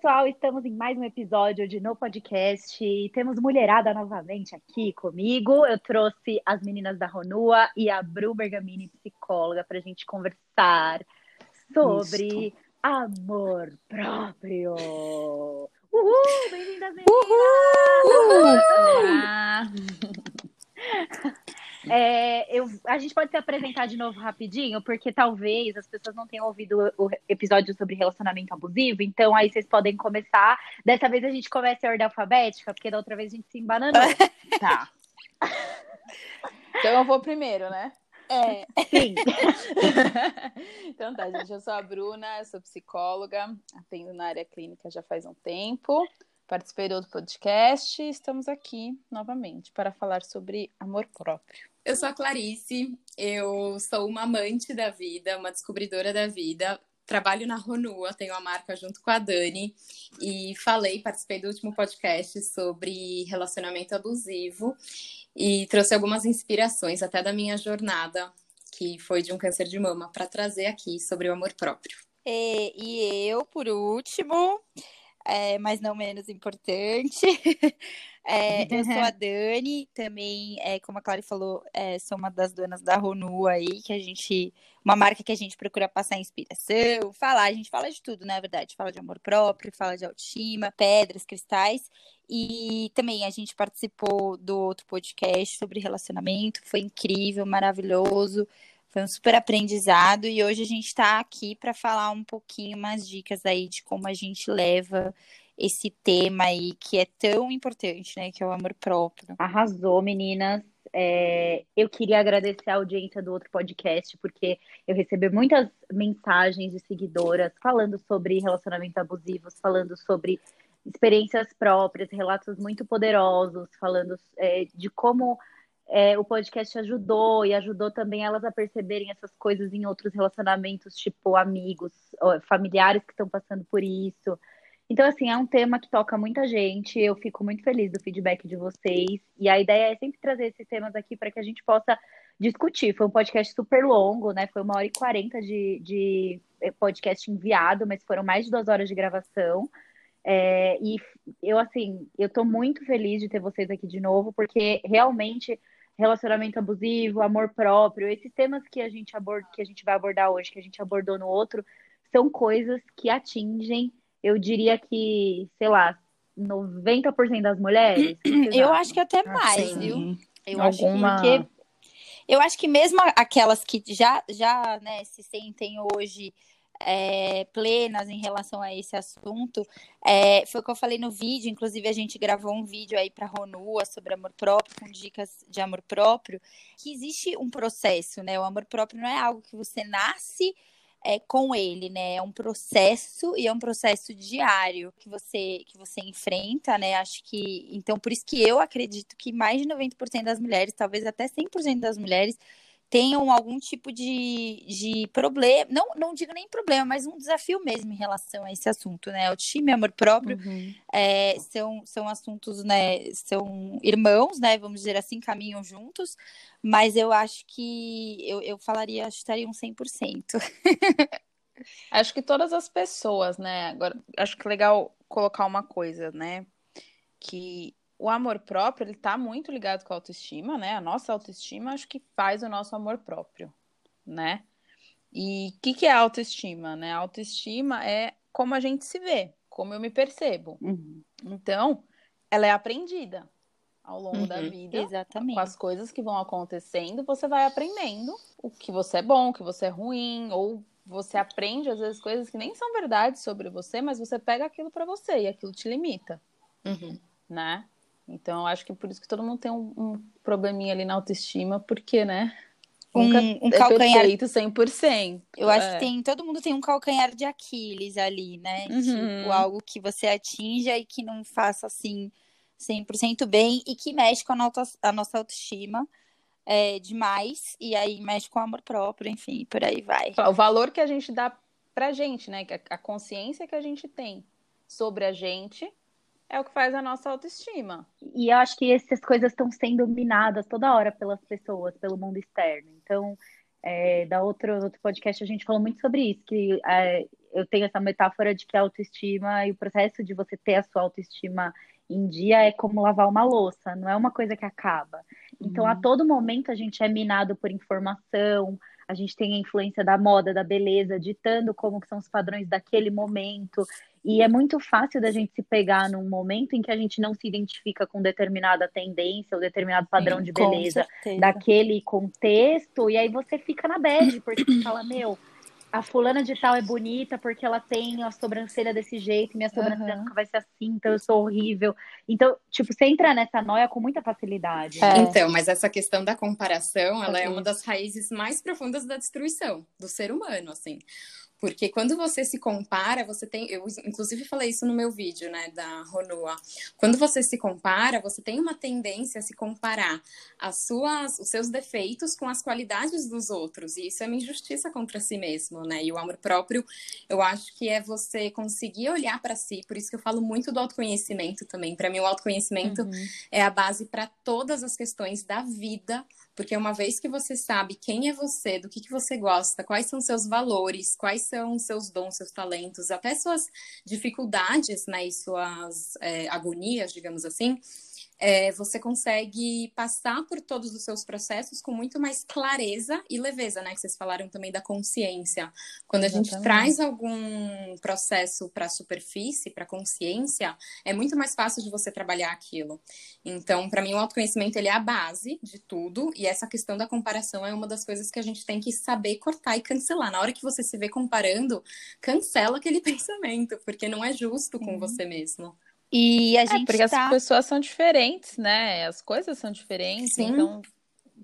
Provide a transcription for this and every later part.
Pessoal, estamos em mais um episódio de No Podcast. Temos mulherada novamente aqui comigo. Eu trouxe as meninas da Ronua e a Bru Bergamini, psicóloga, para a gente conversar sobre Isso. amor próprio. Uhul! Bem-vindas, meninas! Uhul! É, eu, a gente pode se apresentar de novo rapidinho, porque talvez as pessoas não tenham ouvido o episódio sobre relacionamento abusivo, então aí vocês podem começar. Dessa vez a gente começa em ordem alfabética, porque da outra vez a gente se embananou. tá. Então eu vou primeiro, né? É. Sim. então tá, gente. Eu sou a Bruna, sou psicóloga, atendo na área clínica já faz um tempo. Participei do outro podcast e estamos aqui novamente para falar sobre amor próprio. Eu sou a Clarice, eu sou uma amante da vida, uma descobridora da vida. Trabalho na Ronua, tenho a marca junto com a Dani e falei, participei do último podcast sobre relacionamento abusivo e trouxe algumas inspirações até da minha jornada, que foi de um câncer de mama, para trazer aqui sobre o amor próprio. E, e eu, por último, é, mas não menos importante. é, eu sou a Dani, também, é, como a Clara falou, é, sou uma das donas da Ronu aí, que a gente. Uma marca que a gente procura passar inspiração, falar, a gente fala de tudo, na né, verdade. Fala de amor próprio, fala de autoestima, pedras, cristais. E também a gente participou do outro podcast sobre relacionamento, foi incrível, maravilhoso. Foi um super aprendizado e hoje a gente está aqui para falar um pouquinho mais dicas aí de como a gente leva esse tema aí que é tão importante, né? Que é o amor próprio. Arrasou, meninas. É, eu queria agradecer a audiência do outro podcast, porque eu recebi muitas mensagens de seguidoras falando sobre relacionamentos abusivos, falando sobre experiências próprias, relatos muito poderosos, falando é, de como é, o podcast ajudou e ajudou também elas a perceberem essas coisas em outros relacionamentos, tipo amigos, familiares que estão passando por isso. Então, assim, é um tema que toca muita gente. Eu fico muito feliz do feedback de vocês. E a ideia é sempre trazer esses temas aqui para que a gente possa discutir. Foi um podcast super longo, né? Foi uma hora e quarenta de, de é, podcast enviado, mas foram mais de duas horas de gravação. É, e eu, assim, eu tô muito feliz de ter vocês aqui de novo, porque realmente relacionamento abusivo, amor próprio, esses temas que a gente aborda, que a gente vai abordar hoje, que a gente abordou no outro, são coisas que atingem, eu diria que, sei lá, 90% das mulheres. Eu acho que até mais, viu? Eu Alguma... acho que porque eu acho que mesmo aquelas que já já, né, se sentem hoje é, plenas em relação a esse assunto. É, foi o que eu falei no vídeo, inclusive a gente gravou um vídeo aí para Ronua sobre amor próprio, com dicas de amor próprio, que existe um processo, né? O amor próprio não é algo que você nasce é, com ele, né? É um processo e é um processo diário que você que você enfrenta, né? Acho que então por isso que eu acredito que mais de 90% das mulheres, talvez até 100% das mulheres tenham algum tipo de, de problema, não, não digo nem problema, mas um desafio mesmo em relação a esse assunto, né? O time e amor próprio uhum. é, são, são assuntos, né? São irmãos, né? Vamos dizer assim, caminham juntos, mas eu acho que eu, eu falaria, estaria um 100%. acho que todas as pessoas, né? Agora, acho que é legal colocar uma coisa, né? Que o amor próprio, ele tá muito ligado com a autoestima, né? A nossa autoestima acho que faz o nosso amor próprio, né? E o que, que é autoestima, né? A autoestima é como a gente se vê, como eu me percebo. Uhum. Então, ela é aprendida ao longo uhum, da vida. Exatamente. Com as coisas que vão acontecendo, você vai aprendendo o que você é bom, o que você é ruim, ou você aprende às vezes coisas que nem são verdade sobre você, mas você pega aquilo para você e aquilo te limita. Uhum. Né? Então, acho que por isso que todo mundo tem um, um probleminha ali na autoestima, porque, né? um, um é calcanhar. Perfeito 100%. Eu acho é. que tem, todo mundo tem um calcanhar de Aquiles ali, né? Uhum. Tipo, algo que você atinja e que não faça assim 100% bem e que mexe com a, nota, a nossa autoestima é, demais. E aí mexe com o amor próprio, enfim, por aí vai. O valor que a gente dá pra gente, né? A consciência que a gente tem sobre a gente é o que faz a nossa autoestima. E eu acho que essas coisas estão sendo minadas toda hora pelas pessoas, pelo mundo externo. Então, é, da outro, outro podcast a gente falou muito sobre isso, que é, eu tenho essa metáfora de que a autoestima e o processo de você ter a sua autoestima em dia é como lavar uma louça, não é uma coisa que acaba. Então, uhum. a todo momento a gente é minado por informação, a gente tem a influência da moda, da beleza, ditando como que são os padrões daquele momento. E é muito fácil da gente se pegar num momento em que a gente não se identifica com determinada tendência ou determinado padrão Sim, de beleza daquele contexto, e aí você fica na bad, porque você fala, meu, a fulana de tal é bonita porque ela tem a sobrancelha desse jeito, minha sobrancelha uhum. nunca vai ser assim, então eu sou horrível. Então, tipo, você entra nessa noia com muita facilidade. É. Então, mas essa questão da comparação, ela é uma das raízes mais profundas da destruição do ser humano, assim. Porque quando você se compara, você tem. Eu, inclusive, falei isso no meu vídeo, né, da Ronua. Quando você se compara, você tem uma tendência a se comparar as suas, os seus defeitos com as qualidades dos outros. E isso é uma injustiça contra si mesmo, né? E o amor próprio, eu acho que é você conseguir olhar para si. Por isso que eu falo muito do autoconhecimento também. Para mim, o autoconhecimento uhum. é a base para todas as questões da vida porque uma vez que você sabe quem é você, do que, que você gosta, quais são seus valores, quais são seus dons, seus talentos, até suas dificuldades né, e suas é, agonias, digamos assim, é, você consegue passar por todos os seus processos com muito mais clareza e leveza, né? Que vocês falaram também da consciência. Quando a Exatamente. gente traz algum processo para a superfície, para a consciência, é muito mais fácil de você trabalhar aquilo. Então, para mim, o autoconhecimento ele é a base de tudo e essa questão da comparação é uma das coisas que a gente tem que saber cortar e cancelar. Na hora que você se vê comparando, cancela aquele pensamento, porque não é justo com uhum. você mesmo. E a é, gente porque tá... as pessoas são diferentes, né? As coisas são diferentes, Sim. então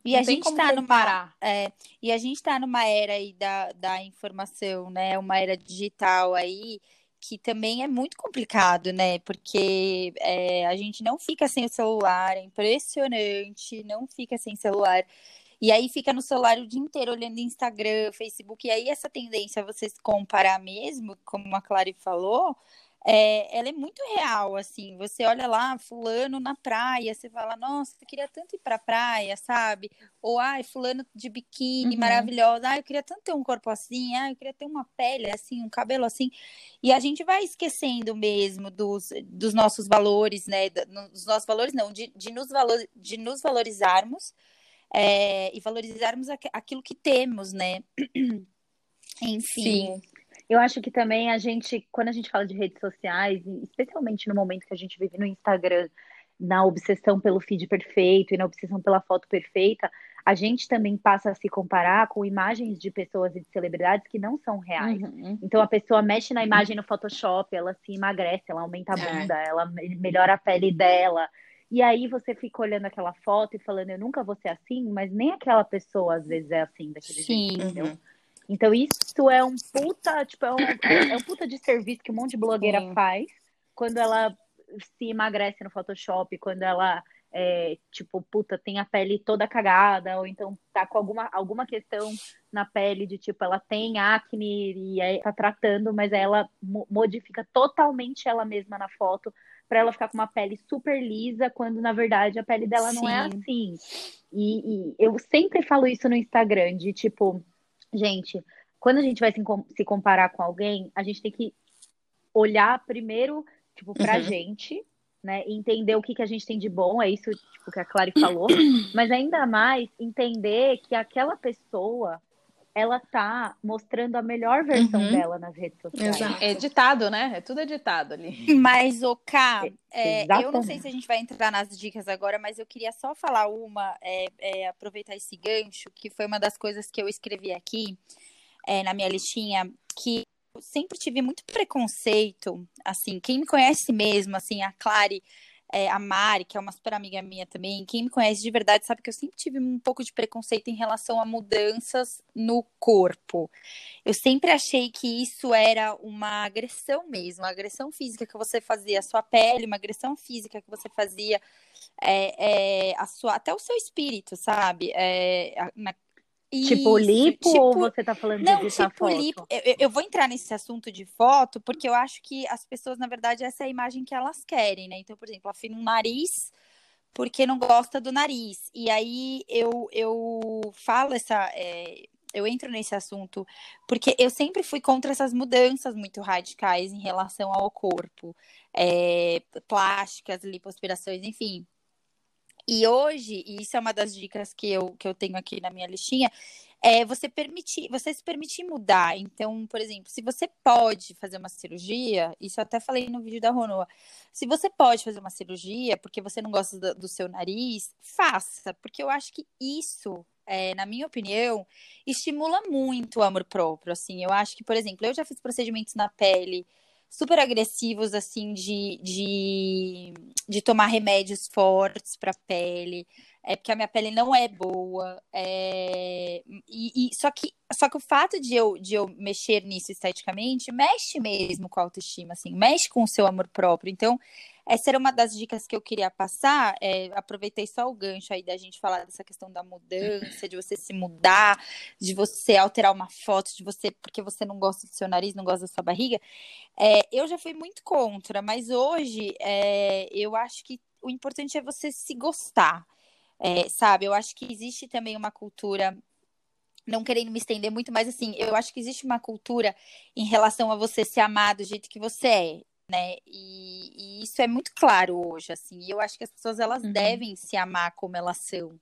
e a gente está numa é, e a gente está numa era aí da, da informação, né? Uma era digital aí que também é muito complicado, né? Porque é, a gente não fica sem o celular, é impressionante, não fica sem celular. E aí fica no celular o dia inteiro olhando Instagram, Facebook, e aí essa tendência a você se comparar mesmo, como a Clary falou, é, ela é muito real, assim. Você olha lá, fulano na praia, você fala, nossa, eu queria tanto ir pra praia, sabe? Ou, ai, fulano de biquíni, uhum. maravilhosa. Ai, eu queria tanto ter um corpo assim, ai, eu queria ter uma pele assim, um cabelo assim. E a gente vai esquecendo mesmo dos, dos nossos valores, né? Dos nossos valores, não, de, de, nos, valor, de nos valorizarmos é, e valorizarmos aquilo que temos, né? Enfim. Sim. Eu acho que também a gente, quando a gente fala de redes sociais, especialmente no momento que a gente vive no Instagram, na obsessão pelo feed perfeito e na obsessão pela foto perfeita, a gente também passa a se comparar com imagens de pessoas e de celebridades que não são reais. Uhum. Então a pessoa mexe na imagem no Photoshop, ela se emagrece, ela aumenta a é. bunda, é. ela melhora a pele dela. E aí você fica olhando aquela foto e falando, eu nunca vou ser assim, mas nem aquela pessoa às vezes é assim daquele Sim. jeito, entendeu? Uhum. Então, isso é um puta, tipo, é um, é um puta de serviço que um monte de blogueira Sim. faz quando ela se emagrece no Photoshop, quando ela é, tipo, puta, tem a pele toda cagada, ou então tá com alguma, alguma questão na pele de tipo, ela tem acne e aí tá tratando, mas ela modifica totalmente ela mesma na foto para ela ficar com uma pele super lisa, quando na verdade a pele dela Sim. não é assim. E, e eu sempre falo isso no Instagram, de tipo, Gente, quando a gente vai se, se comparar com alguém, a gente tem que olhar primeiro, tipo, pra uhum. gente, né? Entender o que, que a gente tem de bom, é isso tipo, que a Clary falou. mas ainda mais entender que aquela pessoa ela tá mostrando a melhor versão uhum. dela nas redes sociais. Exato. É editado, né? É tudo editado ali. Mas, o K, é, é eu não sei se a gente vai entrar nas dicas agora, mas eu queria só falar uma, é, é, aproveitar esse gancho, que foi uma das coisas que eu escrevi aqui é, na minha listinha, que eu sempre tive muito preconceito, assim, quem me conhece mesmo, assim, a Clary é, a Mari, que é uma super amiga minha também, quem me conhece de verdade sabe que eu sempre tive um pouco de preconceito em relação a mudanças no corpo. Eu sempre achei que isso era uma agressão mesmo, uma agressão física que você fazia à sua pele, uma agressão física que você fazia é, é, a sua, até o seu espírito, sabe? É, na, Tipo lipo tipo, ou você tá falando não, de tipo foto? lipo. Eu, eu, vou entrar nesse assunto de foto porque eu acho que as pessoas, na verdade, essa é a imagem que elas querem, né? Então, por exemplo, afina um nariz porque não gosta do nariz. E aí eu, eu falo essa. É, eu entro nesse assunto porque eu sempre fui contra essas mudanças muito radicais em relação ao corpo. É, plásticas, lipoaspirações, enfim. E hoje, e isso é uma das dicas que eu, que eu tenho aqui na minha listinha, é você permitir, você se permitir mudar. Então, por exemplo, se você pode fazer uma cirurgia, isso eu até falei no vídeo da Ronoa, se você pode fazer uma cirurgia porque você não gosta do, do seu nariz, faça, porque eu acho que isso é, na minha opinião, estimula muito o amor próprio. Assim, eu acho que, por exemplo, eu já fiz procedimentos na pele super agressivos, assim, de, de, de tomar remédios fortes para pele. É porque a minha pele não é boa. É... E, e, só, que, só que o fato de eu, de eu mexer nisso esteticamente mexe mesmo com a autoestima, assim, mexe com o seu amor próprio. Então, essa era uma das dicas que eu queria passar. É, aproveitei só o gancho aí da gente falar dessa questão da mudança, de você se mudar, de você alterar uma foto, de você, porque você não gosta do seu nariz, não gosta da sua barriga. É, eu já fui muito contra, mas hoje é, eu acho que o importante é você se gostar. É, sabe, eu acho que existe também uma cultura não querendo me estender muito, mas assim, eu acho que existe uma cultura em relação a você se amar do jeito que você é né? E, e, isso é muito claro hoje, assim. E eu acho que as pessoas elas uhum. devem se amar como elas são.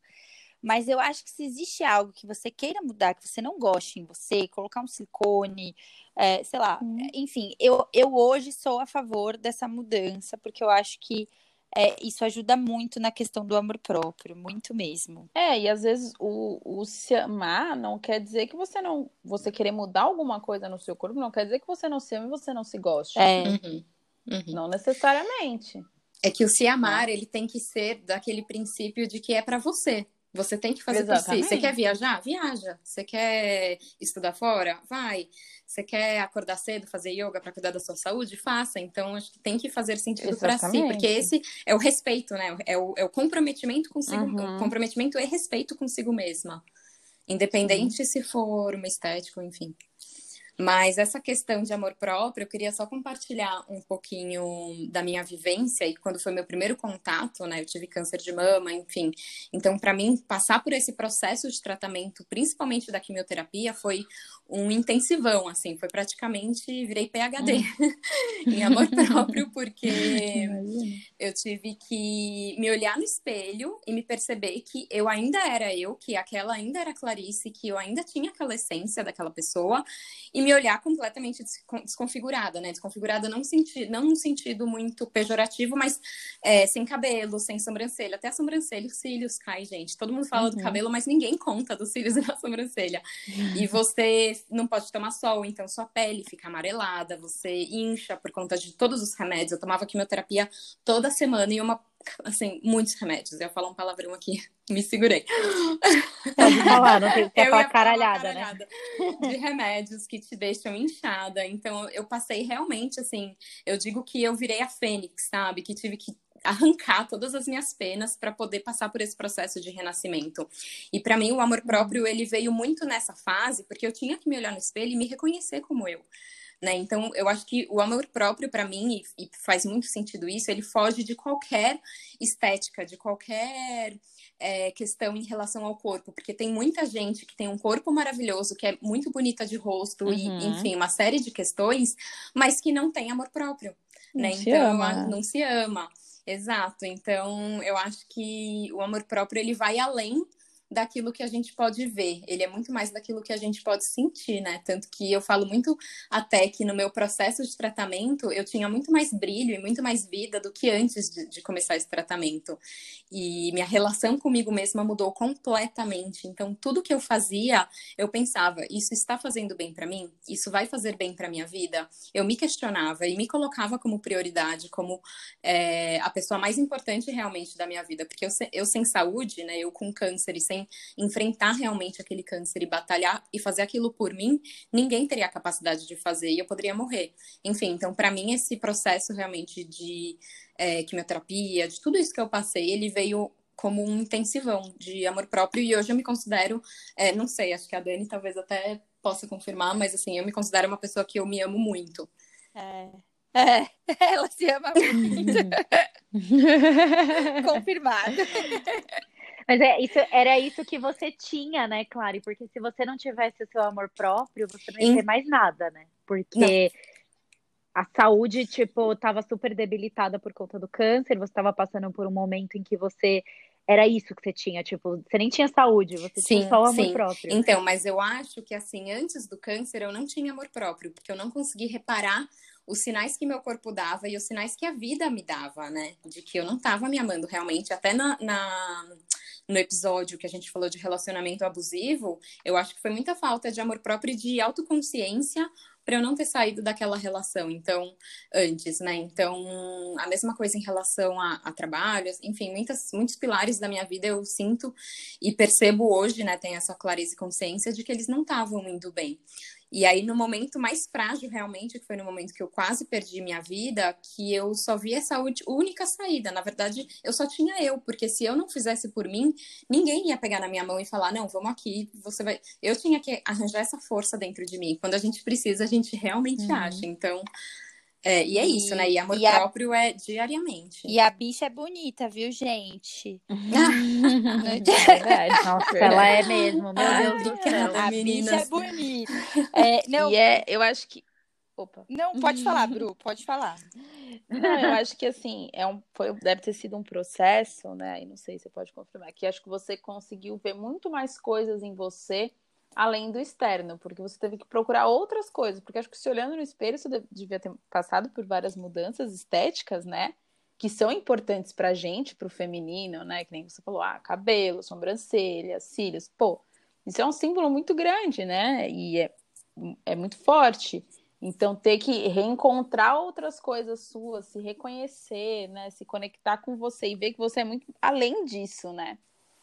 Mas eu acho que se existe algo que você queira mudar, que você não goste em você, colocar um silicone, é, sei lá, uhum. enfim, eu, eu hoje sou a favor dessa mudança, porque eu acho que é, isso ajuda muito na questão do amor próprio, muito mesmo. É, e às vezes o, o se amar não quer dizer que você não. Você querer mudar alguma coisa no seu corpo, não quer dizer que você não se ama e você não se goste. É. Uhum. Uhum. Não necessariamente. É que o se amar, ele tem que ser daquele princípio de que é para você. Você tem que fazer Exatamente. por si. Você quer viajar? Viaja. Você quer estudar fora? Vai. Você quer acordar cedo, fazer yoga para cuidar da sua saúde? Faça. Então, acho que tem que fazer sentido para si, porque esse é o respeito, né? É o, é o comprometimento consigo, uhum. comprometimento e respeito consigo mesma. Independente uhum. se for uma estética, enfim. Mas essa questão de amor próprio, eu queria só compartilhar um pouquinho da minha vivência e quando foi meu primeiro contato, né? Eu tive câncer de mama, enfim. Então, para mim, passar por esse processo de tratamento, principalmente da quimioterapia, foi um intensivão, assim, foi praticamente virei PhD hum. em amor próprio, porque eu tive que me olhar no espelho e me perceber que eu ainda era eu, que aquela ainda era Clarice, que eu ainda tinha aquela essência daquela pessoa e me olhar completamente desconfigurada, né? Desconfigurada não, senti não num sentido muito pejorativo, mas é, sem cabelo, sem sobrancelha. Até a sobrancelha, os cílios caem, gente. Todo mundo fala uhum. do cabelo, mas ninguém conta dos cílios e da sobrancelha. Uhum. E você não pode tomar sol, então sua pele fica amarelada, você incha por conta de todos os remédios. Eu tomava quimioterapia toda semana e uma assim, muitos remédios. Eu ia falar um palavrão aqui, me segurei. Pode falar, não tem que falar caralhada, caralhada, né? De remédios que te deixam inchada. Então, eu passei realmente, assim, eu digo que eu virei a fênix, sabe? Que tive que arrancar todas as minhas penas para poder passar por esse processo de renascimento. E para mim o amor próprio ele veio muito nessa fase, porque eu tinha que me olhar no espelho e me reconhecer como eu. Né? Então, eu acho que o amor próprio, para mim, e, e, faz muito sentido isso, ele foge de qualquer estética, de qualquer é, questão em relação ao corpo, porque tem muita gente que tem um corpo maravilhoso, que é muito bonita de rosto, uhum. e, enfim, uma série de questões, mas que não tem amor próprio. Né? Não então, ama. não se ama. Exato. Então, eu acho que o amor próprio ele vai além daquilo que a gente pode ver, ele é muito mais daquilo que a gente pode sentir, né? Tanto que eu falo muito até que no meu processo de tratamento eu tinha muito mais brilho e muito mais vida do que antes de, de começar esse tratamento. E minha relação comigo mesma mudou completamente. Então, tudo que eu fazia, eu pensava: isso está fazendo bem para mim? Isso vai fazer bem para minha vida? Eu me questionava e me colocava como prioridade, como é, a pessoa mais importante realmente da minha vida, porque eu, eu sem saúde, né? Eu com câncer e sem enfrentar realmente aquele câncer e batalhar e fazer aquilo por mim, ninguém teria a capacidade de fazer e eu poderia morrer. Enfim, então para mim esse processo realmente de é, quimioterapia, de tudo isso que eu passei, ele veio como um intensivão de amor próprio e hoje eu me considero, é, não sei, acho que a Dani talvez até possa confirmar, mas assim, eu me considero uma pessoa que eu me amo muito. É. É, ela se ama muito. Confirmado. Mas é, isso, era isso que você tinha, né, Clary? Porque se você não tivesse o seu amor próprio, você não ia ter mais nada, né? Porque não. a saúde, tipo, estava super debilitada por conta do câncer, você estava passando por um momento em que você era isso que você tinha, tipo, você nem tinha saúde, você sim, tinha só o amor sim. próprio. Então, mas eu acho que assim, antes do câncer eu não tinha amor próprio, porque eu não consegui reparar os sinais que meu corpo dava e os sinais que a vida me dava, né? De que eu não estava me amando realmente. Até na, na, no episódio que a gente falou de relacionamento abusivo, eu acho que foi muita falta de amor próprio e de autoconsciência para eu não ter saído daquela relação, então, antes, né? Então, a mesma coisa em relação a, a trabalho, enfim, muitas, muitos pilares da minha vida eu sinto e percebo hoje, né? Tenho essa clareza e consciência de que eles não estavam indo bem. E aí, no momento mais frágil, realmente, que foi no momento que eu quase perdi minha vida, que eu só vi essa única saída. Na verdade, eu só tinha eu, porque se eu não fizesse por mim, ninguém ia pegar na minha mão e falar: não, vamos aqui, você vai. Eu tinha que arranjar essa força dentro de mim. Quando a gente precisa, a gente realmente uhum. acha. Então, é, e é isso, né? E amor e a... próprio é diariamente. E a bicha é bonita, viu, gente? é verdade. Nossa, ela é mesmo. Meu Deus do céu. A bicha é bonita. É, não, e é, eu acho que. Opa. Não, pode falar, Bru, pode falar. Não, eu acho que assim, é um, foi, deve ter sido um processo, né? E não sei se você pode confirmar, que acho que você conseguiu ver muito mais coisas em você além do externo, porque você teve que procurar outras coisas, porque acho que se olhando no espelho você devia ter passado por várias mudanças estéticas, né? Que são importantes pra gente, pro feminino, né? Que nem você falou, ah, cabelo, sobrancelha, cílios, pô, isso é um símbolo muito grande, né? E é, é muito forte. Então, ter que reencontrar outras coisas suas, se reconhecer, né? Se conectar com você e ver que você é muito além disso, né?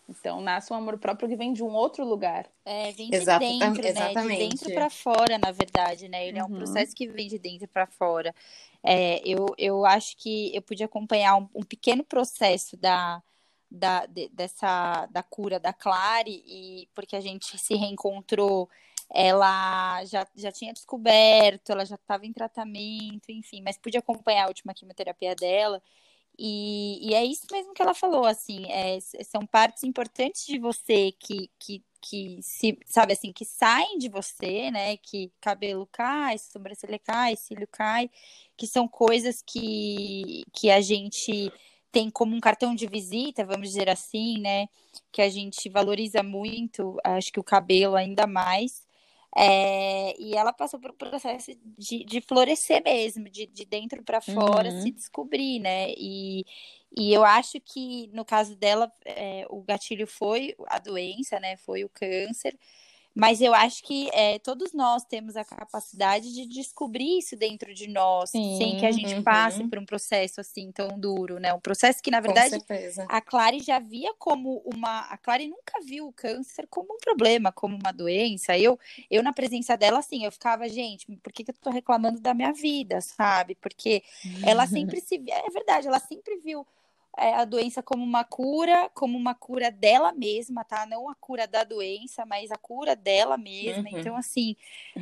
Então, nasce um amor próprio que vem de um outro lugar. É, vem de dentro, exatamente. né? De dentro para fora, na verdade, né? Ele uhum. é um uhum. processo que vem de dentro para fora. É, eu, eu acho que eu pude acompanhar um, um pequeno processo da, da, de, dessa, da cura da Clare, e porque a gente se reencontrou ela já, já tinha descoberto, ela já estava em tratamento, enfim, mas pude acompanhar a última quimioterapia dela. E, e é isso mesmo que ela falou, assim, é, são partes importantes de você que, que, que se, sabe assim, que saem de você, né? Que cabelo cai, sobrancelha cai, cílio cai, que são coisas que, que a gente tem como um cartão de visita, vamos dizer assim, né? Que a gente valoriza muito, acho que o cabelo ainda mais. É, e ela passou por um processo de, de florescer mesmo, de, de dentro para fora, uhum. se descobrir, né? E, e eu acho que no caso dela, é, o gatilho foi a doença, né? Foi o câncer. Mas eu acho que é, todos nós temos a capacidade de descobrir isso dentro de nós, Sim, sem que a gente uhum. passe por um processo assim tão duro, né? Um processo que, na verdade, a Clary já via como uma. A Clary nunca viu o câncer como um problema, como uma doença. Eu, eu na presença dela, assim, eu ficava, gente, por que, que eu tô reclamando da minha vida, sabe? Porque ela sempre se. É verdade, ela sempre viu a doença como uma cura, como uma cura dela mesma, tá? Não a cura da doença, mas a cura dela mesma. Uhum. Então, assim,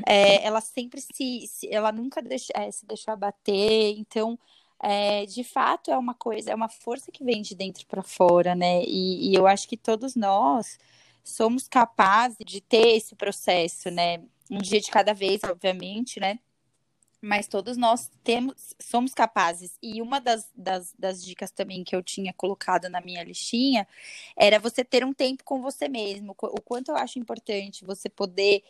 é, ela sempre se, se ela nunca deixa, é, se deixou abater. Então, é, de fato, é uma coisa, é uma força que vem de dentro para fora, né? E, e eu acho que todos nós somos capazes de ter esse processo, né? Um dia de cada vez, obviamente, né? Mas todos nós temos, somos capazes. E uma das, das, das, dicas também que eu tinha colocado na minha listinha era você ter um tempo com você mesmo. O quanto eu acho importante você poder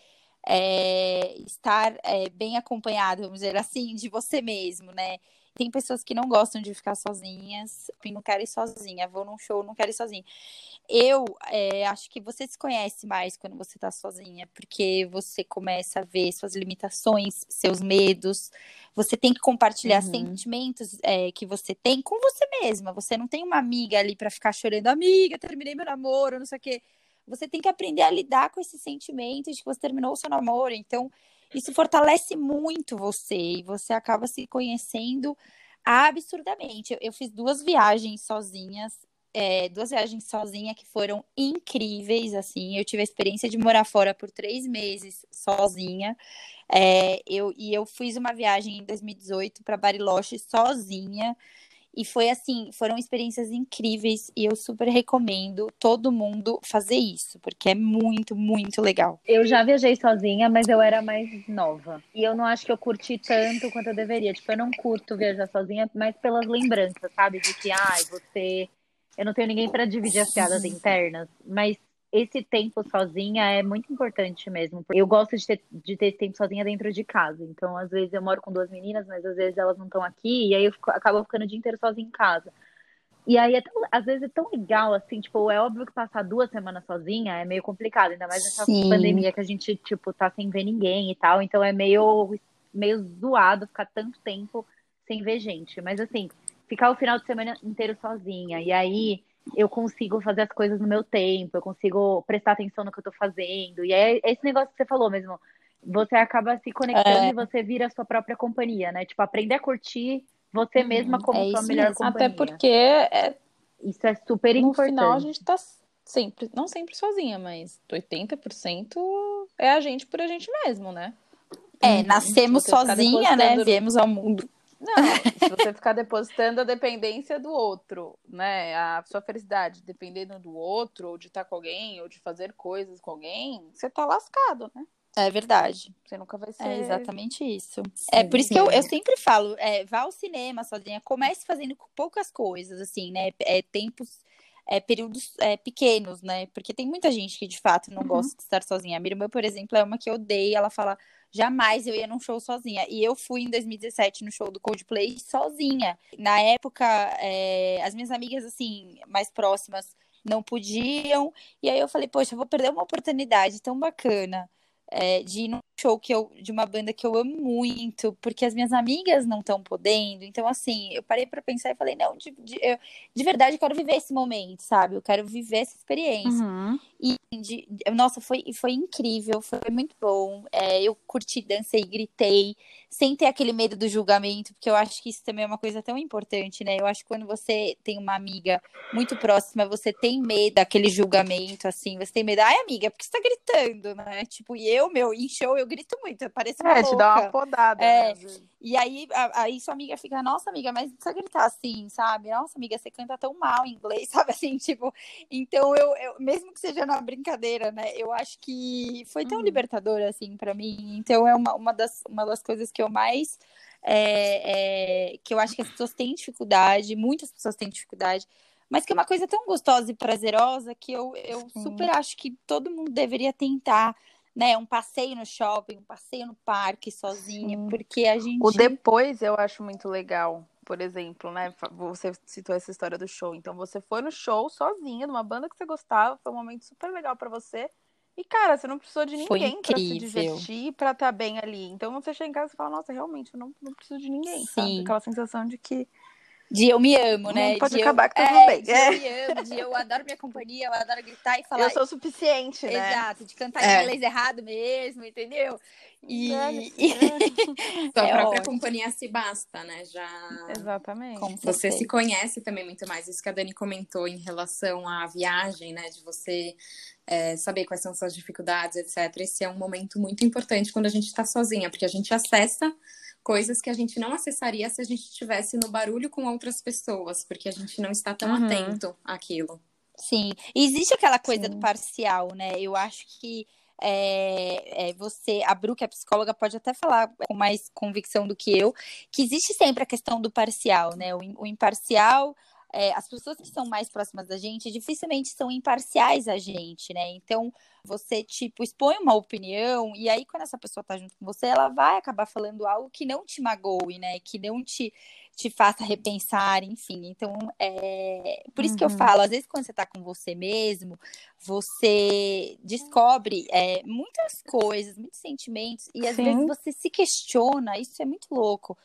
é, estar é, bem acompanhado, vamos dizer assim, de você mesmo, né? Tem pessoas que não gostam de ficar sozinhas, não querem ir sozinha, vou num show, não quero ir sozinha. Eu é, acho que você se conhece mais quando você tá sozinha, porque você começa a ver suas limitações, seus medos. Você tem que compartilhar uhum. sentimentos é, que você tem com você mesma. Você não tem uma amiga ali para ficar chorando, amiga, terminei meu namoro, não sei o quê. Você tem que aprender a lidar com esses sentimentos de que você terminou o seu namoro. Então, isso fortalece muito você e você acaba se conhecendo absurdamente. Eu, eu fiz duas viagens sozinhas, é, duas viagens sozinha que foram incríveis, assim. Eu tive a experiência de morar fora por três meses sozinha. É, eu, e eu fiz uma viagem em 2018 para Bariloche sozinha. E foi assim, foram experiências incríveis e eu super recomendo todo mundo fazer isso, porque é muito, muito legal. Eu já viajei sozinha, mas eu era mais nova. E eu não acho que eu curti tanto quanto eu deveria. Tipo, eu não curto viajar sozinha, mas pelas lembranças, sabe? De que, ai, você. Eu não tenho ninguém para dividir as piadas internas, mas esse tempo sozinha é muito importante mesmo. Eu gosto de ter, de ter tempo sozinha dentro de casa. Então, às vezes eu moro com duas meninas, mas às vezes elas não estão aqui, e aí eu fico, acabo ficando o dia inteiro sozinha em casa. E aí, é tão, às vezes, é tão legal, assim, tipo, é óbvio que passar duas semanas sozinha é meio complicado, ainda mais nessa Sim. pandemia que a gente, tipo, tá sem ver ninguém e tal. Então é meio, meio zoado ficar tanto tempo sem ver gente. Mas, assim, ficar o final de semana inteiro sozinha, e aí eu consigo fazer as coisas no meu tempo, eu consigo prestar atenção no que eu tô fazendo. E é esse negócio que você falou mesmo. Você acaba se conectando é. e você vira a sua própria companhia, né? Tipo, aprender a curtir você uhum. mesma como é sua melhor mesmo. companhia. Até porque é... isso é super no importante. No final, a gente tá sempre, não sempre sozinha, mas 80% é a gente por a gente mesmo, né? É, nascemos sozinha, né? Viemos ao mundo não, se você ficar depositando a dependência do outro, né? A sua felicidade dependendo do outro, ou de estar com alguém, ou de fazer coisas com alguém, você tá lascado, né? É verdade. Você nunca vai ser. É exatamente isso. Sim, é por isso que eu, eu sempre falo: é, vá ao cinema sozinha, comece fazendo poucas coisas, assim, né? É, tempos. É, períodos é, pequenos, né? Porque tem muita gente que de fato não uhum. gosta de estar sozinha. A minha irmã, por exemplo, é uma que odeia. Ela fala: jamais eu ia num show sozinha. E eu fui em 2017 no show do Coldplay sozinha. Na época, é, as minhas amigas, assim, mais próximas não podiam. E aí eu falei, poxa, eu vou perder uma oportunidade tão bacana é, de ir num show que eu, de uma banda que eu amo muito, porque as minhas amigas não estão podendo. Então, assim, eu parei para pensar e falei, não, de, de, eu, de verdade eu quero viver esse momento, sabe? Eu quero viver essa experiência. Uhum. E, de, nossa, foi, foi incrível, foi muito bom. É, eu curti, dancei, gritei, sem ter aquele medo do julgamento, porque eu acho que isso também é uma coisa tão importante, né? Eu acho que quando você tem uma amiga muito próxima, você tem medo daquele julgamento, assim, você tem medo, ai, amiga, porque você tá gritando, né? Tipo, e eu, meu, em show eu grito muito, eu pareço uma É, louca. te dá uma podada. É, né? E aí, aí sua amiga fica, nossa, amiga, mas não precisa gritar assim, sabe? Nossa, amiga, você canta tão mal em inglês, sabe? Assim, tipo, então eu, eu mesmo que seja na brincadeira, né? Eu acho que foi tão hum. libertador, assim, para mim. Então é uma, uma, das, uma das coisas que eu mais. É, é, que eu acho que as pessoas têm dificuldade, muitas pessoas têm dificuldade, mas que é uma coisa tão gostosa e prazerosa que eu, eu super acho que todo mundo deveria tentar né, um passeio no shopping, um passeio no parque sozinha, Sim. porque a gente. O depois eu acho muito legal. Por exemplo, né? Você citou essa história do show. Então, você foi no show sozinha, numa banda que você gostava, foi um momento super legal para você. E, cara, você não precisou de ninguém pra se divertir, pra estar tá bem ali. Então, você chega em casa e fala, nossa, realmente, eu não, não preciso de ninguém, Sim. sabe? Aquela sensação de que de eu me amo, né? Pode de acabar eu, que tudo é, bem. De é. eu me amo, de eu adoro minha companhia, eu adoro gritar e falar. Eu sou suficiente, né? Exato, de cantar é. inglês errado mesmo, entendeu? E. Sua é própria companhia se basta, né? Já. Exatamente. Você se conhece também muito mais. Isso que a Dani comentou em relação à viagem, né? De você é, saber quais são suas dificuldades, etc. Esse é um momento muito importante quando a gente está sozinha, porque a gente acessa coisas que a gente não acessaria se a gente estivesse no barulho com outras pessoas, porque a gente não está tão uhum. atento àquilo. Sim, e existe aquela coisa Sim. do parcial, né? Eu acho que é, é, você, a Bru, que é psicóloga, pode até falar com mais convicção do que eu, que existe sempre a questão do parcial, né? O, o imparcial é, as pessoas que são mais próximas da gente dificilmente são imparciais a gente, né? Então, você, tipo, expõe uma opinião, e aí, quando essa pessoa tá junto com você, ela vai acabar falando algo que não te magoe, né? Que não te, te faça repensar, enfim. Então, é por isso uhum. que eu uhum. falo, às vezes, quando você tá com você mesmo, você descobre é, muitas coisas, muitos sentimentos, e às Sim. vezes você se questiona, isso é muito louco.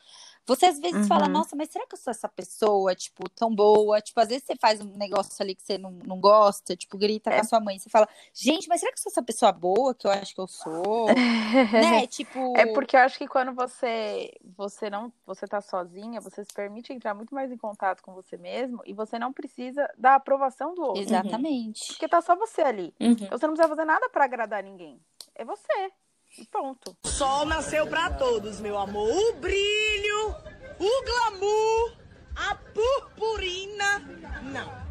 Você às vezes uhum. fala, nossa, mas será que eu sou essa pessoa, tipo, tão boa? Tipo, às vezes você faz um negócio ali que você não, não gosta, tipo, grita é. com a sua mãe. Você fala, gente, mas será que eu sou essa pessoa boa que eu acho que eu sou? né? Tipo. É porque eu acho que quando você você não você tá sozinha, você se permite entrar muito mais em contato com você mesmo e você não precisa da aprovação do outro. Exatamente. Porque tá só você ali. Uhum. Então você não precisa fazer nada para agradar ninguém. É você. E pronto. Sol nasceu para todos, meu amor. O brilho, o glamour, a purpurina, não.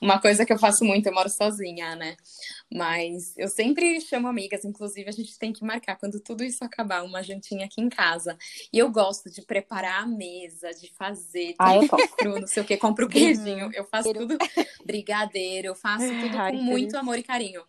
Uma coisa que eu faço muito, eu moro sozinha, né? Mas eu sempre chamo amigas, inclusive a gente tem que marcar quando tudo isso acabar, uma jantinha aqui em casa. E eu gosto de preparar a mesa, de fazer ah, eu compro. não sei o que, compro queijinho, eu faço tudo brigadeiro, eu faço tudo com muito amor e carinho.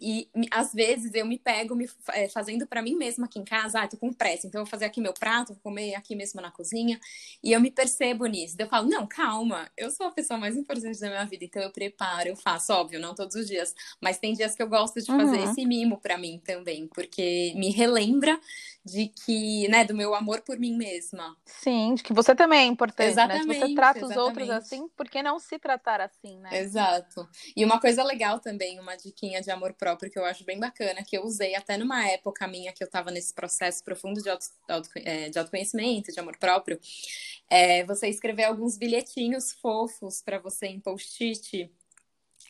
E às vezes eu me pego me é, fazendo para mim mesma aqui em casa, ah, tô com pressa, então eu vou fazer aqui meu prato, vou comer aqui mesmo na cozinha. E eu me percebo nisso. Eu falo, não, calma, eu sou a pessoa mais importante da minha vida, então eu preparo, eu faço, óbvio, não todos os dias, mas tem dias dias que eu gosto de fazer uhum. esse mimo para mim também, porque me relembra de que, né, do meu amor por mim mesma. Sim, de que você também é importante, exatamente, né? Se você trata exatamente. os outros assim, por que não se tratar assim, né? Exato. E uma coisa legal também, uma diquinha de amor próprio que eu acho bem bacana, que eu usei até numa época minha que eu tava nesse processo profundo de, auto, auto, é, de autoconhecimento, de amor próprio, é você escrever alguns bilhetinhos fofos para você em post-it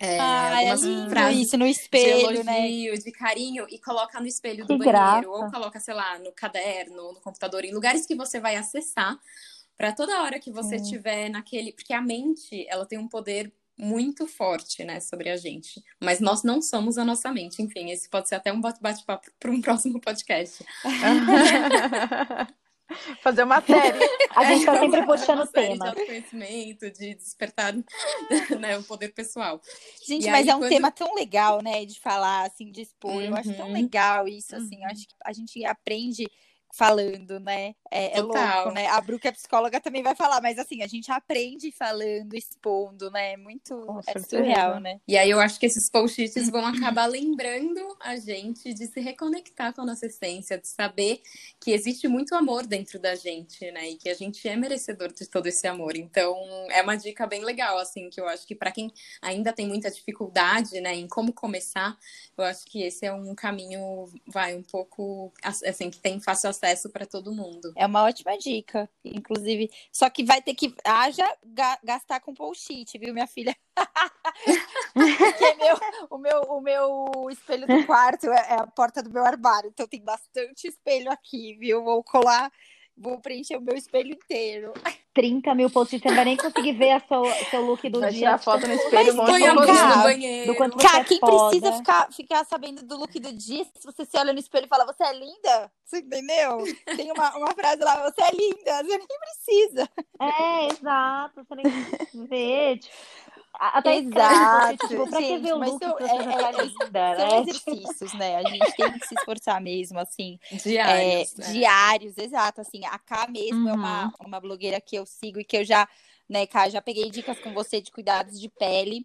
é, ah, algumas é frases isso no espelho, de né? elogio, né? de carinho e coloca no espelho que do banheiro ou coloca, sei lá, no caderno, no computador, em lugares que você vai acessar para toda hora que você estiver naquele, porque a mente, ela tem um poder muito forte, né, sobre a gente. Mas nós não somos a nossa mente. Enfim, esse pode ser até um bate-papo para um próximo podcast. Fazer uma série. A gente está sempre puxando o tema. De conhecimento, de despertar né, o poder pessoal. Gente, e mas aí, é um quando... tema tão legal, né? De falar, assim, de expor. Uhum. Eu acho tão uhum. legal isso, assim. Eu acho que a gente aprende falando, né? É, é louco, né? A Bru, que é psicóloga, também vai falar, mas assim, a gente aprende falando, expondo, né? Muito é surreal, né? E aí eu acho que esses post-its vão acabar lembrando a gente de se reconectar com a nossa essência, de saber que existe muito amor dentro da gente, né? E que a gente é merecedor de todo esse amor. Então, é uma dica bem legal, assim, que eu acho que para quem ainda tem muita dificuldade, né, em como começar, eu acho que esse é um caminho, vai, um pouco, assim, que tem fácil acesso para todo mundo. É uma ótima dica, inclusive. Só que vai ter que haja gastar com post-it, viu, minha filha? Porque meu, o, meu, o meu espelho do quarto é, é a porta do meu armário, então tem bastante espelho aqui, viu? Vou colar Vou preencher o meu espelho inteiro. 30 mil posts, você não vai nem conseguir ver a seu, seu look do vai dia. Tirar foto no espelho, Mas põe a banheiro. Do quanto você Cara, é quem foda. precisa ficar, ficar sabendo do look do dia, se você se olha no espelho e fala, você é linda? Você entendeu? Tem uma, uma frase lá, você é linda, você nem precisa. É, exato, você nem precisa ver. Tipo, até Exato. Tipo, pra gente, que ver o look são, é, é, linda, são né? exercícios, né? A gente tem que se esforçar mesmo, assim. Diários. É, Diários, exato. Assim, a K mesmo uhum. é uma, uhum. uma blogueira que eu sigo e que eu já, né, Cá, já peguei dicas com você de cuidados de pele.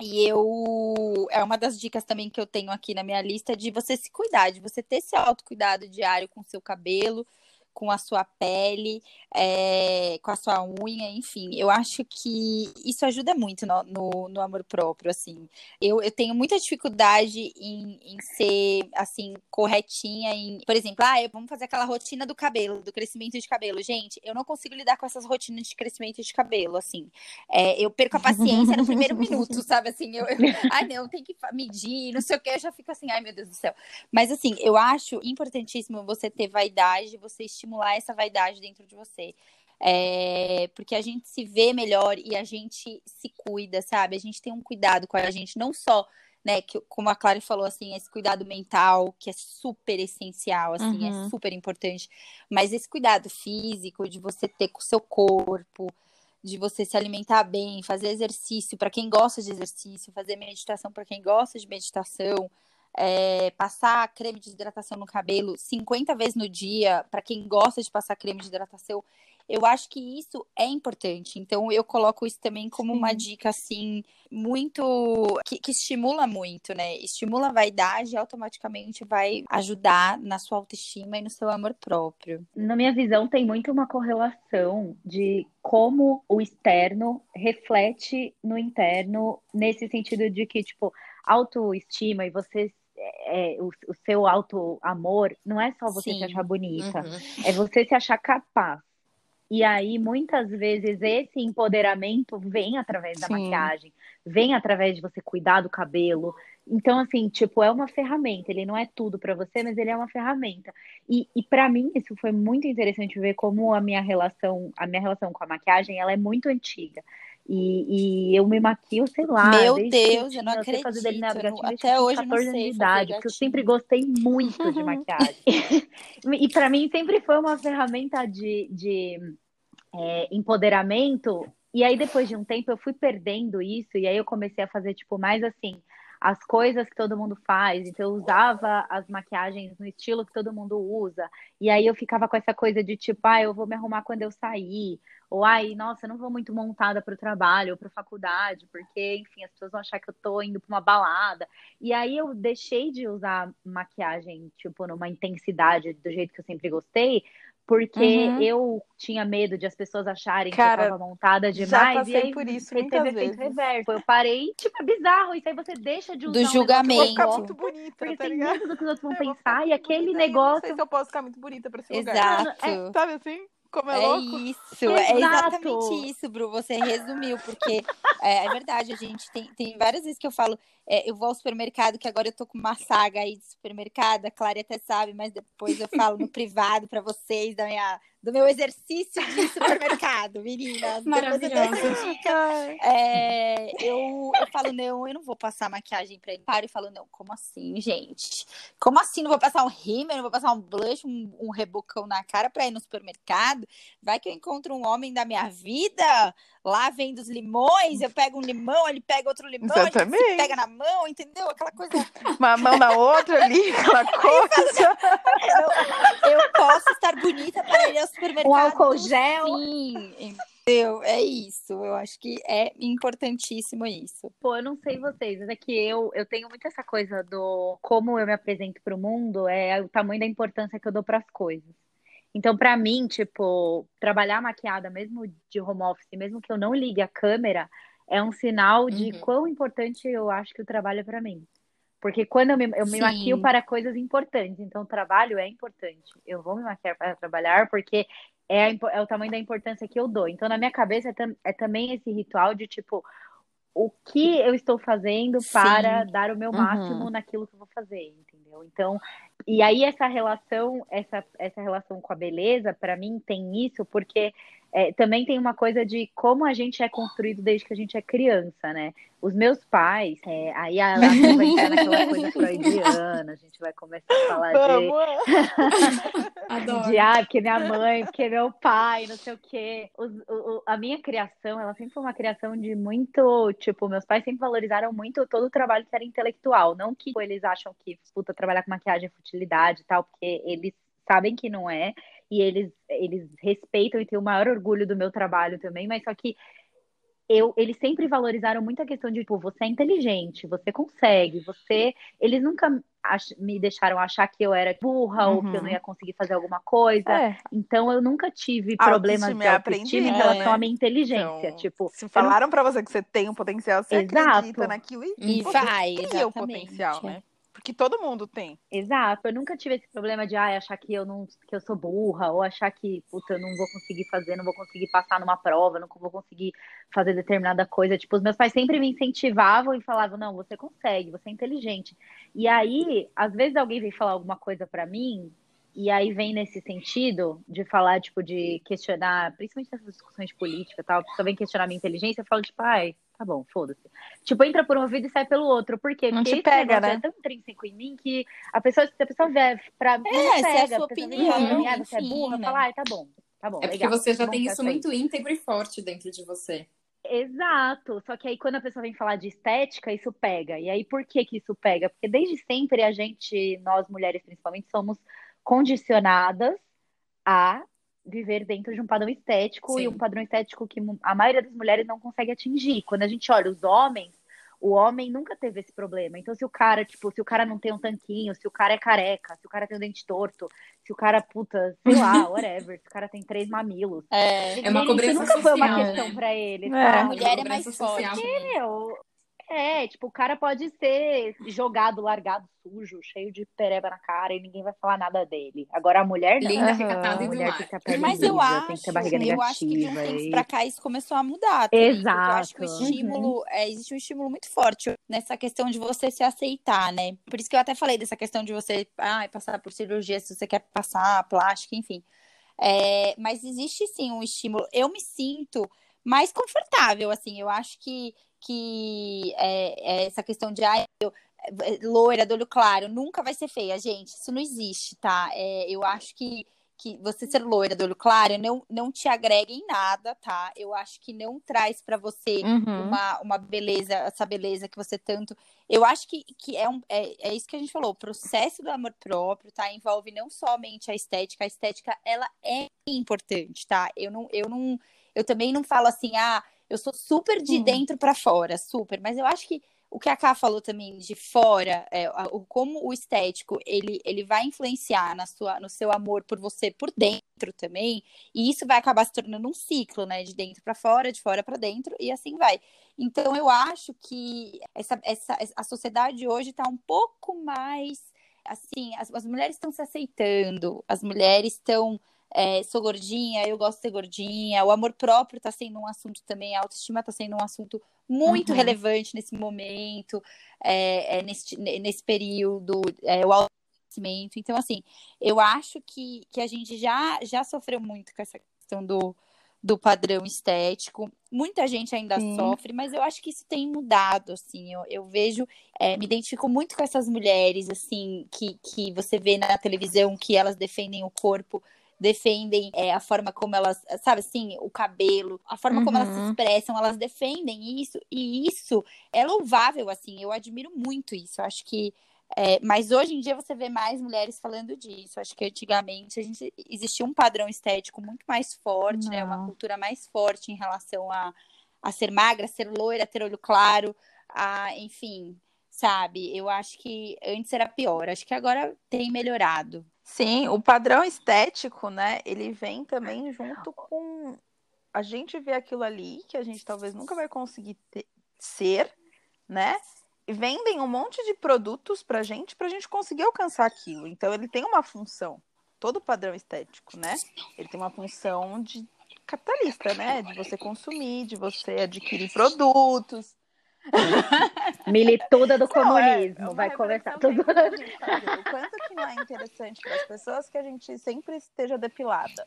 E eu é uma das dicas também que eu tenho aqui na minha lista de você se cuidar, de você ter esse autocuidado diário com o seu cabelo, com a sua pele, é, com a sua unha, enfim. Eu acho que isso ajuda muito no, no, no amor próprio, assim. Eu, eu tenho muita dificuldade em, em ser, assim, corretinha em... Por exemplo, ah, vamos fazer aquela rotina do cabelo, do crescimento de cabelo. Gente, eu não consigo lidar com essas rotinas de crescimento de cabelo, assim. É, eu perco a paciência no primeiro minuto, sabe? Assim, eu, eu... Ai, não, tem que medir, não sei o que. Eu já fico assim, ai, meu Deus do céu. Mas, assim, eu acho importantíssimo você ter vaidade, você estimular estimular essa vaidade dentro de você. É, porque a gente se vê melhor e a gente se cuida, sabe? A gente tem um cuidado com a gente, não só né, que como a Clara falou assim, esse cuidado mental, que é super essencial, assim, é uhum. é super importante, mas esse cuidado físico de você ter com o seu corpo, de você se alimentar bem, fazer exercício para quem gosta de exercício, fazer meditação para quem gosta de meditação, é, passar creme de hidratação no cabelo 50 vezes no dia, para quem gosta de passar creme de hidratação, eu acho que isso é importante. Então, eu coloco isso também como uma dica, assim, muito. Que, que, estimula muito, né? Estimula a vaidade e automaticamente vai ajudar na sua autoestima e no seu amor próprio. Na minha visão, tem muito uma correlação de como o externo reflete no interno, nesse sentido de que, tipo, autoestima e você é, o, o, seu auto-amor não é só você Sim. se achar bonita, uhum. é você se achar capaz. E aí, muitas vezes, esse empoderamento vem através da Sim. maquiagem, vem através de você cuidar do cabelo. Então, assim, tipo, é uma ferramenta. Ele não é tudo para você, mas ele é uma ferramenta. E, e para mim, isso foi muito interessante ver como a minha relação, a minha relação com a maquiagem, ela é muito antiga. E, e, eu me maquio, sei lá. Meu Deus, eu não acredito. não, até hoje 14 não sei anos de idade, porque eu sempre gostei muito de maquiagem. e para mim sempre foi uma ferramenta de, de é, empoderamento. E aí, depois de um tempo, eu fui perdendo isso, e aí eu comecei a fazer, tipo, mais assim, as coisas que todo mundo faz. Então, eu usava as maquiagens no estilo que todo mundo usa. E aí eu ficava com essa coisa de tipo, ah, eu vou me arrumar quando eu sair. Ou, ai, nossa, eu não vou muito montada para o trabalho ou para faculdade, porque, enfim, as pessoas vão achar que eu tô indo para uma balada. E aí eu deixei de usar maquiagem, tipo, numa intensidade do jeito que eu sempre gostei, porque uhum. eu tinha medo de as pessoas acharem Cara, que eu tava montada demais. Já passei e aí por isso muitas teve vezes. reverso. Eu parei, tipo, é bizarro. Isso aí você deixa de usar Do um julgamento. ficar muito bonita, porque tá tem medo do que os outros vão é, pensar. E aquele negócio... Não sei se eu posso ficar muito bonita pra esse Exato. lugar. É, sabe assim? Como é, é louco? isso, é exatamente isso, Bru. Você resumiu, porque é, é, verdade, a gente tem, tem várias vezes que eu falo, é, eu vou ao supermercado, que agora eu tô com uma saga aí de supermercado, a Clara até sabe, mas depois eu falo no privado para vocês da minha, do meu exercício de supermercado, meninas. Maravilhosa. É, eu, eu falo, não, eu não vou passar maquiagem pra ele. Paro e falo, não, como assim, gente? Como assim? Não vou passar um rímel, não vou passar um blush, um, um rebocão na cara pra ir no supermercado? Vai que eu encontro um homem da minha vida lá vendo os limões, eu pego um limão, ele pega outro limão, Exatamente. gente pega na mão, entendeu? Aquela coisa. Uma mão na outra ali, aquela coisa. eu, eu, posso estar bonita para ir ao supermercado. O álcool gel. Sim, entendeu? É isso. Eu acho que é importantíssimo isso. Pô, eu não sei vocês, mas é que eu, eu tenho muito essa coisa do como eu me apresento para o mundo, é o tamanho da importância que eu dou para as coisas. Então, para mim, tipo, trabalhar maquiada, mesmo de home office, mesmo que eu não ligue a câmera, é um sinal de uhum. quão importante eu acho que o trabalho é para mim. Porque quando eu me, eu me maquio para coisas importantes, então o trabalho é importante. Eu vou me maquiar para trabalhar porque é, a, é o tamanho da importância que eu dou. Então, na minha cabeça, é, tam, é também esse ritual de tipo, o que eu estou fazendo para Sim. dar o meu máximo uhum. naquilo que eu vou fazer, entendeu? Então, e aí essa relação, essa, essa relação com a beleza, para mim tem isso, porque é, também tem uma coisa de como a gente é construído desde que a gente é criança, né? Os meus pais, é, aí a, a vai entrar naquela coisa freudiana, a gente vai começar a falar de. de ah, porque minha mãe, porque meu pai, não sei o quê. Os, o, a minha criação, ela sempre foi uma criação de muito. Tipo, meus pais sempre valorizaram muito todo o trabalho que era intelectual. Não que tipo, eles acham que, puta, trabalhar com maquiagem é futilidade e tal, porque eles sabem que não é e eles, eles respeitam e têm o maior orgulho do meu trabalho também, mas só que eu, eles sempre valorizaram muito a questão de, tipo, você é inteligente, você consegue, você. Eles nunca ach... me deixaram achar que eu era burra uhum. ou que eu não uhum. ia conseguir fazer alguma coisa. É. Então eu nunca tive problemas de autoestima em relação é. à minha inteligência. Então, tipo, se falaram não... para você que você tem um potencial, você Exato. acredita naquilo e, e vai, tem o potencial, né? Porque todo mundo tem. Exato. Eu nunca tive esse problema de ah, achar que eu não que eu sou burra, ou achar que, puta, eu não vou conseguir fazer, não vou conseguir passar numa prova, não vou conseguir fazer determinada coisa. Tipo, os meus pais sempre me incentivavam e falavam, não, você consegue, você é inteligente. E aí, às vezes alguém vem falar alguma coisa para mim, e aí vem nesse sentido de falar, tipo, de questionar, principalmente nessas discussões de política e tal, pessoa vem questionar minha inteligência, eu falo, tipo, pai, tá bom, foda-se. Tipo, entra por um ouvido e sai pelo outro. Por quê? Não Porque te pega, né? é tão intrínseco em mim que a pessoa, se a pessoa vier pra mim, É, se é a pega, sua a opinião, vem, ah, você é enfim, burra, né? fala, ai, tá bom, tá bom, É porque legal, você já bom tem que isso muito íntegro e forte dentro de você. Exato. Só que aí quando a pessoa vem falar de estética, isso pega. E aí por que que isso pega? Porque desde sempre a gente, nós mulheres principalmente, somos condicionadas a viver dentro de um padrão estético Sim. e um padrão estético que a maioria das mulheres não consegue atingir. Quando a gente olha os homens, o homem nunca teve esse problema. Então, se o cara, tipo, se o cara não tem um tanquinho, se o cara é careca, se o cara tem um dente torto, se o cara, puta, sei lá, whatever, se o cara tem três mamilos. É, É uma cobrança isso nunca foi uma social, questão né? pra ele, É. a mulher é mais social forte. É, tipo, o cara pode ser jogado, largado, sujo, cheio de pereba na cara e ninguém vai falar nada dele. Agora a mulher não. Linda, Aham. recatada A e do pele Mas eu acho, tem que ter barriga eu acho que de um negativa. tempo e- pra cá isso começou a mudar. também, porque Eu acho que o Exato. estímulo, é, existe um estímulo muito forte nessa questão de você se aceitar, né? Por isso que eu até falei dessa questão de você ah, passar por cirurgia, se você quer passar, plástica, enfim. É, mas existe sim um estímulo. Eu me sinto mais confortável, assim. Eu acho que, que é, é essa questão de ah, eu, é, loira, do olho claro, nunca vai ser feia, gente. Isso não existe, tá? É, eu acho que, que você ser loira do olho claro não, não te agrega em nada, tá? Eu acho que não traz pra você Uhum. uma, uma beleza, essa beleza que você tanto. Eu acho que, que é, um, é, é isso que a gente falou, o processo do amor próprio, tá? Envolve não somente a estética, a estética ela é importante, tá? Eu não, eu não, eu também não falo assim, ah, eu sou super de Hum. dentro pra fora, super, mas eu acho que o que a Ká falou também de fora, é, o, como o estético ele, ele vai influenciar na sua, no seu amor por você por dentro também, e isso vai acabar se tornando um ciclo, né? De dentro pra fora, de fora pra dentro, e assim vai. Então eu acho que essa, essa, a sociedade hoje está um pouco mais assim, as, as mulheres estão se aceitando, as mulheres estão. É, sou gordinha, eu gosto de ser gordinha. O amor próprio está sendo um assunto também, a autoestima está sendo um assunto muito Uhum. relevante nesse momento, é, é, nesse, nesse período, é, o autoconhecimento. Então, assim, eu acho que, que a gente já, já sofreu muito com essa questão do, do padrão estético. Muita gente ainda Sim. sofre, mas eu acho que isso tem mudado, assim. Eu, eu vejo, é, me identifico muito com essas mulheres, assim, que, que você vê na televisão, que elas defendem o corpo, defendem é, a forma como elas, sabe assim, o cabelo, a forma como elas se Uhum. expressam, elas defendem isso, e isso é louvável, assim, eu admiro muito isso. Eu acho que é, mas hoje em dia você vê mais mulheres falando disso. Acho que antigamente a gente existia um padrão estético muito mais forte, né? Uma cultura mais forte em relação a, a ser magra, ser loira, ter olho claro, a, enfim, sabe? Eu acho que antes era pior. Acho que agora tem melhorado. Sim, o padrão estético, né? Ele vem também junto com a gente vê aquilo ali que a gente talvez nunca vai conseguir ter- ser, né? E vendem um monte de produtos pra gente pra gente conseguir alcançar aquilo. Então ele tem uma função. Todo padrão estético, né? Ele tem uma função de capitalista, né? De você consumir, de você adquirir produtos. Milituda do Não, é- comunismo. é vai começar tudo. O quanto que não é interessante para as pessoas que a gente sempre esteja depilada,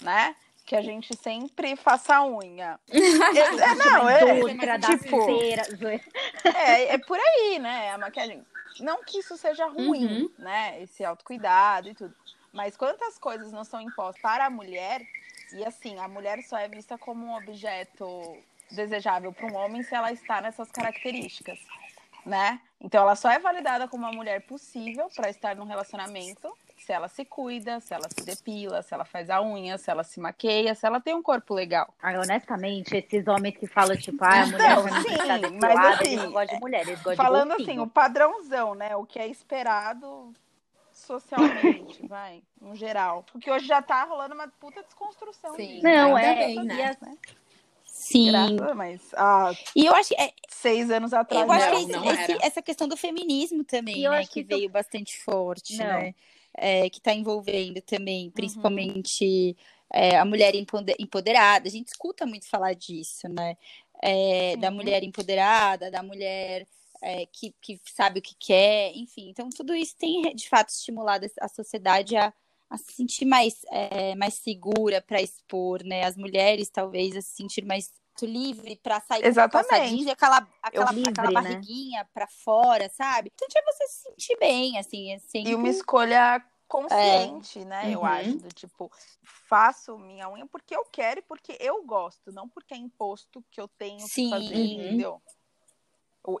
né? Que a gente sempre faça a unha. é, não, é, Indústria da tipo, é, é por aí, né? A maquiagem. Não que isso seja ruim, Uhum. né? Esse autocuidado e tudo. Mas quantas coisas não são impostas para a mulher, e assim, a mulher só é vista como um objeto desejável para um homem se ela está nessas características, né? Então ela só é validada como uma mulher possível para estar num relacionamento se ela se cuida, se ela se depila, se ela faz a unha, se ela se maqueia, se ela tem um corpo legal. Ai, honestamente, esses homens que falam, tipo, ah, a mulher Não, me sim, deixar mas assim, eles não gostam de mulher, eles gostam Falando de assim, o padrãozão, né? O que é esperado socialmente, vai, no geral. Porque hoje já tá rolando uma puta desconstrução. Sim. disso, Não, é. bem, né? Sim. Graças, mas há E eu acho que é, seis anos atrás. Eu acho não. que esse- não esse- essa questão do feminismo também, eu né, acho que, que veio bastante forte, Não. né? É, que está envolvendo também, Uhum. principalmente é, a mulher empode- empoderada. A gente escuta muito falar disso, né? É, da Sim. mulher empoderada, da mulher é, que, que sabe o que quer, enfim. Então, tudo isso tem, de fato, estimulado a sociedade a, a se sentir mais, é, mais segura para expor, né? As mulheres, talvez, a se sentir mais livre para sair Exatamente. com aquela, aquela, livre, aquela né? barriguinha né? para fora, sabe? Então é você se sentir bem, assim. assim e uma escolha consciente, é. né? Uhum. Eu acho, do tipo, faço minha unha porque eu quero e porque eu gosto, não porque é imposto que eu tenho Sim. que fazer, entendeu?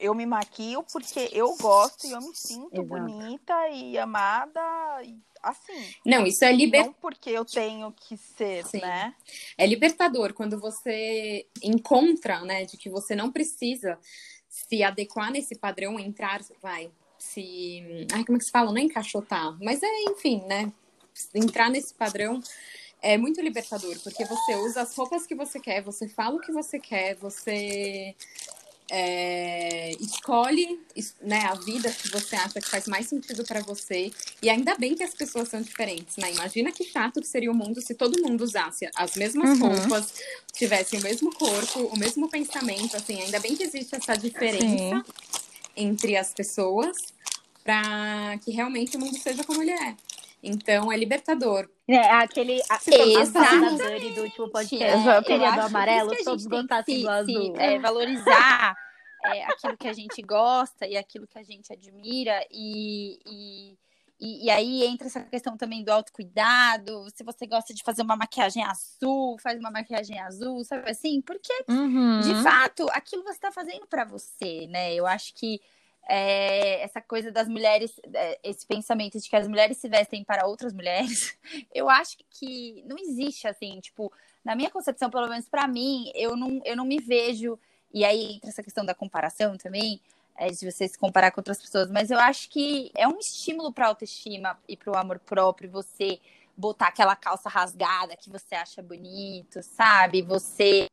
Eu me maquio porque eu gosto e eu me sinto Exato. bonita e amada e assim. Não, isso é libertador. Não porque eu tenho que ser, Sim. né? É libertador quando você encontra, né, de que você não precisa se adequar nesse padrão, entrar, vai, se. Ai, como é que se fala? Não é encaixotar, mas é, enfim, né? Entrar nesse padrão é muito libertador, porque você usa as roupas que você quer, você fala o que você quer, você é, escolhe né, a vida que você acha que faz mais sentido para você. E ainda bem que as pessoas são diferentes, né? Imagina que chato que seria o mundo se todo mundo usasse as mesmas uhum. roupas, tivesse o mesmo corpo, o mesmo pensamento. Assim, ainda bem que existe essa diferença Sim. entre as pessoas para que realmente o mundo seja como ele é. Então é libertador. É, aquele a, Exato. do último podcast, é, seria do amarelo, todos gostassem do azul. É, valorizar é, aquilo que a gente gosta e aquilo que a gente admira e, e, e, e, aí entra essa questão também do autocuidado. Se você gosta de fazer uma maquiagem azul, faz uma maquiagem azul, sabe assim? Porque, uhum. de fato, aquilo você está fazendo para você, né? Eu acho que é, essa coisa das mulheres, é, esse pensamento de que as mulheres se vestem para outras mulheres, eu acho que não existe assim, tipo, na minha concepção, pelo menos para mim, eu não, eu não me vejo, e aí entra essa questão da comparação também, é, de você se comparar com outras pessoas, mas eu acho que é um estímulo para autoestima e para o amor próprio você botar aquela calça rasgada que você acha bonito, sabe? Você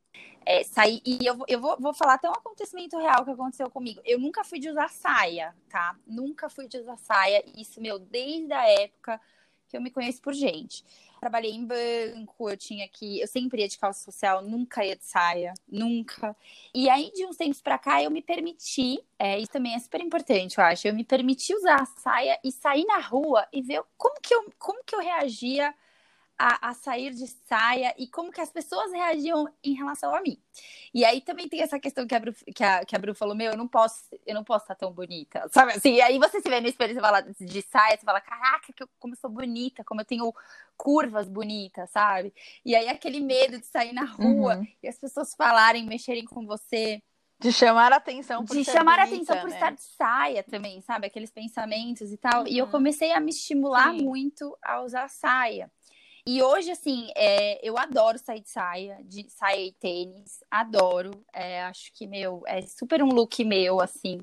é, sair. E eu, eu vou, vou falar até um acontecimento real que aconteceu comigo. Eu nunca fui de usar saia, tá? Nunca fui de usar saia. Isso, meu, desde a época que eu me conheço por gente. Trabalhei em banco, eu tinha que. Eu sempre ia de calça social, nunca ia de saia, nunca. E aí, de uns tempos pra cá, eu me permiti, é, isso também é super importante, eu acho. Eu me permiti usar a saia e sair na rua e ver como que eu, como que eu reagia a, a, sair de saia e como que as pessoas reagiam em relação a mim. E aí também tem essa questão que a Bru, que a, que a Bru falou, meu, eu não posso, eu não posso estar tão bonita, sabe assim? E aí você se vê no espelho, você fala de saia, você fala, caraca, que eu, como eu sou bonita, como eu tenho curvas bonitas, sabe? E aí aquele medo de sair na rua uhum. e as pessoas falarem, mexerem com você. De chamar a atenção por De chamar bonita, a atenção por né? estar de saia também, sabe? Aqueles pensamentos e tal. Uhum. E eu uhum. comecei a me estimular Sim. muito a usar saia. E hoje, assim, é, eu adoro sair de saia, de saia e tênis, adoro. É, acho que, meu, é super um look meu, assim.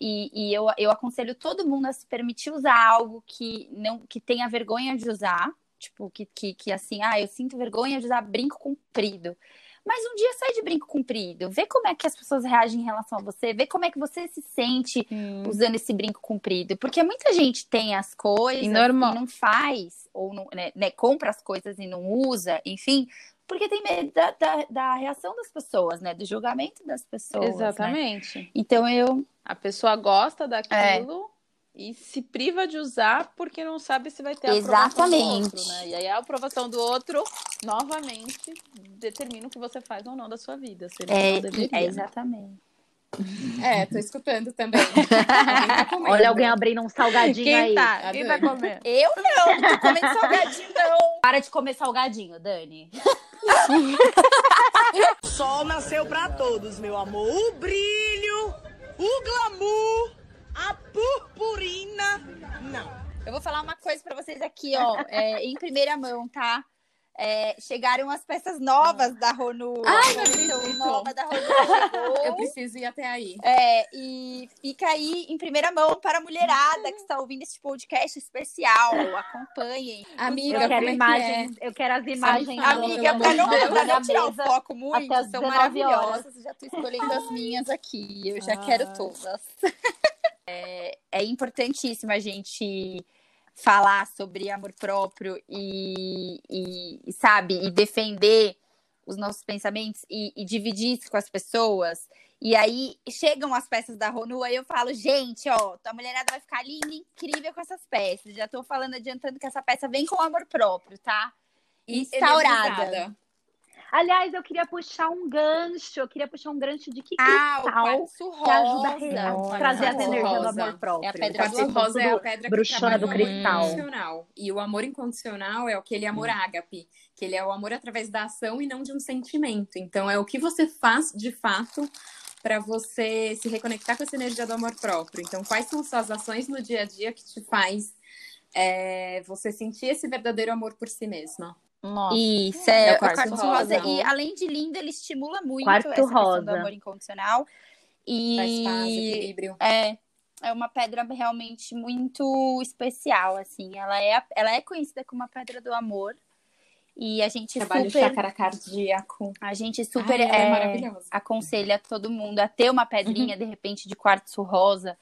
E, e, eu, eu aconselho todo mundo a se permitir usar algo que não que tenha vergonha de usar. Tipo, que, que, que assim, ah, eu sinto vergonha de usar brinco comprido. Mas um dia sai de brinco comprido, vê como é que as pessoas reagem em relação a você, vê como é que você se sente hum. usando esse brinco comprido. Porque muita gente tem as coisas e, normal. e não faz, ou não, né, né, compra as coisas e não usa, enfim, porque tem medo da, da, da, reação das pessoas, né? Do julgamento das pessoas. Né? Exatamente. Né? Então eu. A pessoa gosta daquilo. É e se priva de usar porque não sabe se vai ter a aprovação do outro, né? E aí a aprovação do outro, novamente, determina o que você faz ou não da sua vida. Se é, deveria, é, exatamente. É, tô escutando também. Alguém tá Olha alguém abrindo um salgadinho Quem aí. Tá? Quem vai comer? Eu não, não tô comendo salgadinho, não. Para de comer salgadinho, Dani. Sol nasceu pra todos, meu amor. O brilho, o glamour purpurina, não. Eu vou falar uma coisa para vocês aqui, ó, é, em primeira mão, tá? É, chegaram as peças novas da Ronu. Ai, a coleção nova da Ronu chegou. Eu preciso ir até aí. É, e fica aí em primeira mão para a mulherada que está ouvindo esse podcast especial. Acompanhem. Amiga, eu quero é imagens. É? Eu quero as imagens. Amiga, para não, pra não tirar o foco muito, são maravilhosas. Já estou escolhendo as minhas aqui. Eu já ah. quero todas. É, é importantíssimo a gente falar sobre amor próprio e, e, sabe, e defender os nossos pensamentos e, e, dividir isso com as pessoas. E aí chegam as peças da Ronu, aí eu falo, gente, ó, tua mulherada vai ficar linda, incrível com essas peças. Já tô falando, adiantando que essa peça vem com amor próprio, tá? Instaurada. Aliás, eu queria puxar um gancho, eu queria puxar um gancho de que ah, cristal que ajuda a trazer as energias do amor próprio. É a pedra do rosa é a pedra bruxona do cristal. E o amor incondicional é aquele amor hum. ágape, que ele é o amor através da ação e não de um sentimento. Então é o que você faz de fato para você se reconectar com essa energia do amor próprio. Então, quais são suas ações no dia a dia que te faz é, você sentir esse verdadeiro amor por si mesma? Nossa. Isso, é, é o quarto, quarto rosa. rosa. E além de lindo, ele estimula muito quarto essa rosa. questão do amor incondicional. E Faz paz, equilíbrio. É, é uma pedra realmente muito especial, assim. Ela é, ela é conhecida como a pedra do amor. E a gente Trabalho super... chácara cardíaco. A gente super Ai, é, é aconselha todo mundo a ter uma pedrinha, uhum. de repente, de quartzo rosa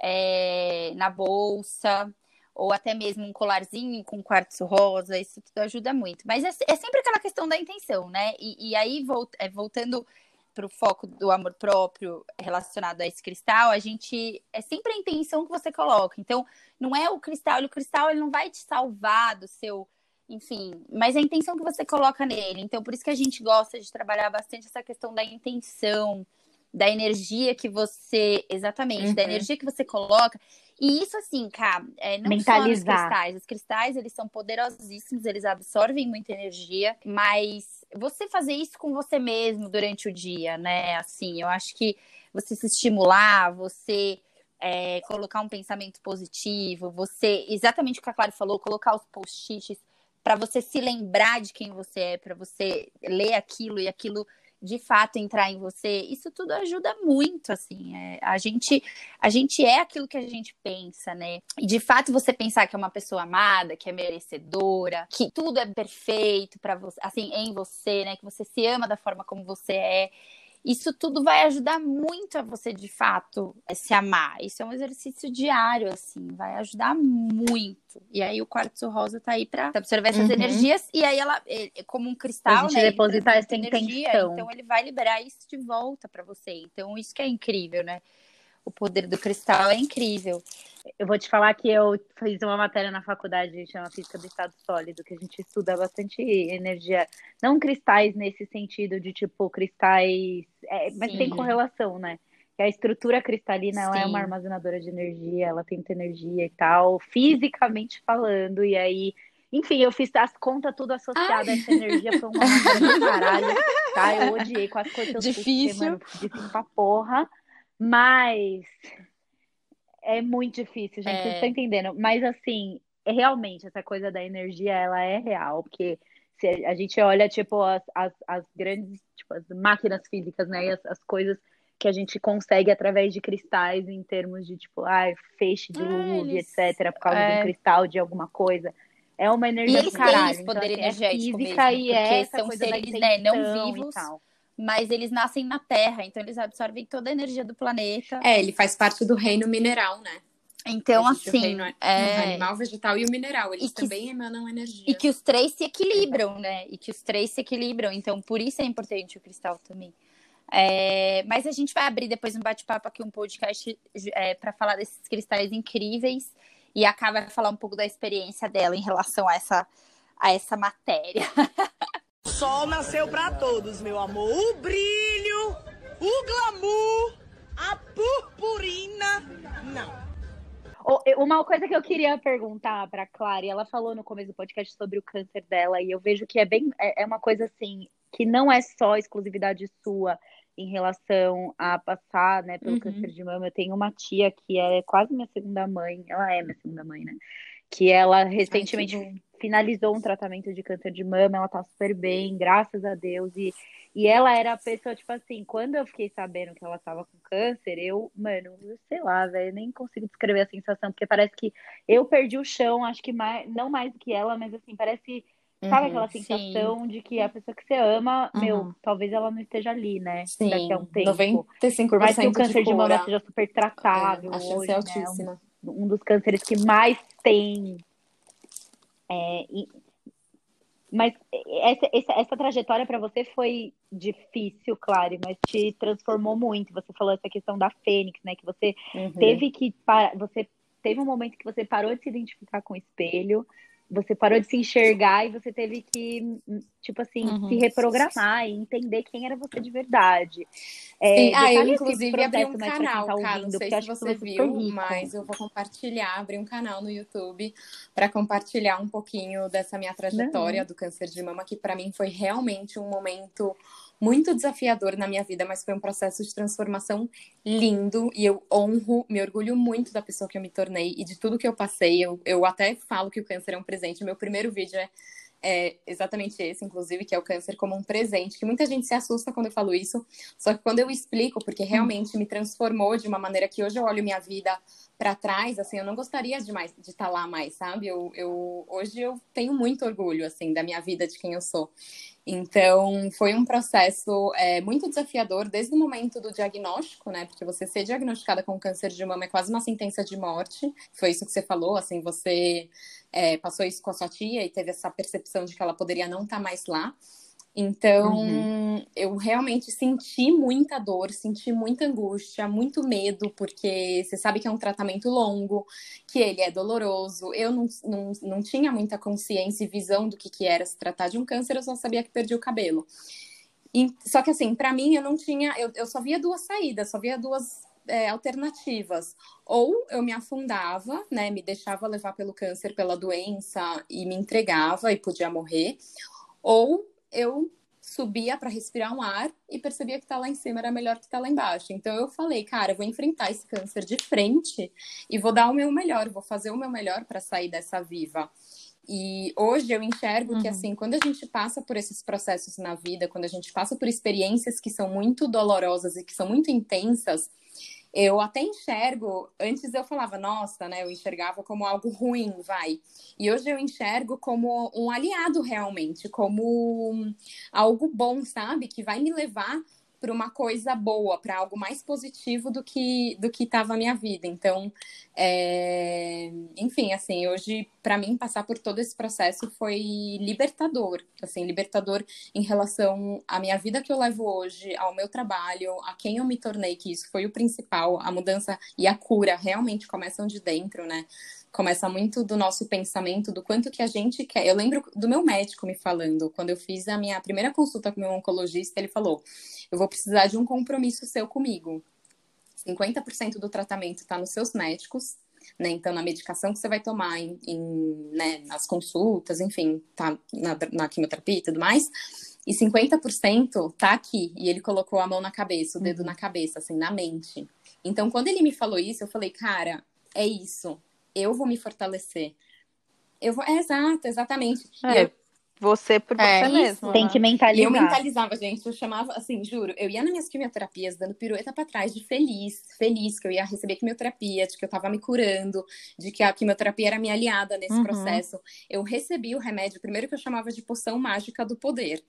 é, na bolsa ou até mesmo um colarzinho com quartzo rosa, isso tudo ajuda muito. Mas é, é sempre aquela questão da intenção, né? E, e aí, volt, é, voltando para o foco do amor próprio relacionado a esse cristal, a gente é sempre a intenção que você coloca. Então, não é o cristal, o cristal ele não vai te salvar do seu, enfim, mas é a intenção que você coloca nele. Então, por isso que a gente gosta de trabalhar bastante essa questão da intenção, da energia que você, exatamente, uhum. da energia que você coloca. E isso, assim, cara, é, não Mentalizar. só os cristais. Os cristais, eles são poderosíssimos, eles absorvem muita energia, mas você fazer isso com você mesmo durante o dia, né? Assim, eu acho que você se estimular, você é, colocar um pensamento positivo, você, exatamente o que a Clara falou, colocar os post-its para você se lembrar de quem você é, para você ler aquilo e aquilo de fato entrar em você, isso tudo ajuda muito, assim. É, a gente a gente é aquilo que a gente pensa, né? E de fato você pensar que é uma pessoa amada, que é merecedora, que tudo é perfeito para você, assim, em você, né? Que você se ama da forma como você é isso tudo vai ajudar muito a você de fato se amar. Isso é um exercício diário, assim, vai ajudar muito. E aí o quartzo rosa tá aí para absorver essas uhum. energias e aí ela, como um cristal, a gente né, depositar essa energia, intenção. então ele vai liberar isso de volta para você. Então isso que é incrível, né? O poder do cristal é incrível. Eu vou te falar que eu fiz uma matéria na faculdade, chama Física do Estado Sólido, que a gente estuda bastante energia, não cristais nesse sentido de tipo cristais, é, mas tem correlação, né? Que a estrutura cristalina ela é uma armazenadora de energia, ela tem muita energia e tal, fisicamente falando, e aí enfim, eu fiz as contas tudo associado Ai. a essa energia, foi do caralho, tá? Eu odiei com as coisas. Difícil. Porque, mano, difícil pra porra. Mas é muito difícil, gente. É... Vocês estão entendendo? Mas assim, é realmente, essa coisa da energia, ela é real, porque se a gente olha, tipo, as, as, as grandes, tipo, as máquinas físicas, né? As, as coisas que a gente consegue através de cristais em termos de, tipo, ai, feixe de luz, ah, eles... etc., por causa é... de um cristal de alguma coisa. É uma energia e do caralho. Têm esse poder então, assim, é física mesmo, e é essa são seres né, não vivos mas eles nascem na Terra, então eles absorvem toda a energia do planeta. É, ele faz parte do reino mineral, né? Então, assim. O, reino, é... o animal, vegetal e o mineral, eles que, também emanam energia. E que os três se equilibram, né? E que os três se equilibram. Então, por isso é importante o cristal também. É, mas a gente vai abrir depois um bate-papo aqui, um podcast é, para falar desses cristais incríveis. E a Ká vai falar um pouco da experiência dela em relação a essa, a essa matéria. sol nasceu para todos, meu amor. O brilho, o glamour, a purpurina, não. Uma coisa que eu queria perguntar para Clara, ela falou no começo do podcast sobre o câncer dela, e eu vejo que é bem é, é uma coisa assim que não é só exclusividade sua em relação a passar, né, pelo uhum. câncer de mama. Eu tenho uma tia que é quase minha segunda mãe, ela é minha segunda mãe, né? Que ela recentemente Ai, finalizou um tratamento de câncer de mama, ela tá super bem, graças a Deus. E, e ela era a pessoa, tipo assim, quando eu fiquei sabendo que ela tava com câncer, eu, mano, sei lá, velho, nem consigo descrever a sensação, porque parece que eu perdi o chão, acho que mais, não mais do que ela, mas assim, parece. Sabe uhum, aquela sensação sim. de que a pessoa que você ama, uhum. meu, talvez ela não esteja ali, né? Sim, daqui a um tempo. 95% Por mais que o câncer de, de mama seja super tratável é, a hoje, é altíssima. Né? Um, um dos cânceres que mais tem é, e, mas essa, essa, essa trajetória para você foi difícil, claro, mas te transformou muito. Você falou essa questão da Fênix, né? Que você uhum. teve que parar, você teve um momento que você parou de se identificar com o espelho você parou de se enxergar e você teve que, tipo assim, uhum. se reprogramar e entender quem era você de verdade. É, Sim, ah, eu inclusive abri um canal, tá ouvindo, não sei se você viu, mas eu vou compartilhar, abri um canal no YouTube para compartilhar um pouquinho dessa minha trajetória não. do câncer de mama, que para mim foi realmente um momento muito desafiador na minha vida, mas foi um processo de transformação lindo e eu honro, me orgulho muito da pessoa que eu me tornei e de tudo que eu passei. Eu, eu até falo que o câncer é um presente. Meu primeiro vídeo é é exatamente esse, inclusive, que é o câncer como um presente, que muita gente se assusta quando eu falo isso, só que quando eu explico, porque realmente me transformou de uma maneira que hoje eu olho minha vida para trás, assim, eu não gostaria de mais de estar tá lá mais, sabe? Eu, eu hoje eu tenho muito orgulho assim da minha vida, de quem eu sou. Então, foi um processo é, muito desafiador desde o momento do diagnóstico, né? Porque você ser diagnosticada com câncer de mama é quase uma sentença de morte. Foi isso que você falou, assim, você é, passou isso com a sua tia e teve essa percepção de que ela poderia não estar tá mais lá. Então, uhum. eu realmente senti muita dor, senti muita angústia, muito medo, porque você sabe que é um tratamento longo, que ele é doloroso. Eu não, não, não tinha muita consciência e visão do que, que era se tratar de um câncer, eu só sabia que perdi o cabelo. E, só que, assim, para mim, eu não tinha, eu, eu só via duas saídas, só via duas é, alternativas. Ou eu me afundava, né, me deixava levar pelo câncer, pela doença e me entregava e podia morrer. Ou eu subia para respirar um ar e percebia que tá lá em cima era melhor que tá lá embaixo. Então eu falei, cara, eu vou enfrentar esse câncer de frente e vou dar o meu melhor, vou fazer o meu melhor para sair dessa viva. E hoje eu enxergo uhum. que assim, quando a gente passa por esses processos na vida, quando a gente passa por experiências que são muito dolorosas e que são muito intensas, eu até enxergo, antes eu falava, nossa, né, eu enxergava como algo ruim, vai. E hoje eu enxergo como um aliado realmente, como algo bom, sabe, que vai me levar para uma coisa boa, para algo mais positivo do que do que estava a minha vida. Então, é... enfim, assim, hoje para mim passar por todo esse processo foi libertador, assim, libertador em relação à minha vida que eu levo hoje, ao meu trabalho, a quem eu me tornei, que isso foi o principal, a mudança e a cura realmente começam de dentro, né? Começa muito do nosso pensamento, do quanto que a gente quer. Eu lembro do meu médico me falando, quando eu fiz a minha primeira consulta com o meu oncologista, ele falou: eu vou precisar de um compromisso seu comigo. 50% do tratamento está nos seus médicos, né? Então, na medicação que você vai tomar, em, em né, nas consultas, enfim, tá na, na quimioterapia e tudo mais. E 50% tá aqui. E ele colocou a mão na cabeça, o dedo uhum. na cabeça, assim, na mente. Então, quando ele me falou isso, eu falei, cara, é isso eu vou me fortalecer. Eu vou, é, exato, exatamente. É, eu, você por é, você mesmo. Tem né? que mentalizar. E eu mentalizava, gente. Eu chamava, assim, juro, eu ia nas minhas quimioterapias dando pirueta para trás de feliz, feliz que eu ia receber quimioterapia, de que eu tava me curando, de que a quimioterapia era minha aliada nesse uhum. processo. Eu recebi o remédio, primeiro que eu chamava de poção mágica do poder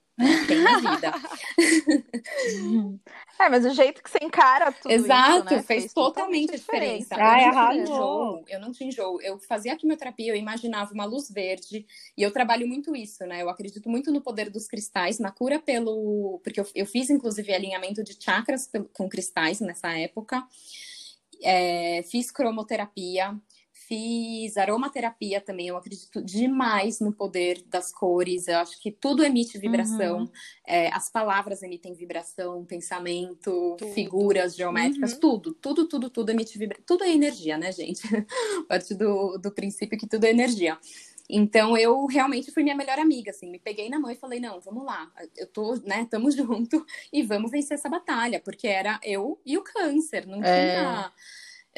tem na vida. é, mas o jeito que você encara tudo Exato, isso, né? fez, fez totalmente diferença. Ai, eu, não enjoo, eu não tinha enjoo. Eu fazia a quimioterapia, eu imaginava uma luz verde, e eu trabalho muito isso, né? Eu acredito muito no poder dos cristais, na cura pelo... Porque eu, eu fiz, inclusive, alinhamento de chakras com cristais nessa época. É, fiz cromoterapia, fiz aromaterapia também. Eu acredito demais no poder das cores. Eu acho que tudo emite vibração. Uhum. É, as palavras emitem vibração, pensamento, tudo. figuras geométricas, uhum. tudo, tudo, tudo, tudo emite vibração. Tudo é energia, né, gente? A partir do, do princípio que tudo é energia. Então eu realmente fui minha melhor amiga, assim, me peguei na mão e falei, não, vamos lá, eu tô, né, tamo junto e vamos vencer essa batalha, porque era eu e o câncer, não é...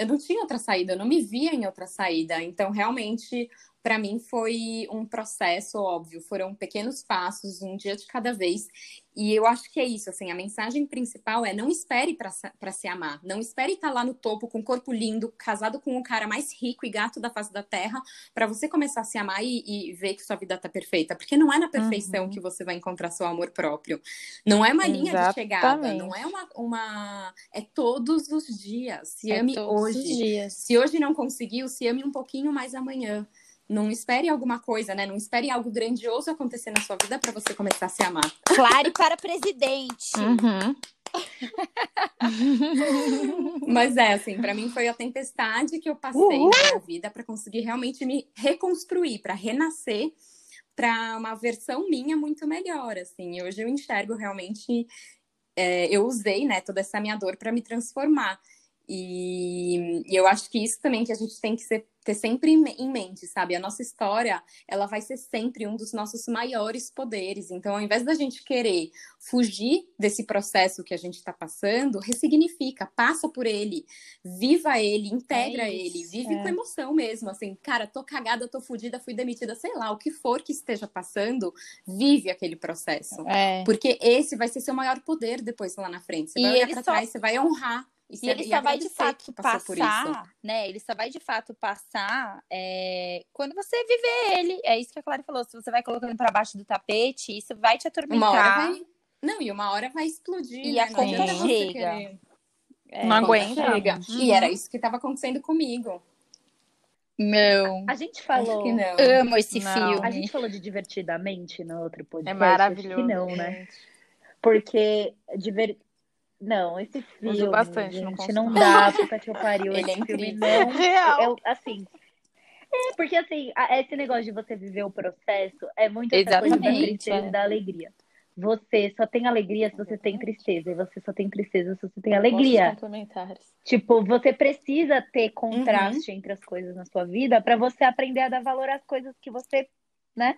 eu não tinha outra saída, eu não me via em outra saída. Então, realmente, para mim foi um processo óbvio, foram pequenos passos, um dia de cada vez. E eu acho que é isso, assim, a mensagem principal é não espere para se amar, não espere estar tá lá no topo com um corpo lindo, casado com o cara mais rico e gato da face da terra, para você começar a se amar e, e, ver que sua vida tá perfeita, porque não é na perfeição uhum. que você vai encontrar seu amor próprio. Não é uma linha Exatamente. de chegada, não é uma, uma é todos os dias. Se é ame hoje. Se hoje não conseguiu, se ame um pouquinho mais amanhã. Não espere alguma coisa, né? Não espere algo grandioso acontecer na sua vida para você começar a se amar. Claro para presidente. Uhum. Mas é assim, para mim foi a tempestade que eu passei Uhul. na minha vida para conseguir realmente me reconstruir, para renascer para uma versão minha muito melhor, assim. Hoje eu enxergo realmente é, eu usei, né, toda essa minha dor para me transformar. E, e, eu acho que isso também que a gente tem que ser, ter sempre em mente, sabe? A nossa história, ela vai ser sempre um dos nossos maiores poderes. Então, ao invés da gente querer fugir desse processo que a gente está passando, ressignifica, passa por ele, viva ele, integra é isso, ele, vive é. com emoção mesmo. Assim, cara, tô cagada, tô fudida, fui demitida, sei lá, o que for que esteja passando, vive aquele processo. É. Porque esse vai ser seu maior poder depois lá na frente. Você e vai olhar pra só... trás, você vai honrar e, ele só vai de fato passar, né? Ele só vai de fato passar é, quando você viver ele. É isso que a Clara falou. Se você vai colocando para baixo do tapete, isso vai te atormentar. Uma hora vai... Não, e uma hora vai explodir. E né? a conta chega. É, não aguenta. Chega. Uhum. E era isso que estava acontecendo comigo. Não. A gente falou. Amo esse não. filme. A gente falou de divertidamente no outro podcast. É maravilhoso. Acho que não, né? Porque diver... Não, esse filme, Uso bastante, gente, não, não dá, puta que eu pariu, Ele é esse é filme não... Real. Eu, assim, é, porque assim, esse negócio de você viver o processo é muito essa Exatamente, coisa da tristeza é. e da alegria. Você só tem alegria se você tem tristeza, e você só tem tristeza se você tem alegria. Tipo, você precisa ter contraste uhum. entre as coisas na sua vida para você aprender a dar valor às coisas que você, né?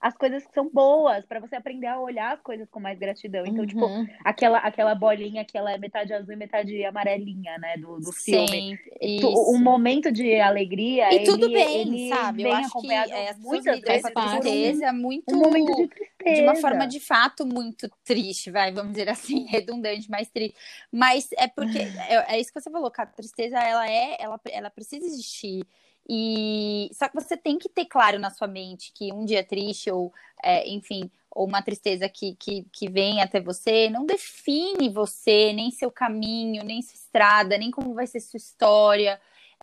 As coisas que são boas, para você aprender a olhar as coisas com mais gratidão. Então, tipo, uhum. tipo, aquela, aquela bolinha que ela é metade azul e metade amarelinha, né, do, do filme. Sim, um momento de alegria. E ele, tudo bem, ele sabe? Eu acho que é, muitas vezes tristeza muito. Um momento de tristeza. De uma forma de fato muito triste, vai, vamos dizer assim, redundante, mais triste. Mas é porque é, é isso que você falou, cara, a tristeza ela é, ela, ela precisa existir. E só que você tem que ter claro na sua mente que um dia triste ou, é, enfim, ou uma tristeza que, que, que vem até você não define você, nem seu caminho, nem sua estrada, nem como vai ser sua história.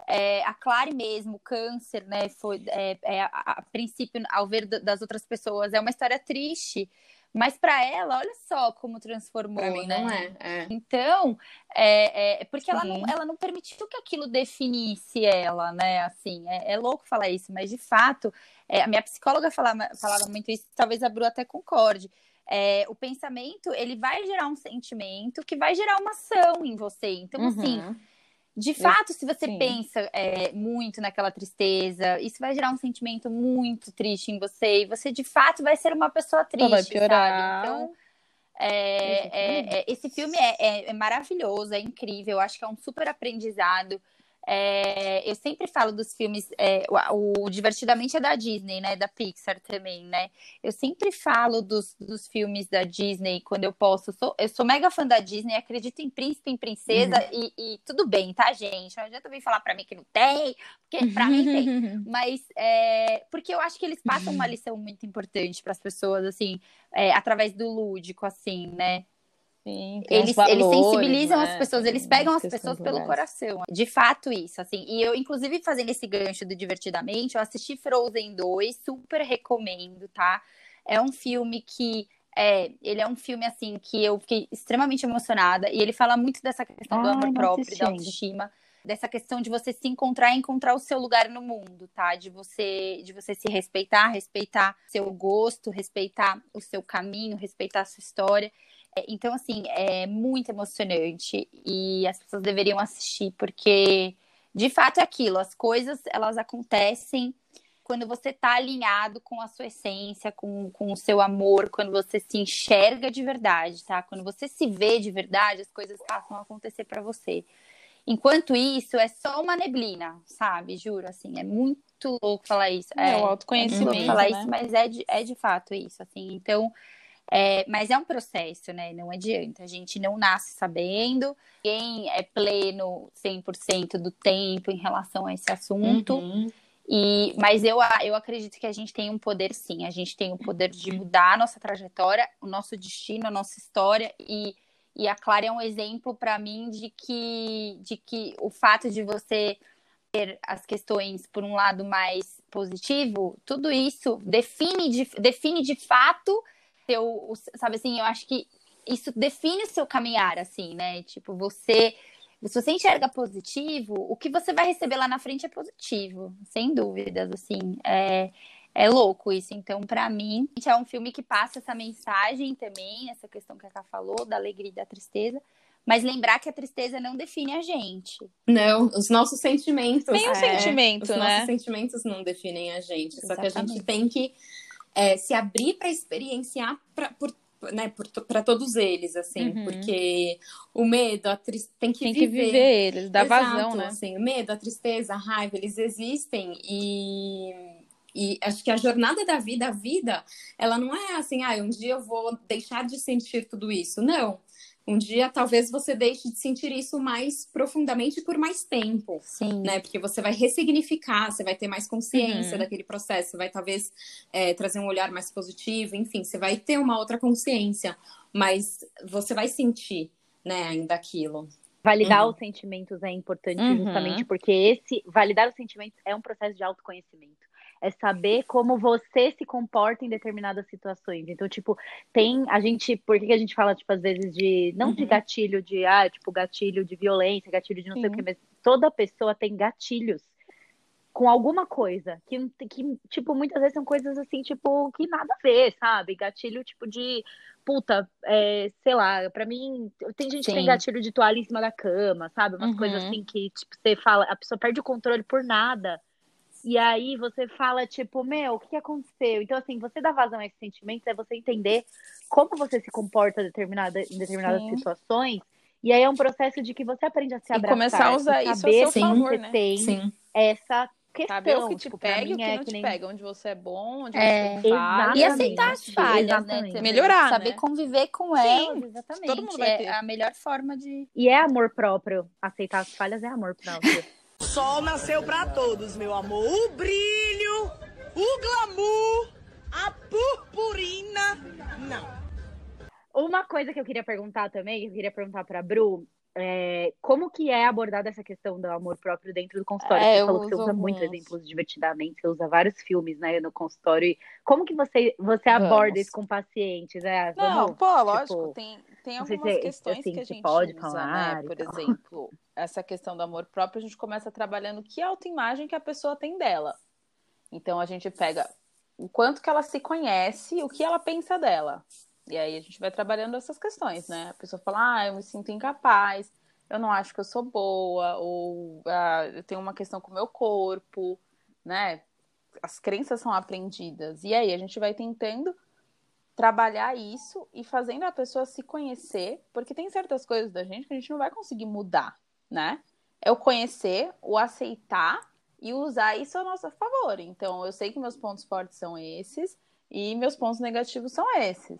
É, a Clare mesmo, o câncer, né, foi é, é a, a, princípio, ao ver das outras pessoas, é uma história triste, mas para ela, olha só como transformou, pra mim né? não é. é. Então, é, é porque ela não, ela não permitiu que aquilo definisse ela, né? Assim, é, é louco falar isso, mas de fato, é, a minha psicóloga falava, falava muito isso, talvez a Bru até concorde. É, o pensamento, ele vai gerar um sentimento que vai gerar uma ação em você. Então, assim, uhum. assim de fato, eu, se você sim. pensa é, muito naquela tristeza, isso vai gerar um sentimento muito triste em você. E você, de fato, vai ser uma pessoa triste, vai piorar. sabe? Então, é, é, é, esse filme é, é, é, maravilhoso, é incrível. Eu acho que é um super aprendizado. É, eu sempre falo dos filmes, é, o, o, Divertidamente é da Disney, né? Da Pixar também, né? Eu sempre falo dos, dos filmes da Disney quando eu posso. Eu sou, eu sou mega fã da Disney, acredito em príncipe, em princesa, uhum. e, e, tudo bem, tá, gente? Não adianta vir falar pra mim que não tem, porque pra mim tem. Mas é, porque eu acho que eles passam uma lição muito importante para as pessoas, assim, é, através do lúdico, assim, né? Sim, eles, valores, eles sensibilizam né? as pessoas, eles pegam as pessoas pelo coração. De fato, isso, assim. E eu, inclusive, fazendo esse gancho do Divertidamente, eu assisti Frozen 2, super recomendo, tá? É um filme que. É, ele é um filme, assim, que eu fiquei extremamente emocionada. E ele fala muito dessa questão do amor próprio, da autoestima dessa questão de você se encontrar e encontrar o seu lugar no mundo, tá? De você, de você se respeitar, respeitar seu gosto, respeitar o seu caminho, respeitar a sua história. É, então, assim, é muito emocionante e as pessoas deveriam assistir, porque de fato é aquilo, as coisas elas acontecem quando você está alinhado com a sua essência, com, com o seu amor, quando você se enxerga de verdade, tá? Quando você se vê de verdade, as coisas passam a acontecer para você. Enquanto isso, é só uma neblina, sabe? Juro, assim, é muito louco falar isso. É, é o autoconhecimento. É falar né? isso, mas é de, é de fato isso, assim. Então, é, mas é um processo, né? Não adianta. A gente não nasce sabendo. Quem é pleno 100% do tempo em relação a esse assunto. Uhum. E, mas eu, eu acredito que a gente tem um poder, sim. A gente tem o poder de mudar a nossa trajetória, o nosso destino, a nossa história. E, e a Clara é um exemplo para mim de que, de que o fato de você ter as questões por um lado mais positivo, tudo isso define de, define de fato seu, sabe assim, eu acho que isso define o seu caminhar, assim, né? Tipo, você. Se você enxerga positivo, o que você vai receber lá na frente é positivo, sem dúvidas, assim. É, é louco isso. Então, para mim, é um filme que passa essa mensagem também, essa questão que a Ká falou, da alegria e da tristeza. Mas lembrar que a tristeza não define a gente. Não, os nossos sentimentos. Tem um é, sentimento, os né? Os nossos sentimentos não definem a gente. Exatamente. Só que a gente tem que é, se abrir para experienciar pra, por, né, para todos eles, assim, uhum. porque o medo, a tristeza, tem que tem viver. que viver eles, dá Exato, vazão, né? Assim, o medo, a tristeza, a raiva, eles existem e e acho que a jornada da vida, a vida, ela não é assim, ah, um dia eu vou deixar de sentir tudo isso. Não. Um dia talvez você deixe de sentir isso mais profundamente por mais tempo. Sim. Né? Porque você vai ressignificar, você vai ter mais consciência uhum. daquele processo, você vai talvez é, trazer um olhar mais positivo, enfim, você vai ter uma outra consciência, mas você vai sentir, né, ainda aquilo. Validar uhum. os sentimentos é importante uhum. justamente porque esse validar os sentimentos é um processo de autoconhecimento é saber como você se comporta em determinadas situações. Então, tipo, tem a gente, por que a gente fala, tipo, às vezes de, não uhum. de gatilho de, ah, tipo, gatilho de violência, gatilho de não Sim. sei o que, mas toda pessoa tem gatilhos com alguma coisa, que, que, tipo, muitas vezes são coisas assim, tipo, que nada a ver, sabe? Gatilho, tipo, de, puta, é, sei lá, pra mim, tem gente Sim. que tem gatilho de toalha em cima da cama, sabe? Umas uhum. coisas assim que, tipo, você fala, a pessoa perde o controle por nada. E aí você fala, tipo, meu, o que aconteceu? Então, assim, você dá vazão a esses sentimentos é você entender como você se comporta determinada, em determinadas Sim. situações. E aí é um processo de que você aprende a se abraçar. E começar a usar isso a seu favor, né? tem Sim. essa questão. Saber o que te tipo, pega e o que é não que te nem... pega. Onde você é bom, onde é, você falha. E aceitar as falhas, né, exatamente. né? Melhorar, Saber né? conviver com Sim, elas, exatamente. Todo mundo vai ter. É a melhor forma de... E é amor próprio. Aceitar as falhas é amor próprio. Sol nasceu para todos, meu amor. O brilho, o glamour, a purpurina, não. Uma coisa que eu queria perguntar também, que eu queria perguntar para Bru, é, como que é abordada essa questão do amor próprio dentro do consultório? É, você falou que você usa alguns. muito exemplos divertidamente, você usa vários filmes né, no consultório. Como que você, você aborda isso com pacientes? É, Não, vamos, pô, tipo, lógico, tem, tem algumas se, questões assim, que a gente pode usa, falar, né? Por exemplo, essa questão do amor próprio, a gente começa trabalhando que autoimagem que a pessoa tem dela. Então a gente pega o quanto que ela se conhece, o que ela pensa dela. E aí a gente vai trabalhando essas questões, né? A pessoa fala, ah, eu me sinto incapaz, eu não acho que eu sou boa, ou ah, eu tenho uma questão com o meu corpo, né? As crenças são aprendidas. E aí a gente vai tentando trabalhar isso e fazendo a pessoa se conhecer, porque tem certas coisas da gente que a gente não vai conseguir mudar, né? É o conhecer, o aceitar e usar isso a nosso favor. Então, eu sei que meus pontos fortes são esses e meus pontos negativos são esses.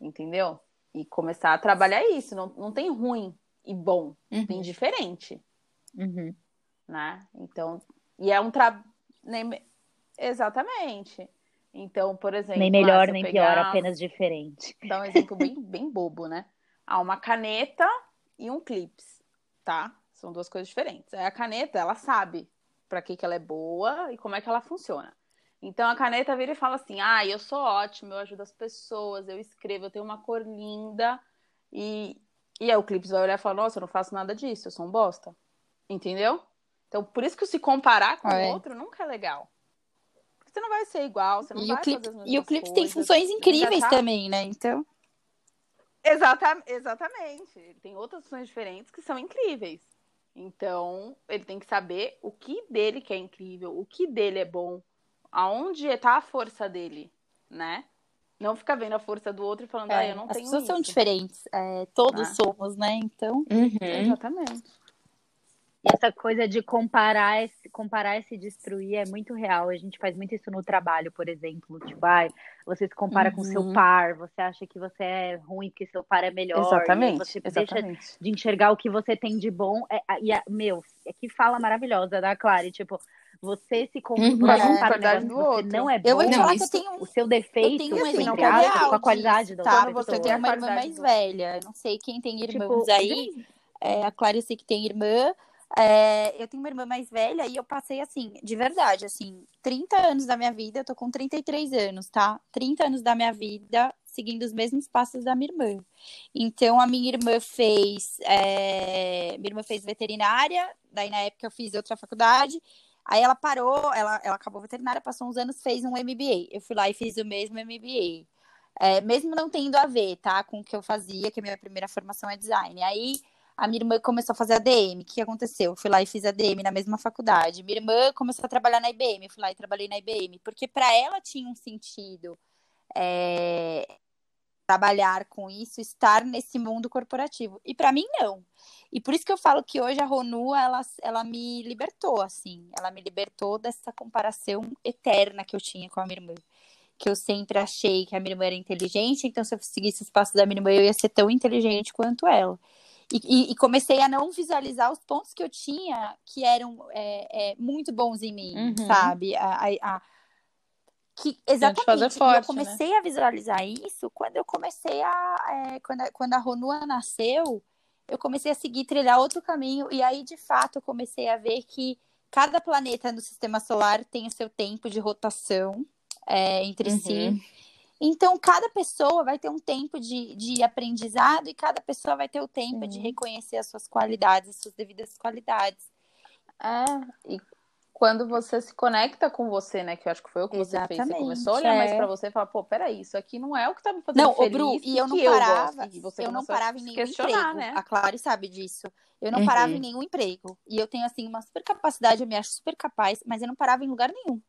Entendeu? E começar a trabalhar isso. Não, não tem ruim e bom, uhum. tem diferente. Uhum. Né? Então, e é um trabalho. Exatamente. Então, por exemplo. Nem melhor, nem pior, apenas diferente. Dá um exemplo bem, bem bobo, né? Ah, uma caneta e um clips, tá? São duas coisas diferentes. Aí a caneta, ela sabe para que, que ela é boa e como é que ela funciona. Então a caneta vira e fala assim: ah, eu sou ótimo, eu ajudo as pessoas, eu escrevo, eu tenho uma cor linda. E, e aí o clips vai olhar e falar: nossa, eu não faço nada disso, eu sou um bosta. Entendeu? Então por isso que se comparar com o é. outro nunca é legal você não vai ser igual, você não e vai o clipe, fazer as E o clipe coisas, tem funções incríveis tá... também, né? Então. Exata, exatamente. Ele tem outras funções diferentes que são incríveis. Então, ele tem que saber o que dele que é incrível, o que dele é bom, aonde está a força dele, né? Não ficar vendo a força do outro e falando, é, ah, eu não as tenho As pessoas isso. são diferentes, é, todos ah. somos, né? Então. Uhum. Exatamente. E essa coisa de comparar, comparar e se destruir é muito real. A gente faz muito isso no trabalho, por exemplo. Tipo, ai, você se compara uhum. com seu par, você acha que você é ruim porque seu par é melhor. Exatamente. você exatamente. deixa de enxergar o que você tem de bom. É, e, a, meu, é que fala maravilhosa da Clary, tipo, você se compara, uhum, é, do você não é bom. Eu vou te falar que eu tenho o seu defeito, eu tenho um assim, com a qualidade do tá, você tem uma irmã mais do... velha. Não sei quem tem irmãos tipo, aí. É, a sei que tem irmã. É, eu tenho uma irmã mais velha e eu passei assim, de verdade, assim, 30 anos da minha vida, eu tô com 33 anos, tá? 30 anos da minha vida seguindo os mesmos passos da minha irmã. Então, a minha irmã fez. É... Minha irmã fez veterinária, daí na época eu fiz outra faculdade. Aí ela parou, ela, ela acabou veterinária, passou uns anos, fez um MBA. Eu fui lá e fiz o mesmo MBA. É, mesmo não tendo a ver, tá, com o que eu fazia, que a minha primeira formação é design. Aí a minha irmã começou a fazer ADM. O que aconteceu? Eu fui lá e fiz ADM na mesma faculdade. Minha irmã começou a trabalhar na IBM. Eu fui lá e trabalhei na IBM. Porque para ela tinha um sentido é, trabalhar com isso, estar nesse mundo corporativo. E para mim, não. E por isso que eu falo que hoje a Ronu, ela, ela me libertou, assim. Ela me libertou dessa comparação eterna que eu tinha com a minha irmã que eu sempre achei que a minha irmã era inteligente, então se eu seguisse os passos da minha irmã, eu ia ser tão inteligente quanto ela. E, e, comecei a não visualizar os pontos que eu tinha que eram é, é, muito bons em mim, uhum. sabe? A, a, a, que exatamente. Forte, eu né? comecei né? a visualizar isso quando eu comecei a. É, quando, a quando a Ronua nasceu, eu comecei a seguir, trilhar outro caminho, e aí, de fato, eu comecei a ver que cada planeta no sistema solar tem o seu tempo de rotação é, entre uhum. si. Então, cada pessoa vai ter um tempo de, de aprendizado e cada pessoa vai ter o tempo de reconhecer as suas qualidades, as suas devidas qualidades. É, e quando você se conecta com você, né? Que eu acho que foi o que você Exatamente, fez. Você começou a olhar é. mais pra você e falar, pô, peraí, isso aqui não é o que tá me fazendo não, feliz. Não, Bru, e eu não parava. Eu, eu não parava em nenhum emprego. Né? A Clary sabe disso. Eu não uhum. parava em nenhum emprego. E eu tenho, assim, uma super capacidade, eu me acho super capaz, mas eu não parava em lugar nenhum.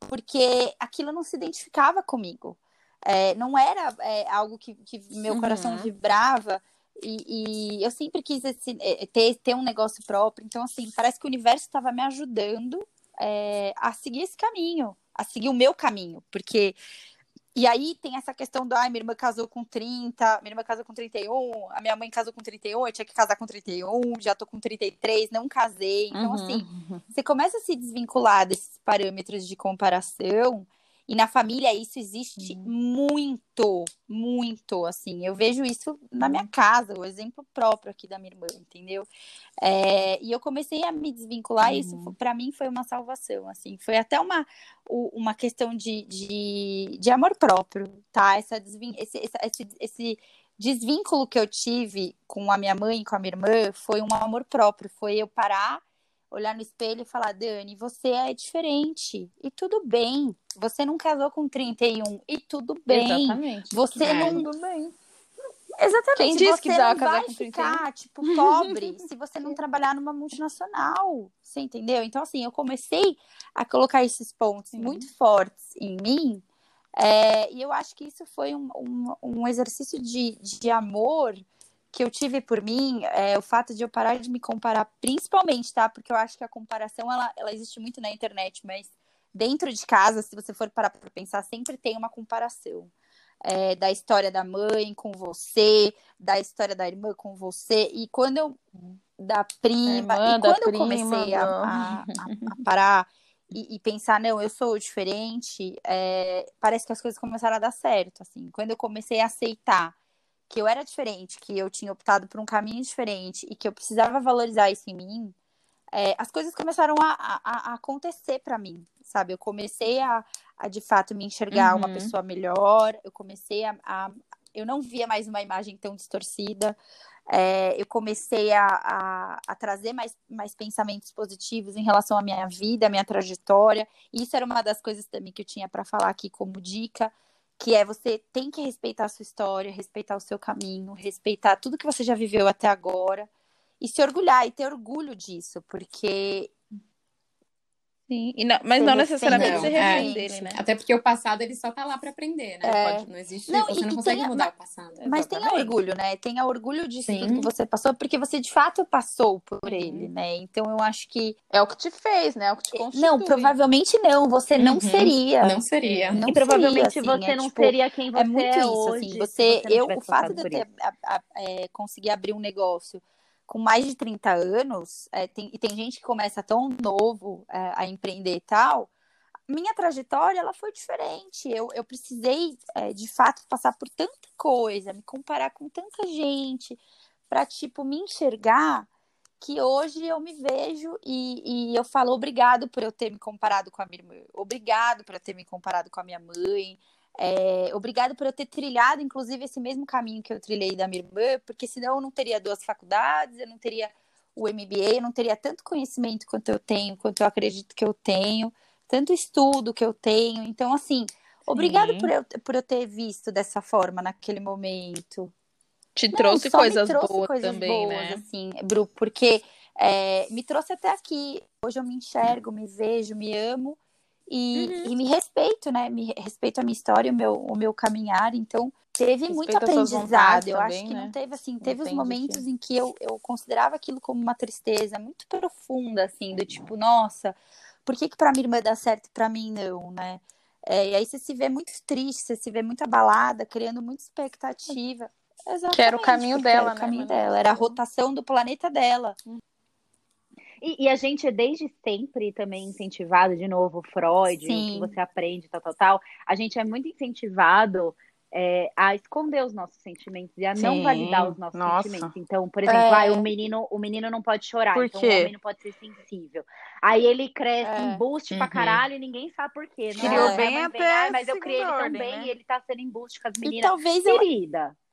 Porque aquilo não se identificava comigo. É, não era é, algo que, que meu uhum. coração vibrava. E, e, eu sempre quis esse, é, ter, ter um negócio próprio. Então, assim, parece que o universo estava me ajudando é, a seguir esse caminho, a seguir o meu caminho. Porque. E aí tem essa questão do, ai, minha irmã casou com 30, minha irmã casou com 31, a minha mãe casou com 31, eu tinha que casar com 31, já tô com 33, não casei. Então, uhum. assim, você começa a se desvincular desses parâmetros de comparação e na família isso existe uhum. muito, muito, assim. Eu vejo isso na minha casa, o exemplo próprio aqui da minha irmã, entendeu? É, e eu comecei a me desvincular, uhum. e isso para mim foi uma salvação, assim. Foi até uma, uma questão de, de, de amor próprio, tá? Essa desvin esse, esse, esse desvínculo que eu tive com a minha mãe, com a minha irmã, foi um amor próprio. Foi eu parar olhar no espelho e falar: Dani, você é diferente. E tudo bem. Você não casou com 31. E tudo bem. Exatamente. Você é. não. Tudo bem. Exatamente. Quem disse você que não vai ficar, tipo, pobre se você não trabalhar numa multinacional. Você entendeu? Então, assim, eu comecei a colocar esses pontos Sim. muito fortes em mim. É, e eu acho que isso foi um, um, um exercício de, de amor que eu tive por mim é o fato de eu parar de me comparar, principalmente, tá? Porque eu acho que a comparação ela, ela existe muito na internet, mas dentro de casa, se você for parar para pensar, sempre tem uma comparação. É, da história da mãe com você, da história da irmã com você, e quando eu. da prima, e quando eu comecei a, a, a, parar e, e, pensar, não, eu sou diferente, é, parece que as coisas começaram a dar certo, assim. Quando eu comecei a aceitar que eu era diferente, que eu tinha optado por um caminho diferente e que eu precisava valorizar isso em mim, é, as coisas começaram a, a, a acontecer para mim, sabe? Eu comecei a, a, de fato me enxergar uhum. uma pessoa melhor, eu comecei a, a, eu não via mais uma imagem tão distorcida. É, eu comecei a, a, a, trazer mais, mais pensamentos positivos em relação à minha vida, à minha trajetória. Isso era uma das coisas também que eu tinha para falar aqui como dica que é você tem que respeitar a sua história, respeitar o seu caminho, respeitar tudo que você já viveu até agora e se orgulhar e ter orgulho disso, porque Sim, não, mas não necessariamente não, se refém é, dele, né? Até porque o passado ele só tá lá para aprender, né? É. Pode, não existe, não, você não consegue mudar o passado. Mas Exatamente. tenha orgulho, né? Tenha orgulho disso tudo que você passou, porque você de fato passou por uhum. ele, né? Então eu acho que é o que te fez, né? É o que te constitui. Não, provavelmente não, você uhum. não seria. Não seria. Não e provavelmente seria, assim, você é, não tipo, seria quem você é muito é isso, hoje, assim, você, você eu o fato de eu ter a, a, é, conseguir abrir um negócio com mais de 30 anos, é, tem, e tem gente que começa tão novo é, a empreender e tal, minha trajetória ela foi diferente. Eu, eu precisei, é, de fato, passar por tanta coisa, me comparar com tanta gente, para, tipo, me enxergar que hoje eu me vejo e, e, eu falo obrigado por eu ter me comparado com a minha irmã, obrigado por eu ter me comparado com a minha mãe, É, obrigado por eu ter trilhado, inclusive, esse mesmo caminho que eu trilhei da minha irmã, porque senão eu não teria duas faculdades, eu não teria o MBA, eu não teria tanto conhecimento quanto eu tenho, quanto eu acredito que eu tenho, tanto estudo que eu tenho. Então, assim, obrigado por eu, por eu ter visto dessa forma naquele momento. Te trouxe não, coisas trouxe boas coisas também, boas, né? Assim, Bru, porque é, me trouxe até aqui. Hoje eu me enxergo, me vejo, me amo e, uhum. e, me respeito, né? Me respeito a minha história, o meu, o meu caminhar. Então, teve Respeita muito aprendizado. Eu também, acho que né? não teve assim, teve os momentos em que eu, eu considerava aquilo como uma tristeza muito profunda, assim, do tipo, nossa, por que, que para minha irmã dá certo e para mim não, né? É, e aí você se vê muito triste, você se vê muito abalada, criando muita expectativa. Exatamente, que era o caminho dela, era o né, caminho dela, era a rotação do planeta dela. E, e, a gente é desde sempre também incentivado, de novo, Freud, Sim. o que você aprende, tal, tal, tal. A gente é muito incentivado é, a esconder os nossos sentimentos e a Sim. não validar os nossos Nossa. sentimentos. Então, por exemplo, é... ah, o, menino, o menino não pode chorar, por então quê? o homem não pode ser sensível. Aí ele cresce é. embuste uhum. pra caralho e ninguém sabe por quê. Não, Criou bem até ah, mas eu criei ele tão bem né? e ele tá sendo embuste com as meninas. E talvez querida. Eu...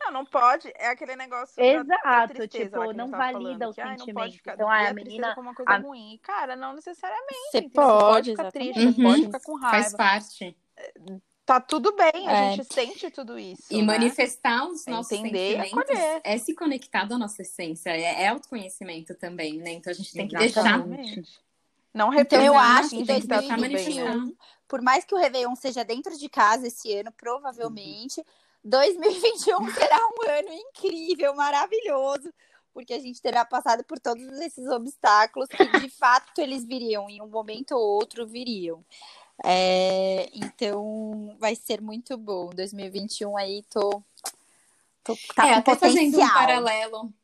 Não, não pode. É aquele negócio. Exato, tristeza, tipo, não valida o sentimento. Ficar, então, a, a menina. Como uma coisa a... ruim. Cara, não necessariamente. Você pode, pode ficar triste, uhum. pode ficar com raiva. Faz parte. Tá tudo bem, a é. gente sente tudo isso. E né? manifestar os nossos Entender, sentimentos acolher. é se conectar à nossa essência, é, é autoconhecimento também, né? Então a gente tem que Exatamente. deixar. Não então eu acho que 2021, por mais que o Réveillon seja dentro de casa esse ano, provavelmente, 2021 será um ano incrível, maravilhoso, porque a gente terá passado por todos esses obstáculos que de fato eles viriam, em um momento ou outro viriam. É, então vai ser muito bom. 2021 aí tô, tô tá é, até potencial. fazendo um paralelo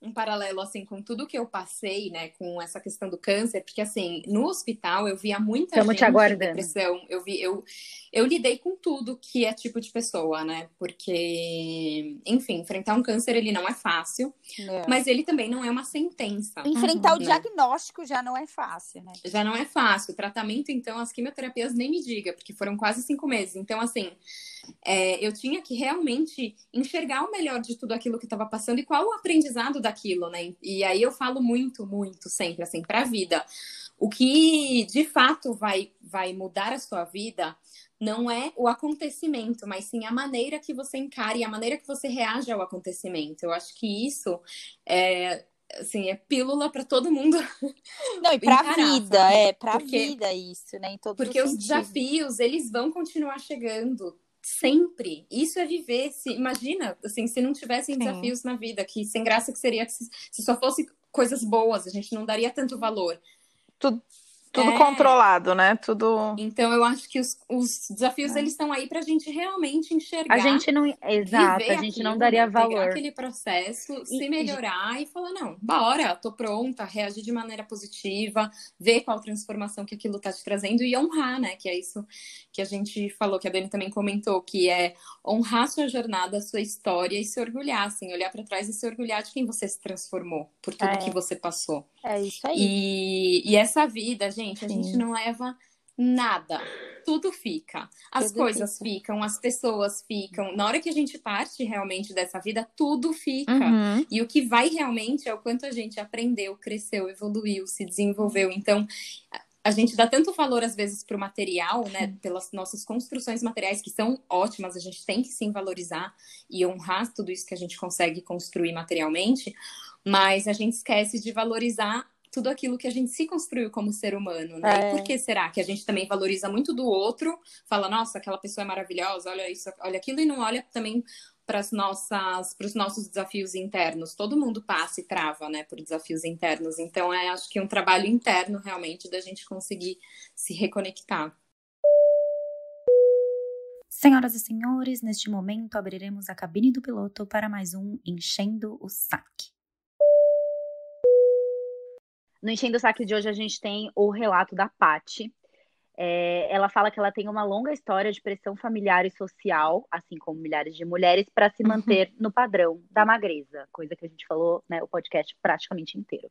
um paralelo assim com tudo que eu passei, né, com essa questão do câncer, porque assim, no hospital eu via muita Estamos gente com depressão, eu vi eu eu lidei com tudo que é tipo de pessoa, né? Porque, enfim, enfrentar um câncer ele não é fácil, é. mas ele também não é uma sentença. Enfrentar uhum, o diagnóstico já não é fácil, né? Já não é fácil. O tratamento, então, as quimioterapias nem me diga, porque foram quase cinco meses. Então, assim, é, eu tinha que realmente enxergar o melhor de tudo aquilo que estava passando e qual o aprendizado daquilo, né? E aí eu falo muito, muito sempre, assim, para a vida. O que de fato vai, vai mudar a sua vida não é o acontecimento, mas sim a maneira que você encara e a maneira que você reage ao acontecimento. Eu acho que isso é assim, é pílula para todo mundo. Não, e para a vida, é, para a vida isso, né, em todo Porque os desafios, eles vão continuar chegando sempre. Isso é viver, se imagina, assim, se não tivessem desafios na vida, que sem graça que seria se, se só fosse coisas boas, a gente não daria tanto valor. Tudo é. controlado, né? Tudo. Então eu acho que os, os desafios é. eles estão aí para a gente realmente enxergar. A gente não, exato, a gente aquilo, não daria né? valor. aquele processo, e, se melhorar e... e falar não, bora, tô pronta, reagir de maneira positiva, ver qual transformação que aquilo tá te trazendo e honrar, né? Que é isso que a gente falou, que a Dani também comentou, que é honrar sua jornada, sua história e se orgulhar, assim, olhar para trás e se orgulhar de quem você se transformou, por tudo é. que você passou. É isso aí. E, e essa vida, gente, a Sim. gente não leva nada. Tudo fica. As tudo coisas fica. ficam, as pessoas ficam. Na hora que a gente parte realmente dessa vida, tudo fica. Uhum. E o que vai realmente é o quanto a gente aprendeu, cresceu, evoluiu, se desenvolveu. Então, a gente dá tanto valor às vezes para o material, né? Pelas nossas construções materiais que são ótimas, a gente tem que sim valorizar e honrar tudo isso que a gente consegue construir materialmente, mas a gente esquece de valorizar tudo aquilo que a gente se construiu como ser humano, né? É. E por que será que a gente também valoriza muito do outro, fala, nossa, aquela pessoa é maravilhosa, olha isso, olha aquilo, e não olha também para as nossas para os nossos desafios internos. Todo mundo passa e trava, né, por desafios internos. Então é acho que é um trabalho interno realmente da gente conseguir se reconectar. Senhoras e senhores, neste momento abriremos a cabine do piloto para mais um Enchendo o Saque. No Enchendo o Saque de hoje a gente tem o relato da Pati, é, ela fala que ela tem uma longa história de pressão familiar e social, assim como milhares de mulheres, para se uhum. manter uhum. no padrão da magreza, coisa que a gente falou, né, o podcast praticamente inteiro.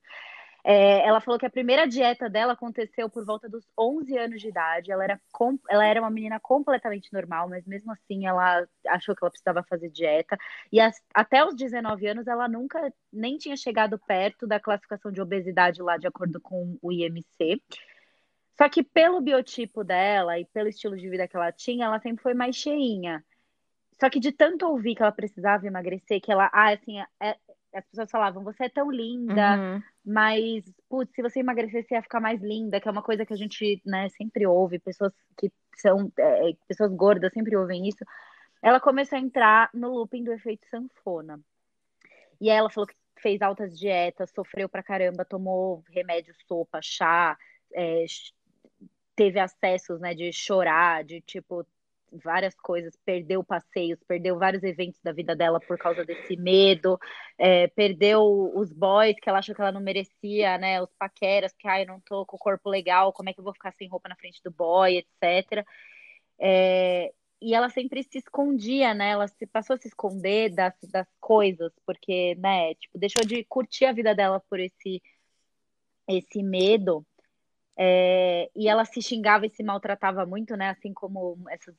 É, ela falou que a primeira dieta dela aconteceu por volta dos 11 anos de idade. Ela era, ela era uma menina completamente normal, mas mesmo assim ela achou que ela precisava fazer dieta. E as, até os 19 anos ela nunca nem tinha chegado perto da classificação de obesidade lá, de acordo com o IMC. Só que pelo biotipo dela e pelo estilo de vida que ela tinha, ela sempre foi mais cheinha. Só que de tanto ouvir que ela precisava emagrecer, que ela, ah, assim, é, as pessoas falavam, você é tão linda, uhum. Mas, putz, se você emagrecer, você ia ficar mais linda, que é uma coisa que a gente, né, sempre ouve, pessoas que são, é, pessoas gordas sempre ouvem isso. Ela começou a entrar no looping do efeito sanfona. E ela falou que fez altas dietas, sofreu pra caramba, tomou remédio, sopa, chá, é, teve acessos, né, de chorar, de, tipo, várias coisas, perdeu passeios, perdeu vários eventos da vida dela por causa desse medo, é, perdeu os boys que ela achou que ela não merecia, né? Os paqueras, que ai, eu não tô com o corpo legal, como é que eu vou ficar sem roupa na frente do boy, etc. É, e ela sempre se escondia, né? Ela se passou a se esconder das, das coisas, porque, né, tipo, deixou de curtir a vida dela por esse esse medo. É, e ela se xingava e se maltratava muito, né? Assim como essas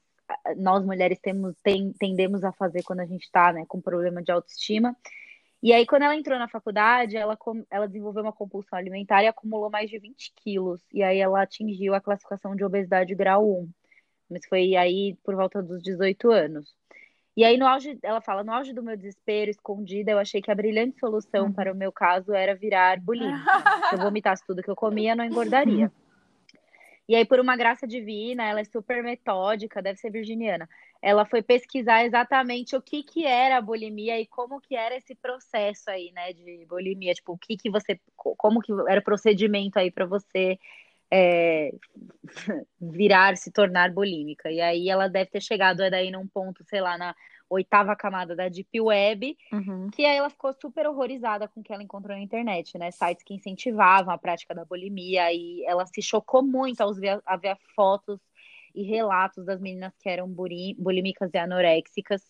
nós mulheres temos, tem, tendemos a fazer quando a gente está né, com problema de autoestima. E aí, quando ela entrou na faculdade, ela, ela desenvolveu uma compulsão alimentar e acumulou mais de 20 quilos. E aí ela atingiu a classificação de obesidade grau 1. Mas foi aí por volta dos 18 anos. E aí, no auge, ela fala, no auge do meu desespero, escondida, eu achei que a brilhante solução uhum. para o meu caso era virar bulímica. Se eu vomitasse tudo que eu comia, não engordaria. E aí, por uma graça divina, ela é super metódica, deve ser virginiana. Ela foi pesquisar exatamente o que que era a bulimia e como que era esse processo aí, né, de bulimia, tipo, o que que você, como que era o procedimento aí para você é, virar, se tornar bulímica. E aí ela deve ter chegado daí num ponto, sei lá, na oitava camada da Deep Web, uhum. que aí ela ficou super horrorizada com o que ela encontrou na internet, né? Sites que incentivavam a prática da bulimia, e ela se chocou muito ao ver, a ver fotos e relatos das meninas que eram bulímicas e anoréxicas,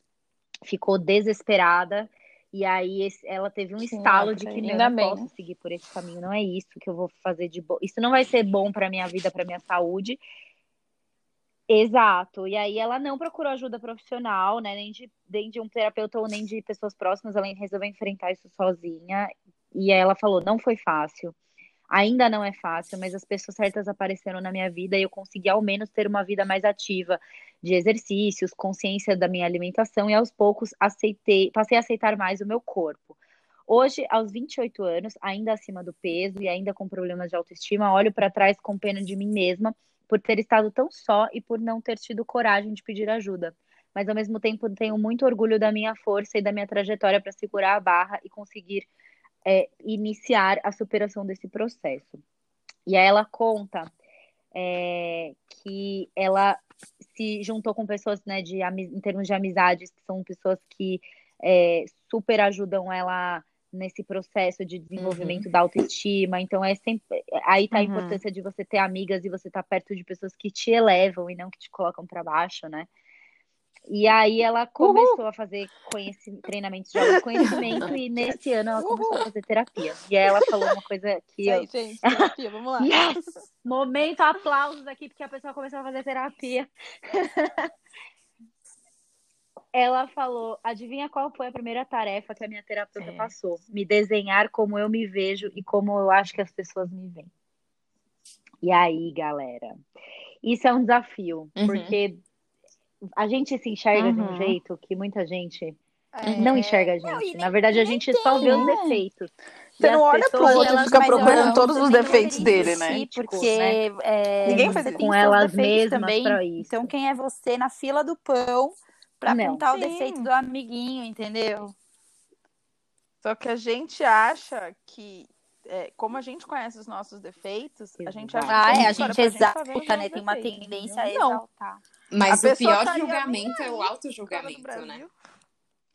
ficou desesperada. E aí ela teve um Sim, estalo de que não, não posso seguir por esse caminho, não é isso que eu vou fazer de bom. Isso não vai ser bom para minha vida, para minha saúde. Exato. E aí ela não procurou ajuda profissional, né? Nem de, nem de um terapeuta ou nem de pessoas próximas. Ela resolveu enfrentar isso sozinha. E aí ela falou: não foi fácil. Ainda não é fácil, mas as pessoas certas apareceram na minha vida e eu consegui ao menos ter uma vida mais ativa de exercícios, consciência da minha alimentação e aos poucos aceitei, passei a aceitar mais o meu corpo. Hoje, aos 28 anos, ainda acima do peso e ainda com problemas de autoestima, olho para trás com pena de mim mesma por ter estado tão só e por não ter tido coragem de pedir ajuda. Mas ao mesmo tempo tenho muito orgulho da minha força e da minha trajetória para segurar a barra e conseguir é, iniciar a superação desse processo. E aí ela conta é, que ela se juntou com pessoas, né, de, em termos de amizades, que são pessoas que é, super ajudam ela nesse processo de desenvolvimento uhum. da autoestima. Então é sempre aí tá a uhum. importância de você ter amigas e você estar tá perto de pessoas que te elevam e não que te colocam para baixo, né? E aí ela começou Uhul. a fazer treinamentos de autoconhecimento e nesse ano ela começou Uhul. a fazer terapia. E aí ela falou uma coisa que eu... gente, terapia, vamos lá. yes! Momento aplausos aqui porque a pessoa começou a fazer terapia. ela falou: adivinha qual foi a primeira tarefa que a minha terapeuta é. passou? Me desenhar como eu me vejo e como eu acho que as pessoas me veem. E aí, galera, isso é um desafio, uhum. porque a gente se enxerga uhum. de um uhum. jeito que muita gente é... não enxerga a gente. Não, Na verdade, a gente só vê os defeitos. Você não olha pro outro e fica procurando todos os defeitos dele, né? Porque né? É, ninguém faz com elas mesmas também. pra isso. Então, quem é você na fila do pão para apontar Sim. o defeito do amiguinho, entendeu? Só que a gente acha que, é, como a gente conhece os nossos defeitos, a gente acha ah, que é, a gente exalta, né? Tem uma tendência a exaltar. Mas a o pior julgamento é o auto-julgamento, né?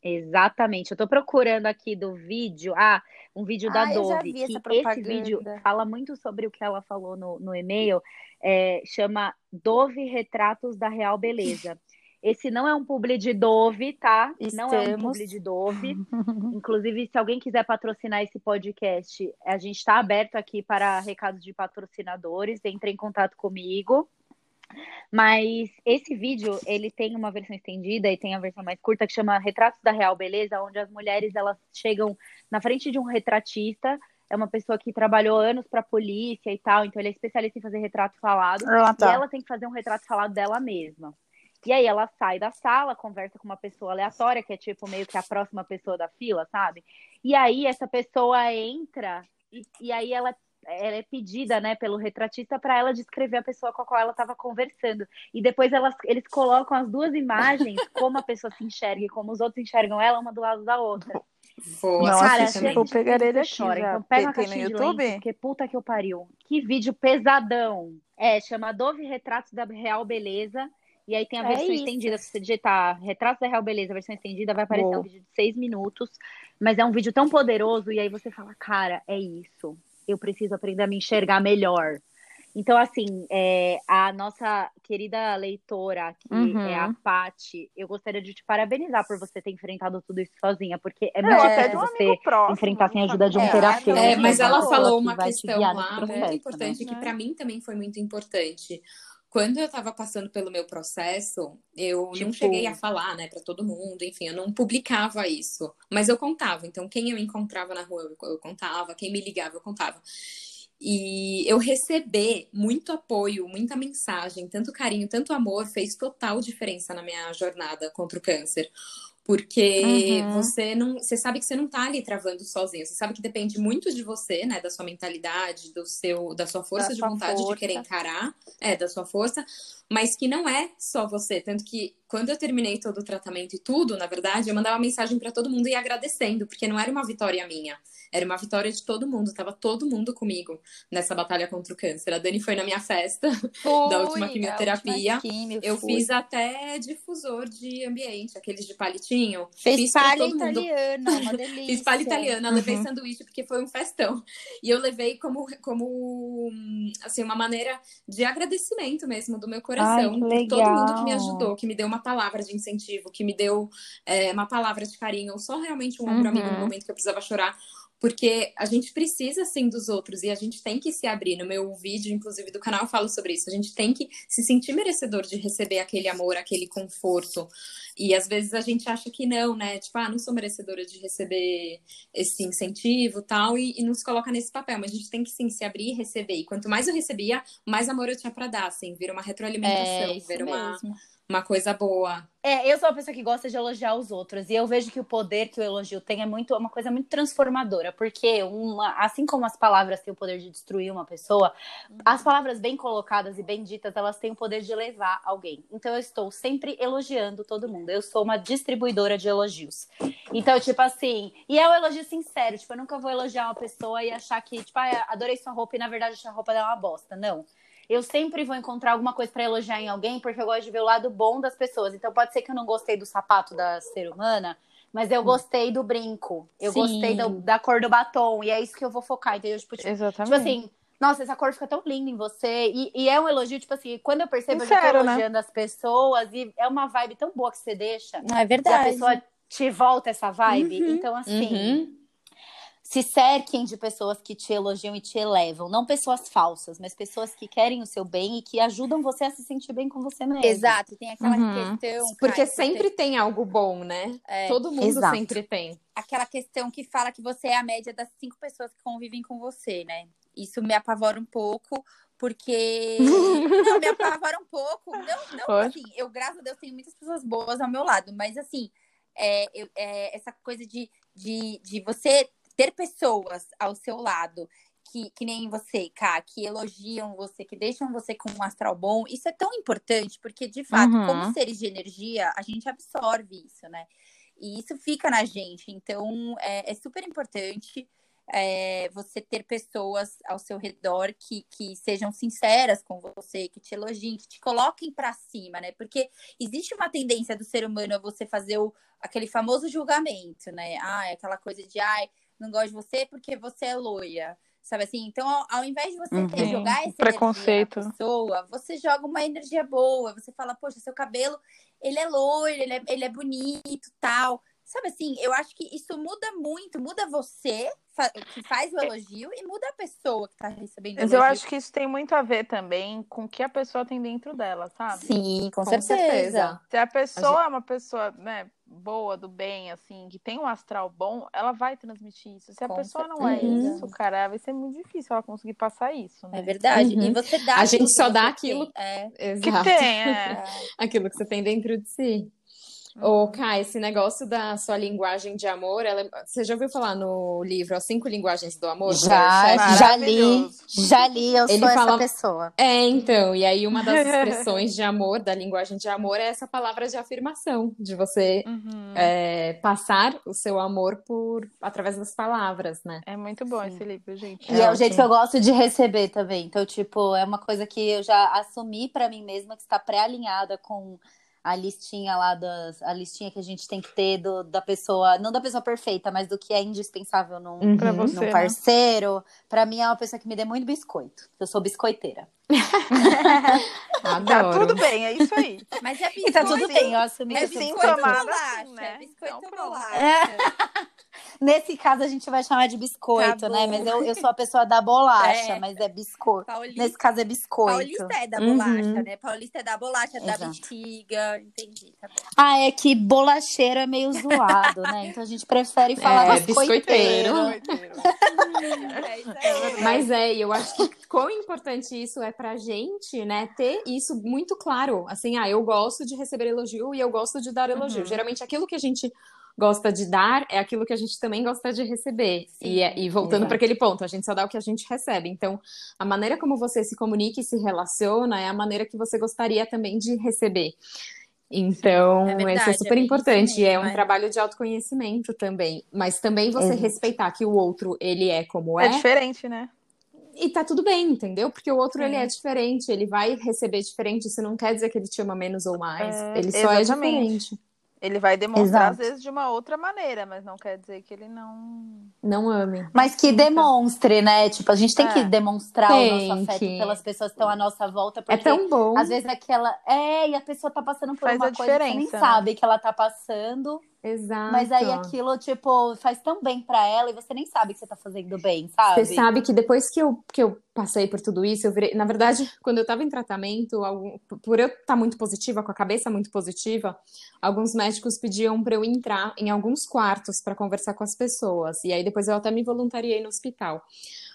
Exatamente. Eu tô procurando aqui do vídeo. Ah, um vídeo da ah, Dove. Que esse vídeo fala muito sobre o que ela falou no, no e-mail. É, chama Dove Retratos da Real Beleza. Esse não é um publi de Dove, tá? Estamos. Não é um publi de Dove. Inclusive, se alguém quiser patrocinar esse podcast, a gente está aberto aqui para recados de patrocinadores. Entre em contato comigo. Mas esse vídeo, ele tem uma versão estendida e tem a versão mais curta que chama Retratos da Real Beleza, onde as mulheres elas chegam na frente de um retratista é uma pessoa que trabalhou anos para a polícia e tal, então ele é especialista em fazer retrato falado. Ah, tá. E ela tem que fazer um retrato falado dela mesma. E aí ela sai da sala, conversa com uma pessoa aleatória, que é tipo meio que a próxima pessoa da fila, sabe? E aí essa pessoa entra e, e aí ela ela é pedida, né, pelo retratista para ela descrever a pessoa com a qual ela estava conversando. E depois elas, eles colocam as duas imagens, como a pessoa se enxerga e como os outros enxergam ela, uma do lado da outra. Vou Nossa, cara, gente, vou pegar ele aqui chora. Já. Então pega tem, no YouTube? Lente, porque puta que eu pariu. Que vídeo pesadão. É, chama Dove Retratos da Real Beleza. E aí tem a é versão isso. estendida. Se você digitar Retratos da Real Beleza, versão estendida, vai aparecer Boa. um vídeo de seis minutos. Mas é um vídeo tão poderoso. E aí você fala, cara, é isso. Eu preciso aprender a me enxergar melhor. Então, assim, é, a nossa querida leitora, que uhum. é a Pati, eu gostaria de te parabenizar por você ter enfrentado tudo isso sozinha, porque é muito difícil você próximo, enfrentar sem a ajuda de um é, terapeuta. É, mas ela falou uma questão lá muito importante, né? que para mim também foi muito importante. Quando eu estava passando pelo meu processo, eu tipo... não cheguei a falar, né, para todo mundo, enfim, eu não publicava isso, mas eu contava. Então, quem eu encontrava na rua, eu contava, quem me ligava, eu contava. E eu receber muito apoio, muita mensagem, tanto carinho, tanto amor, fez total diferença na minha jornada contra o câncer. Porque uhum. você não. Você sabe que você não tá ali travando sozinho. Você sabe que depende muito de você, né? Da sua mentalidade, do seu, da sua força da de sua vontade força. de querer encarar, é, da sua força, mas que não é só você. Tanto que quando eu terminei todo o tratamento e tudo, na verdade, eu mandava mensagem para todo mundo e agradecendo, porque não era uma vitória minha. Era uma vitória de todo mundo, tava todo mundo comigo nessa batalha contra o câncer. A Dani foi na minha festa da última quimioterapia. Última eu fui. fiz até difusor de ambiente, aqueles de palitinho. Fez fiz palha italiana, uma delícia. fiz palha italiana, uhum. levei sanduíche porque foi um festão. E eu levei como, como assim, uma maneira de agradecimento mesmo do meu coração Ai, por todo mundo que me ajudou, que me deu uma palavra de incentivo, que me deu é, uma palavra de carinho, ou só realmente um ombro uhum. amigo no momento que eu precisava chorar porque a gente precisa sim dos outros e a gente tem que se abrir. No meu vídeo, inclusive, do canal, eu falo sobre isso. A gente tem que se sentir merecedor de receber aquele amor, aquele conforto. E às vezes a gente acha que não, né? Tipo, ah, não sou merecedora de receber esse incentivo tal, e, e não se coloca nesse papel. Mas a gente tem que sim se abrir e receber. E quanto mais eu recebia, mais amor eu tinha para dar, assim, vira uma retroalimentação, é, vira uma, uma coisa boa. É, eu sou uma pessoa que gosta de elogiar os outros e eu vejo que o poder que o elogio tem é muito uma coisa muito transformadora, porque uma, assim como as palavras têm o poder de destruir uma pessoa, as palavras bem colocadas e bem ditas, elas têm o poder de levar alguém. Então eu estou sempre elogiando todo mundo. Eu sou uma distribuidora de elogios. Então, tipo assim, e é um elogio sincero, tipo, eu nunca vou elogiar uma pessoa e achar que, tipo, ah, adorei sua roupa e na verdade a roupa dela é uma bosta. Não eu sempre vou encontrar alguma coisa para elogiar em alguém, porque eu gosto de ver o lado bom das pessoas. Então pode ser que eu não gostei do sapato da ser humana, mas eu gostei do brinco. Eu Sim. gostei do, da cor do batom. E é isso que eu vou focar, entendeu? Tipo, tipo, Exatamente. tipo assim, nossa, essa cor fica tão linda em você. E, e é um elogio, tipo assim, quando eu percebo, Sincero, eu tô né? elogiando né? as pessoas. E é uma vibe tão boa que você deixa. Não, é verdade. Que a pessoa te volta essa vibe. Uhum. Então, assim. Uhum se cerquem de pessoas que te elogiam e te elevam. Não pessoas falsas, mas pessoas que querem o seu bem e que ajudam você a se sentir bem com você mesmo. Exato, tem aquela uhum. questão. Porque sempre tem... tem algo bom, né? É. Todo mundo Exato. sempre tem. Aquela questão que fala que você é a média das cinco pessoas que convivem com você, né? Isso me apavora um pouco, porque. não, me apavora um pouco. Não, não assim, eu, graças a Deus, tenho muitas pessoas boas ao meu lado, mas assim, é, eu, é, essa coisa de, de, de você ter pessoas ao seu lado que, que nem você, Ká, que elogiam você, que deixam você com um astral bom, isso é tão importante, porque, de fato, uhum. como seres de energia, a gente absorve isso, né? E isso fica na gente. Então, é, é super importante é, você ter pessoas ao seu redor que, que sejam sinceras com você, que te elogiem, que te coloquem para cima, né? Porque existe uma tendência do ser humano a você fazer o, aquele famoso julgamento, né? Ah, aquela coisa de, ai, não gosto de você porque você é loira. Sabe assim? Então, ao, ao invés de você Uhum. ter, jogar essa Preconceito. na pessoa, você joga uma energia boa. Você fala, poxa, seu cabelo, ele é loiro, ele é, ele é bonito, tal. Sabe assim, eu acho que isso muda muito. Muda você, que faz o elogio, e muda a pessoa que tá recebendo o Mas eu elogio. acho que isso tem muito a ver também com o que a pessoa tem dentro dela, sabe? Sim, com, Com certeza. certeza. Se a pessoa é uma pessoa, né, boa, do bem, assim, que tem um astral bom, ela vai transmitir isso. Se a Com pessoa não é certeza. isso, cara, vai ser muito difícil ela conseguir passar isso, né? É verdade. Uhum. E você dá A gente só que dá aquilo- tem. É. Que tem, é. Aquilo que você tem dentro de si. Ô, Kai, esse negócio da sua linguagem de amor, ela- você já ouviu falar no livro As Cinco Linguagens do Amor? Já, Sheffield? já li, já li, eu Ele sou fala- essa pessoa. É, então, e aí uma das expressões de amor, da linguagem de amor, é essa palavra de afirmação, de você Uhum. é, passar o seu amor por através das palavras, né? É muito bom esse livro, gente. E é, É o jeito ótimo. que eu gosto de receber também. Então, tipo, é uma coisa que eu já assumi pra mim mesma que está pré-alinhada com a listinha lá das a listinha que a gente tem que ter do, da pessoa, não da pessoa perfeita, mas do que é indispensável num, Pra Uhum. você, num né? parceiro. Pra mim é uma pessoa que me dê muito biscoito. Eu sou biscoiteira. Tá Adoro. tudo bem, é isso aí. Mas é biscoito. E tá tudo bem, eu assumi é biscoito. bolacha, né? biscoito Então. Nesse caso a gente vai chamar de biscoito, Tá né? Mas eu, eu sou a pessoa da bolacha, É. mas é biscoito. Paulista, Nesse caso é biscoito. Paulista é da Uhum. bolacha, né? Paulista é da bolacha, da Exato. bexiga. Entendi, tá bom. Ah, é que bolacheiro é meio zoado, né? Então a gente prefere falar É, biscoiteiro. biscoiteiro. É isso aí. Mas é, eu acho que quão importante isso é pra gente, né? Ter isso muito claro. Assim, ah, eu gosto de receber elogio e eu gosto de dar elogio. Uhum. Geralmente aquilo que a gente gosta de dar é aquilo que a gente também gosta de receber. Sim, e, é- e voltando para aquele ponto, a gente só dá o que a gente recebe. Então, a maneira como você se comunica e se relaciona é a maneira que você gostaria também de receber. Então, É verdade, isso é é super bem importante. e é um é. trabalho de autoconhecimento também. Mas também você Exato. respeitar que o outro, ele é como É é. diferente, né? E tá tudo bem, entendeu? Porque o outro, ele Sim. é diferente, ele vai receber diferente, isso não quer dizer que ele te ama menos ou mais, É, ele só é exatamente. diferente. Ele vai demonstrar, às Exato. vezes, de uma outra maneira, mas não quer dizer que ele não. Não ame. Mas que demonstre, né? Tipo, a gente tem É. que demonstrar o Tem nosso afeto que. pelas pessoas que estão à nossa volta, É porque tão bom. às vezes aquela. É, e a pessoa tá passando por Faz uma a coisa que nem né? sabe que ela tá passando. Exato. Mas aí aquilo, tipo, faz tão bem pra ela e você nem sabe que você tá fazendo bem, sabe? Você sabe que depois que eu, que eu passei por tudo isso, eu virei. Na verdade, quando eu tava em tratamento, algum- por eu estar muito positiva, com a cabeça muito positiva, alguns médicos pediam pra eu entrar em alguns quartos pra conversar com as pessoas. E aí depois eu até me voluntariei no hospital.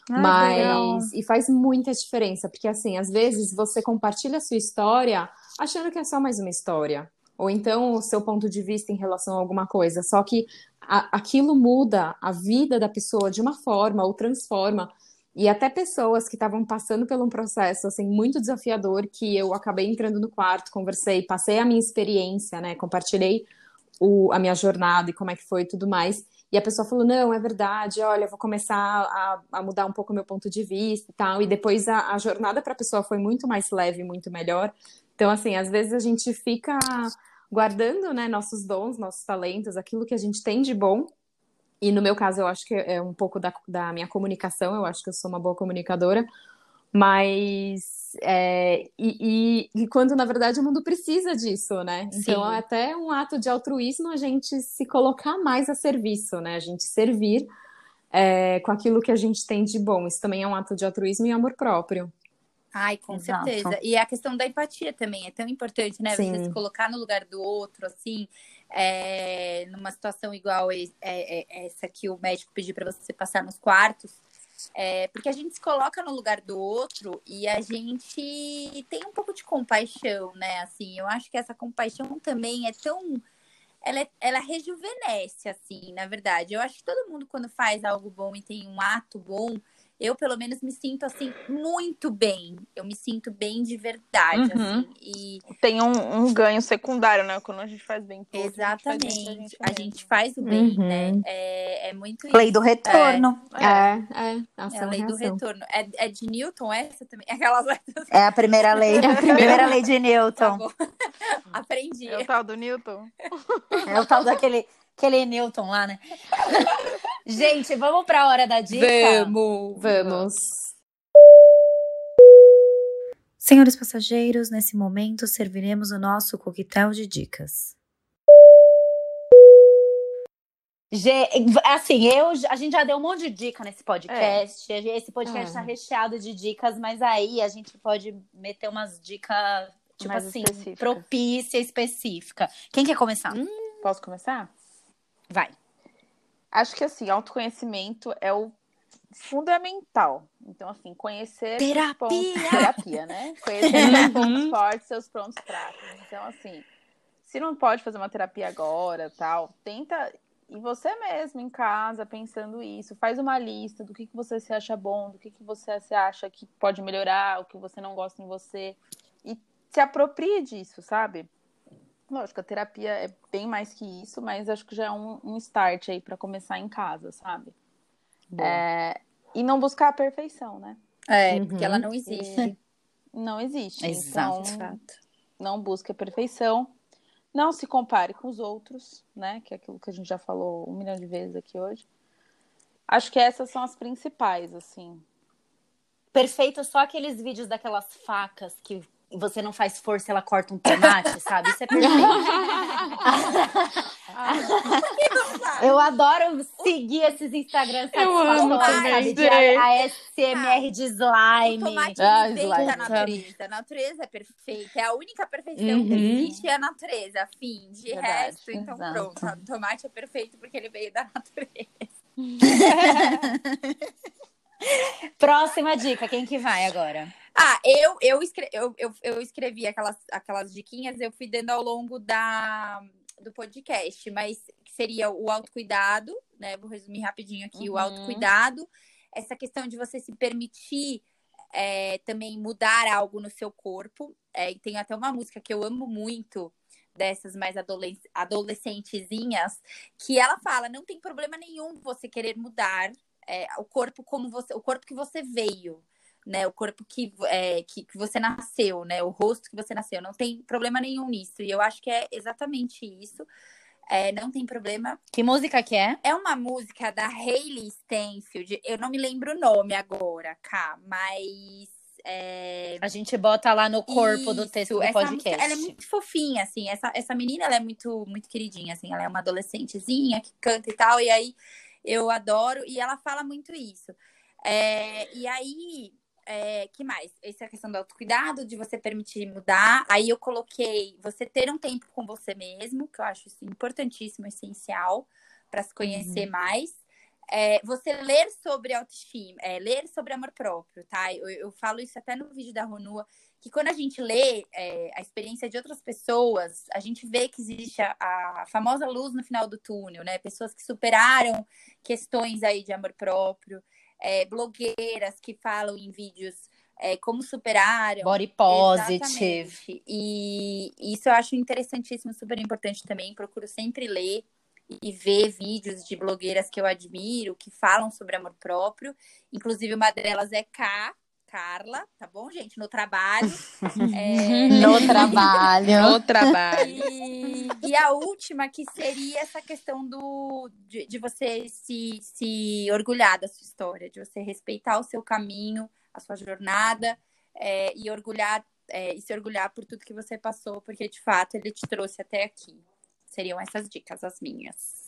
Ah, que legal. Mas, e faz muita diferença, porque assim, às vezes você compartilha a sua história achando que é só mais uma história. Ou então o seu ponto de vista em relação a alguma coisa. Só que a- aquilo muda a vida da pessoa de uma forma ou transforma. E até pessoas que estavam passando por um processo assim muito desafiador, que eu acabei entrando no quarto, conversei, passei a minha experiência, né? Compartilhei o, a minha jornada e como é que foi e tudo mais. E a pessoa falou: não, é verdade, olha, vou começar a, a mudar um pouco o meu ponto de vista e tal. E depois a, a jornada para a pessoa foi muito mais leve, muito melhor. Então, assim, às vezes a gente fica guardando, né, nossos dons, nossos talentos, aquilo que a gente tem de bom. E no meu caso, eu acho que é um pouco da, da minha comunicação, eu acho que eu sou uma boa comunicadora. Mas, é, e, e, quando na verdade o mundo precisa disso, né? Então Sim. é até um ato de altruísmo a gente se colocar mais a serviço, né? A gente servir é, com aquilo que a gente tem de bom. Isso também é um ato de altruísmo e amor próprio. Ai, com Exato. certeza. E a questão da empatia também é tão importante, né? Você Sim. se colocar no lugar do outro, assim, é, numa situação igual e- é- é- essa que o médico pediu para você passar nos quartos. É, porque a gente se coloca no lugar do outro e a gente tem um pouco de compaixão, né? Assim, eu acho que essa compaixão também é tão. Ela, é- ela rejuvenesce, assim, na verdade. Eu acho que todo mundo, quando faz algo bom e tem um ato bom, eu, pelo menos, me sinto, assim, muito bem. Eu me sinto bem de verdade, Uhum. assim. E Tem um, um ganho secundário, né? Quando a gente faz bem outro, exatamente, a gente faz bem pra a gente gente faz o bem, Uhum. né? É, é muito Lei isso. do retorno. É. É, é, É ação a lei do reação. retorno. É, é de Newton essa também? Aquelas É a primeira lei. a primeira lei de Tá Newton. bom. Aprendi. É o tal do Newton. É o tal daquele aquele Newton lá, né? Gente, vamos para a hora da dica? Vamos! Vamos! Senhores passageiros, nesse momento serviremos o nosso coquetel de dicas. Assim, eu, a gente já deu um monte de dica nesse podcast. É. Esse podcast está é. recheado de dicas, mas aí a gente pode meter umas dicas, tipo Mais assim, específica. propícia, específica. Quem quer começar? Hum, posso começar? Vai. Acho que assim, autoconhecimento é o fundamental. Então, assim, conhecer terapia, pontos, terapia né? Conhecer seus pontos uhum. fortes, seus pontos fracos. Então, assim, se não pode fazer uma terapia agora, tal, tenta e você mesmo em casa pensando isso, faz uma lista do que, que você se acha bom, do que, que você se acha que pode melhorar, o que você não gosta em você e se aproprie disso, sabe? Lógico, a terapia é bem mais que isso, mas acho que já é um, um start aí para começar em casa, sabe? É, e não buscar a perfeição, né? É, uhum. porque ela não existe. Não existe. Exato. Então, não busque a perfeição. Não se compare com os outros, né? Que é aquilo que a gente já falou um milhão de vezes aqui hoje. Acho que essas são as principais, assim. Perfeito, só aqueles vídeos daquelas facas que você não faz força, ela corta um tomate, sabe? Isso é perfeito. eu adoro seguir esses Instagrams Eu amo também, de a, a SMR de slime. O tomate ah, slime. a natureza. A natureza é perfeita. É a única perfeição uhum. que existe é a natureza. Fim. De Verdade, resto, então exato. pronto. O tomate é perfeito porque ele veio da natureza. Próxima dica, quem que vai agora? Ah, eu, eu, escrevi, eu, eu, eu escrevi aquelas, aquelas diquinhas, eu fui dando ao longo da, do podcast, mas seria o autocuidado, né? Vou resumir rapidinho aqui: uhum. o autocuidado, essa questão de você se permitir é, também mudar algo no seu corpo. É, e tem até uma música que eu amo muito, dessas mais adolesc adolescentezinhas, que ela fala: não tem problema nenhum você querer mudar é, o corpo como você, o corpo que você veio né? O corpo que, é, que, que, você nasceu, né? O rosto que você nasceu. Não tem problema nenhum nisso. E eu acho que é exatamente isso. É, não tem problema. Que música que é? É uma música da Hayley Stenfield. Eu não me lembro o nome agora, cá, mas. É... A gente bota lá no corpo Isso, do texto do podcast. Música, ela é muito fofinha, assim. Essa, essa menina, ela é muito, muito queridinha, assim. Ela é uma adolescentezinha que canta e tal. E aí, eu adoro. E ela fala muito isso. É, e aí, é, que mais? Essa é a questão do autocuidado, de você permitir mudar. Aí eu coloquei você ter um tempo com você mesmo, que eu acho isso importantíssimo, essencial, para se conhecer uhum. mais. É, você ler sobre autoestima, é, ler sobre amor próprio, tá? Eu, eu, falo isso até no vídeo da Ronua, que quando a gente lê é, a experiência de outras pessoas, a gente vê que existe a, a, famosa luz no final do túnel, né? Pessoas que superaram questões aí de amor próprio é, blogueiras que falam em vídeos é, como superaram. Body positive. Exatamente. E isso eu acho interessantíssimo, super importante também. Procuro sempre ler e ver vídeos de blogueiras que eu admiro, que falam sobre amor próprio. Inclusive, uma delas é K, Carla, tá bom, gente? No trabalho. é... No trabalho. no trabalho. E, e, a última, que seria essa questão do, de, de, você se, se orgulhar da sua história, de você respeitar o seu caminho, a sua jornada, é, e orgulhar é, e se orgulhar por tudo que você passou, porque de fato ele te trouxe até aqui. Seriam essas dicas as minhas.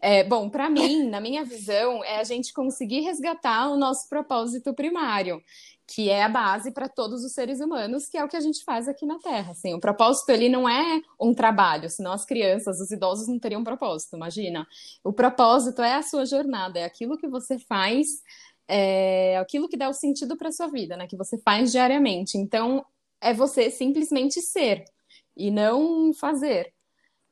É, bom, para mim, na minha visão, é a gente conseguir resgatar o nosso propósito primário, que é a base para todos os seres humanos, que é o que a gente faz aqui na Terra. Assim, o propósito ele não é um trabalho, senão as crianças, os idosos não teriam propósito. Imagina, o propósito é a sua jornada, é aquilo que você faz, é aquilo que dá o sentido para sua vida, né? Que você faz diariamente. Então, é você simplesmente ser e não fazer.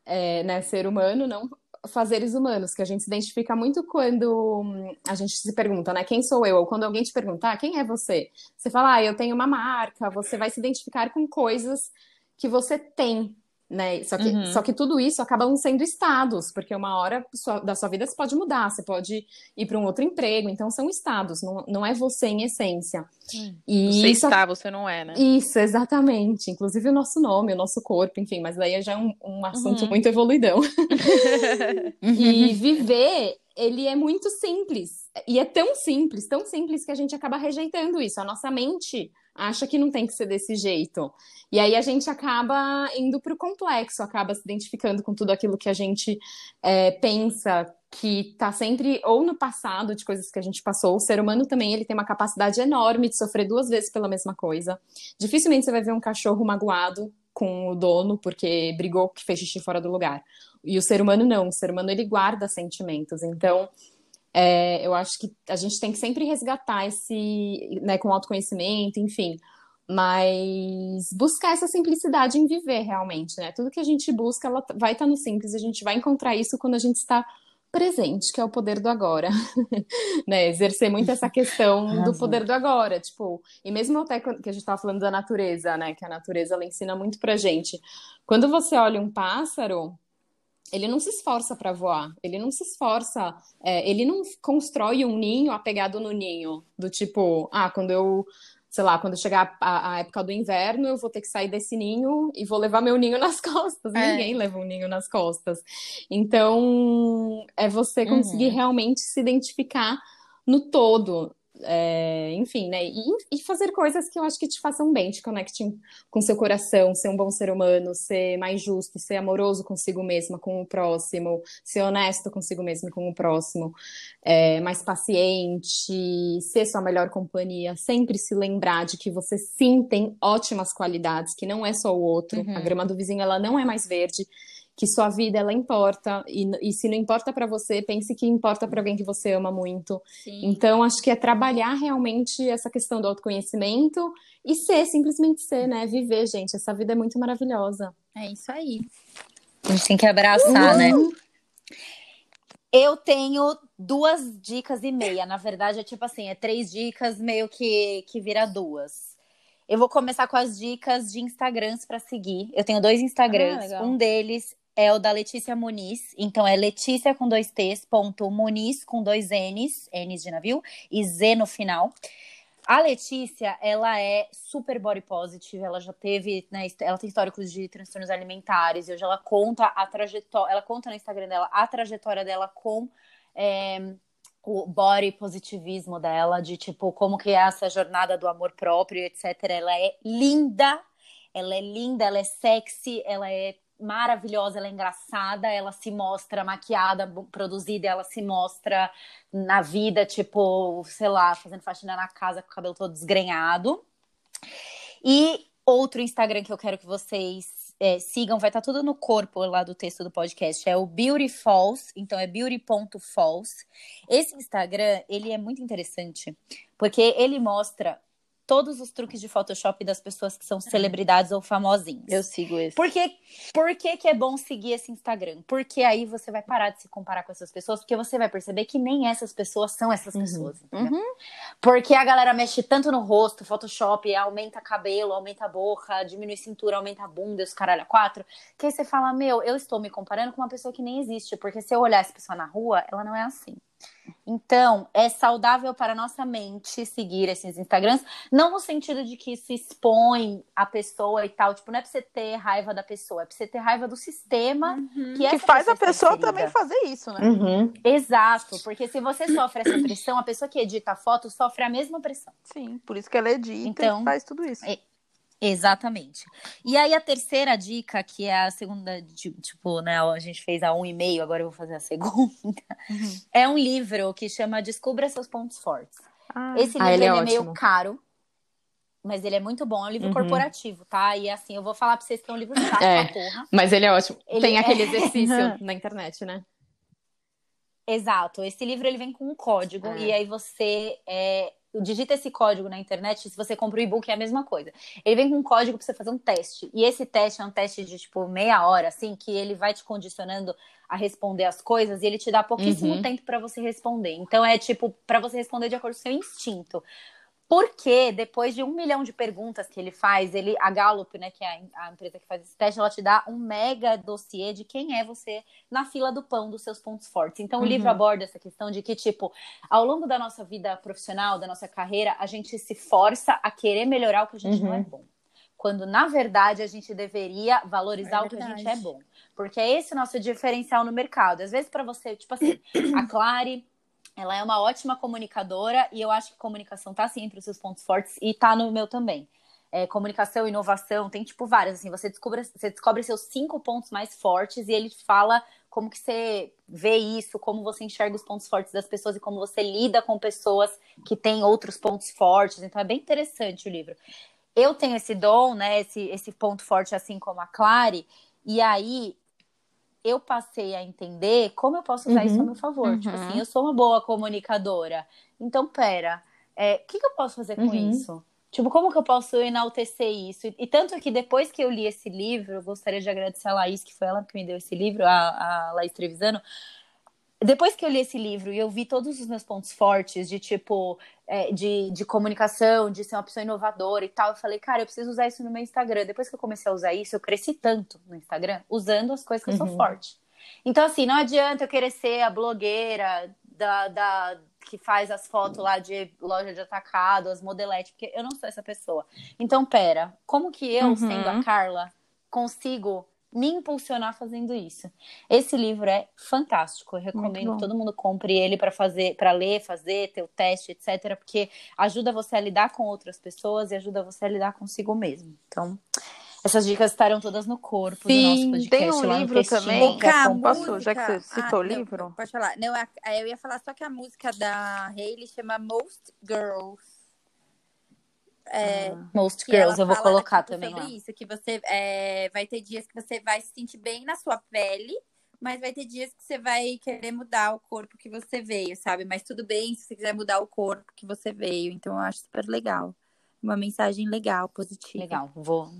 É, né, ser humano, não fazeres humanos, que a gente se identifica muito quando hum, a gente se pergunta, né, quem sou eu? Ou quando alguém te perguntar, quem é você? Você fala, ah, eu tenho uma marca, você vai se identificar com coisas que você tem, né? Só que, uhum. só que tudo isso acaba sendo estados, porque uma hora da sua vida você pode mudar, você pode ir para um outro emprego, então são estados, não, não é você em essência. Hum. E você isso, está, você não é, né? Isso, exatamente. Inclusive o nosso nome, o nosso corpo, enfim, mas daí já é um, um assunto uhum. muito evoluidão. e viver, ele é muito simples. E é tão simples, tão simples que a gente acaba rejeitando isso. A nossa mente acha que não tem que ser desse jeito. E aí a gente acaba indo para o complexo, acaba se identificando com tudo aquilo que a gente é, pensa que está sempre ou no passado de coisas que a gente passou. O ser humano também ele tem uma capacidade enorme de sofrer duas vezes pela mesma coisa. Dificilmente você vai ver um cachorro magoado com o dono porque brigou que fez xixi fora do lugar. E o ser humano não, o ser humano ele guarda sentimentos. Então, é, eu acho que a gente tem que sempre resgatar esse, né, com autoconhecimento, enfim, mas buscar essa simplicidade em viver realmente, né? Tudo que a gente busca, ela vai estar no simples, a gente vai encontrar isso quando a gente está presente, que é o poder do agora, né? Exercer muito essa questão do poder do agora, tipo, e mesmo até que a gente estava falando da natureza, né? Que a natureza ela ensina muito pra gente. Quando você olha um pássaro, ele não se esforça para voar, ele não se esforça, é, ele não constrói um ninho apegado no ninho, do tipo, ah, quando eu, sei lá, quando chegar a, a época do inverno, eu vou ter que sair desse ninho e vou levar meu ninho nas costas. É. Ninguém leva um ninho nas costas. Então, é você conseguir uhum. realmente se identificar no todo, é, enfim, né? E, e, fazer coisas que eu acho que te façam bem, te conectem com seu coração, ser um bom ser humano, ser mais justo, ser amoroso consigo mesma, com o próximo, ser honesto consigo mesmo e com o próximo, é, mais paciente, ser sua melhor companhia, sempre se lembrar de que você sim tem ótimas qualidades, que não é só o outro, uhum. a grama do vizinho ela não é mais verde que sua vida ela importa e, e se não importa para você, pense que importa para alguém que você ama muito. Sim. Então acho que é trabalhar realmente essa questão do autoconhecimento e ser, simplesmente ser, né? Viver, gente. Essa vida é muito maravilhosa. É isso aí. A gente tem que abraçar, né? uhum. né? Eu tenho duas dicas e meia. Na verdade, é tipo assim, é três dicas, meio que, que vira duas. Eu vou começar com as dicas de Instagrams para seguir. Eu tenho dois Instagrams. Ah, um deles é o da Letícia Muniz. Então é Letícia com dois T's, ponto Muniz com dois N's, N's de navio, e Z no final. A Letícia, ela é super body positive, ela já teve, né, ela tem históricos de transtornos alimentares, e hoje ela conta a trajetória, ela conta no Instagram dela a trajetória dela com é, o body positivismo dela, de tipo, como que é essa jornada do amor próprio, etc. Ela é linda, ela é linda, ela é sexy, ela é maravilhosa, ela é engraçada, ela se mostra maquiada, produzida, ela se mostra na vida, tipo, sei lá, fazendo faxina na casa com o cabelo todo desgrenhado. E outro Instagram que eu quero que vocês é, sigam, vai estar tá tudo no corpo lá do texto do podcast, é o Beauty Falls, então é beauty.falls. Esse Instagram, ele é muito interessante, porque ele mostra todos os truques de Photoshop das pessoas que são celebridades ou famosinhos. Eu sigo esse. Por que, por que, que é bom seguir esse Instagram? Porque aí você vai parar de se comparar com essas pessoas, porque você vai perceber que nem essas pessoas são essas uhum. pessoas. Uhum. Porque a galera mexe tanto no rosto, Photoshop, aumenta cabelo, aumenta a boca, diminui cintura, aumenta a bunda, os caralho a quatro, que aí você fala, meu, eu estou me comparando com uma pessoa que nem existe, porque se eu olhar essa pessoa na rua, ela não é assim. Então, é saudável para a nossa mente seguir esses Instagrams, não no sentido de que isso expõe a pessoa e tal, tipo, não é pra você ter raiva da pessoa, é pra você ter raiva do sistema uhum. que, que faz pessoa a pessoa também fazer isso, né? Uhum. Exato, porque se você sofre essa pressão, a pessoa que edita a foto sofre a mesma pressão. Sim, por isso que ela edita então, e faz tudo isso. É, Exatamente. E aí a terceira dica, que é a segunda, tipo, né, a gente fez a um e meio, agora eu vou fazer a segunda, uhum. é um livro que chama Descubra Seus Pontos Fortes. Ah. Esse ah, livro ah, é, é meio caro, mas ele é muito bom, é um livro uhum. corporativo, tá? E assim, eu vou falar pra vocês que é um livro chato é, porra. Mas ele é ótimo. Ele Tem é... aquele exercício na internet, né? Exato. Esse livro ele vem com um código é. e aí você é, digita esse código na internet, se você compra o e-book é a mesma coisa. Ele vem com um código para você fazer um teste. E esse teste é um teste de tipo meia hora, assim, que ele vai te condicionando a responder as coisas e ele te dá pouquíssimo uhum. tempo para você responder. Então é tipo para você responder de acordo com o seu instinto. Porque depois de um milhão de perguntas que ele faz, ele, a Gallup, né, que é a, a, empresa que faz esse teste, ela te dá um mega dossiê de quem é você na fila do pão dos seus pontos fortes. Então, uhum. o livro uhum. aborda essa questão de que, tipo, ao longo da nossa vida profissional, da nossa carreira, a gente se força a querer melhorar o que a gente uhum. não é uhum. bom. Quando, na verdade, a gente deveria valorizar é o que a gente é bom. Porque é esse o nosso diferencial no mercado. Às vezes, para você, tipo assim, a Clare ela é uma ótima comunicadora e eu acho que comunicação tá sim entre os seus pontos fortes e tá no meu também. É, comunicação, inovação, tem tipo várias, assim, você descobre, você descobre seus cinco pontos mais fortes e ele fala como que você vê isso, como você enxerga os pontos fortes das pessoas e como você lida com pessoas que têm outros pontos fortes. Então é bem interessante o livro. Eu tenho esse dom, né, esse, esse ponto forte assim como a Clary, e aí eu passei a entender como eu posso usar uhum. isso a uhum. meu favor. Uhum. Tipo assim, eu sou uma boa comunicadora. Então, pera, é, o é, que, que, eu posso fazer com uhum. isso? Tipo, como que eu posso enaltecer isso? E, e, tanto que depois que eu li esse livro, eu gostaria de agradecer a Laís, que foi ela que me deu esse livro, a, a Laís Trevisano, depois que eu li esse livro e eu vi todos os meus pontos fortes de tipo é, de, de comunicação, de ser uma pessoa inovadora e tal, eu falei, cara, eu preciso usar isso no meu Instagram. Depois que eu comecei a usar isso, eu cresci tanto no Instagram, usando as coisas que eu sou uhum. forte. Então, assim, não adianta eu querer ser a blogueira da, da que faz as fotos lá de loja de atacado, as modeletes, porque eu não sou essa pessoa. Então, pera, como que eu, uhum. sendo a Carla, consigo me impulsionar fazendo isso. Esse livro é fantástico. Eu recomendo que todo mundo compre ele para fazer, para ler, fazer, ter o teste, etc, porque ajuda você a lidar com outras pessoas e ajuda você a lidar consigo mesmo. Então, essas dicas estarão todas no corpo Sim, do nosso podcast. Tem um livro também. Cá, Posso, já que você citou ah, o livro? Não, pode falar. Não, eu ia falar só que a música da Hayley chama Most Girls. É, ah. Most Girls, eu vou colocar tipo, também sobre lá. isso, que você é, vai ter dias que você vai se sentir bem na sua pele, mas vai ter dias que você vai querer mudar o corpo que você veio, sabe? Mas tudo bem se você quiser mudar o corpo que você veio. Então eu acho super legal. Uma mensagem legal, positiva. Legal, vou.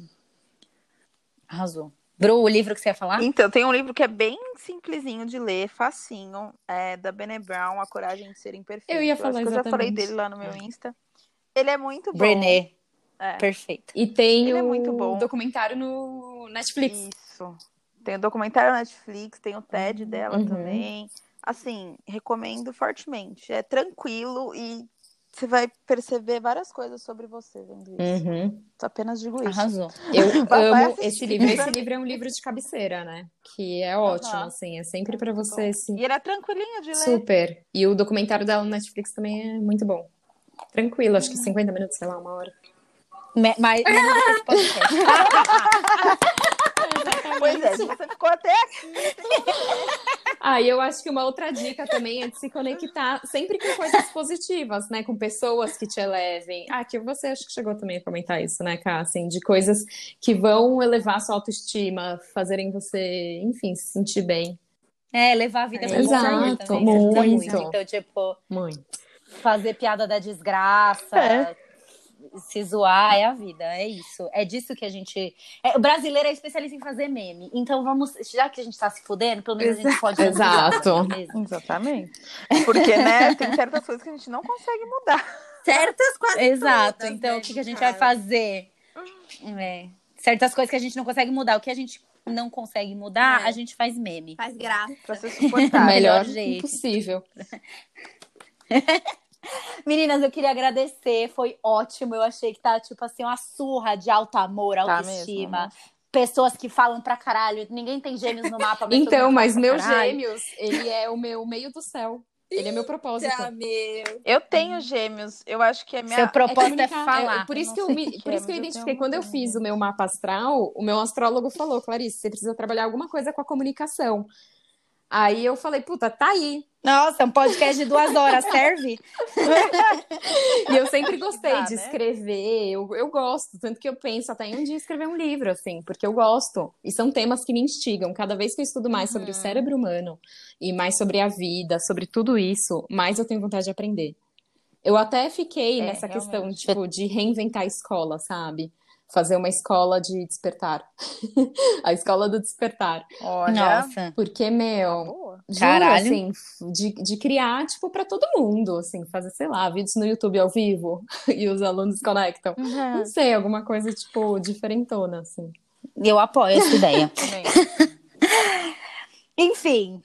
Arrasou. Bru, o livro que você ia falar? Então, tem um livro que é bem simplesinho de ler, facinho, é da Bene Brown, A Coragem de Ser Imperfeito. Eu ia falar eu exatamente. eu já falei dele lá no meu Insta. Ele é muito bom. Brené. É. Perfeito. E tem Ele o é muito bom. documentário no Netflix. Isso. Tem o documentário Netflix, tem o TED uhum. dela uhum. também. Assim, recomendo fortemente. É tranquilo e você vai perceber várias coisas sobre você vendo isso. Uhum. Só apenas digo isso. Arrasou. Eu amo esse livro. Esse livro é um livro de cabeceira, né? Que é ótimo, uhum. assim. É sempre para você. Assim... E ele é tranquilinho de ler. Super. E o documentário dela no Netflix também é muito bom. Tranquilo, acho que 50 minutos, sei lá, uma hora. Me, mas pois é, você ficou até aqui. Ah, e eu acho que uma outra dica também é de se conectar sempre com coisas positivas, né? Com pessoas que te elevem. Ah, que você acho que chegou também a comentar isso, né, Cá? Assim, de coisas que vão elevar sua autoestima, fazerem você, enfim, se sentir bem. É, levar a vida é, Exato, muito. muito. Então, tipo, muito fazer piada da desgraça, é. se zoar, é a vida, é isso. É disso que a gente. É, o brasileiro é especialista em fazer meme. Então vamos, já que a gente tá se fudendo, pelo menos a gente pode Exato. Exatamente. Porque, né, tem certas coisas que a gente não consegue mudar. Certas coisas. Exato. Todas, então, né, o que, que a gente vai fazer? É. Certas coisas que a gente não consegue mudar. O que a gente não consegue mudar, é. a gente faz meme. Faz graça. Pra ser suportável. Melhor jeito. possível. Meninas, eu queria agradecer, foi ótimo. Eu achei que tá, tipo assim, uma surra de alto amor, tá autoestima. Tá mesmo, Pessoas que falam pra caralho. Ninguém tem gêmeos no mapa. Mas então, mas meus gêmeos, ele é o meu meio do céu. Ele é meu propósito. meu. Eu tenho gêmeos. Eu acho que é minha. Seu propósito é, é falar. É, por isso que eu, me, por isso que eu identifiquei. Quando eu fiz o meu mapa astral, o meu astrólogo falou, Clarice, você precisa trabalhar alguma coisa com a comunicação. Aí eu falei, puta, tá aí. Nossa, um podcast de duas horas, serve? e eu sempre gostei tá, de né? escrever, eu, eu gosto, tanto que eu penso até em um dia escrever um livro, assim, porque eu gosto. E são temas que me instigam. Cada vez que eu estudo mais uhum. sobre o uhum. cérebro humano e mais sobre a vida, sobre tudo isso, mais eu tenho vontade de aprender. Eu até fiquei é, nessa realmente. questão, tipo, de reinventar a escola, sabe? Fazer uma escola de despertar. a escola do despertar. Olha. Nossa. Porque, meu, juro, assim, de, de criar, tipo, para todo mundo, assim, fazer, sei lá, vídeos no YouTube ao vivo e os alunos conectam. Uhum. Não sei, alguma coisa, tipo, diferentona, assim. Eu apoio essa ideia. Enfim,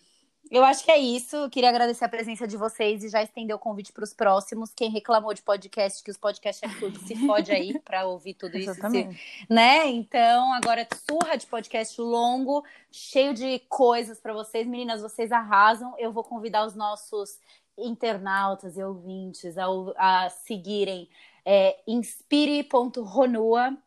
eu acho que é isso. Queria agradecer a presença de vocês e já estender o convite para os próximos. Quem reclamou de podcast, que os podcasts é curto, se fode aí para ouvir tudo isso. Se, né? Então, agora é surra de podcast longo, cheio de coisas para vocês. Meninas, vocês arrasam. Eu vou convidar os nossos internautas e ouvintes a, a seguirem é, inspire.ronua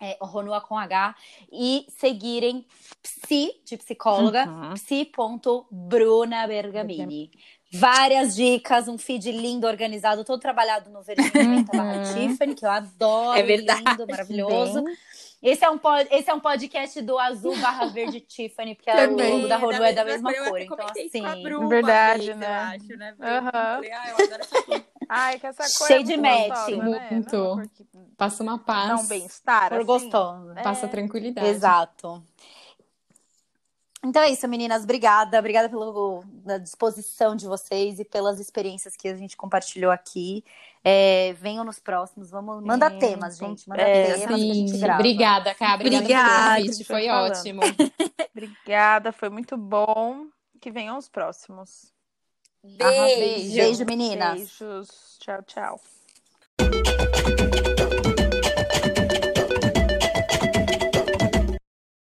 é, Ronua com H, e seguirem psi, de psicóloga, uhum. psi.bruna Bergamini. Várias dicas, um feed lindo, organizado, todo trabalhado no Verdinho uhum. Tiffany, que eu adoro, é verdade. lindo, maravilhoso. Bem. Esse é, um pod, esse é um podcast do azul barra verde Tiffany, porque Também, o logo da Ronu é da mesma cor. Então, assim. Bruma, verdade, né? Acho, né? Uhum. Falei, ah, eu adoro essa cor. Ai, que essa cor Cheio é de match. Né? Muito. Que... Passa uma paz. Dá um bem-estar. Por assim. gostoso. Passa é. tranquilidade. Exato. Então é isso, meninas. Obrigada. Obrigada pela disposição de vocês e pelas experiências que a gente compartilhou aqui. É, venham nos próximos. Vamos, manda é, temas, gente. Manda é, temas sim. que a gente grava. Obrigada, Cá. Obrigada, obrigada pelo convite. Foi ótimo. obrigada, foi muito bom. Que venham os próximos. Beijo. Beijo, meninas. Beijos. Tchau, tchau.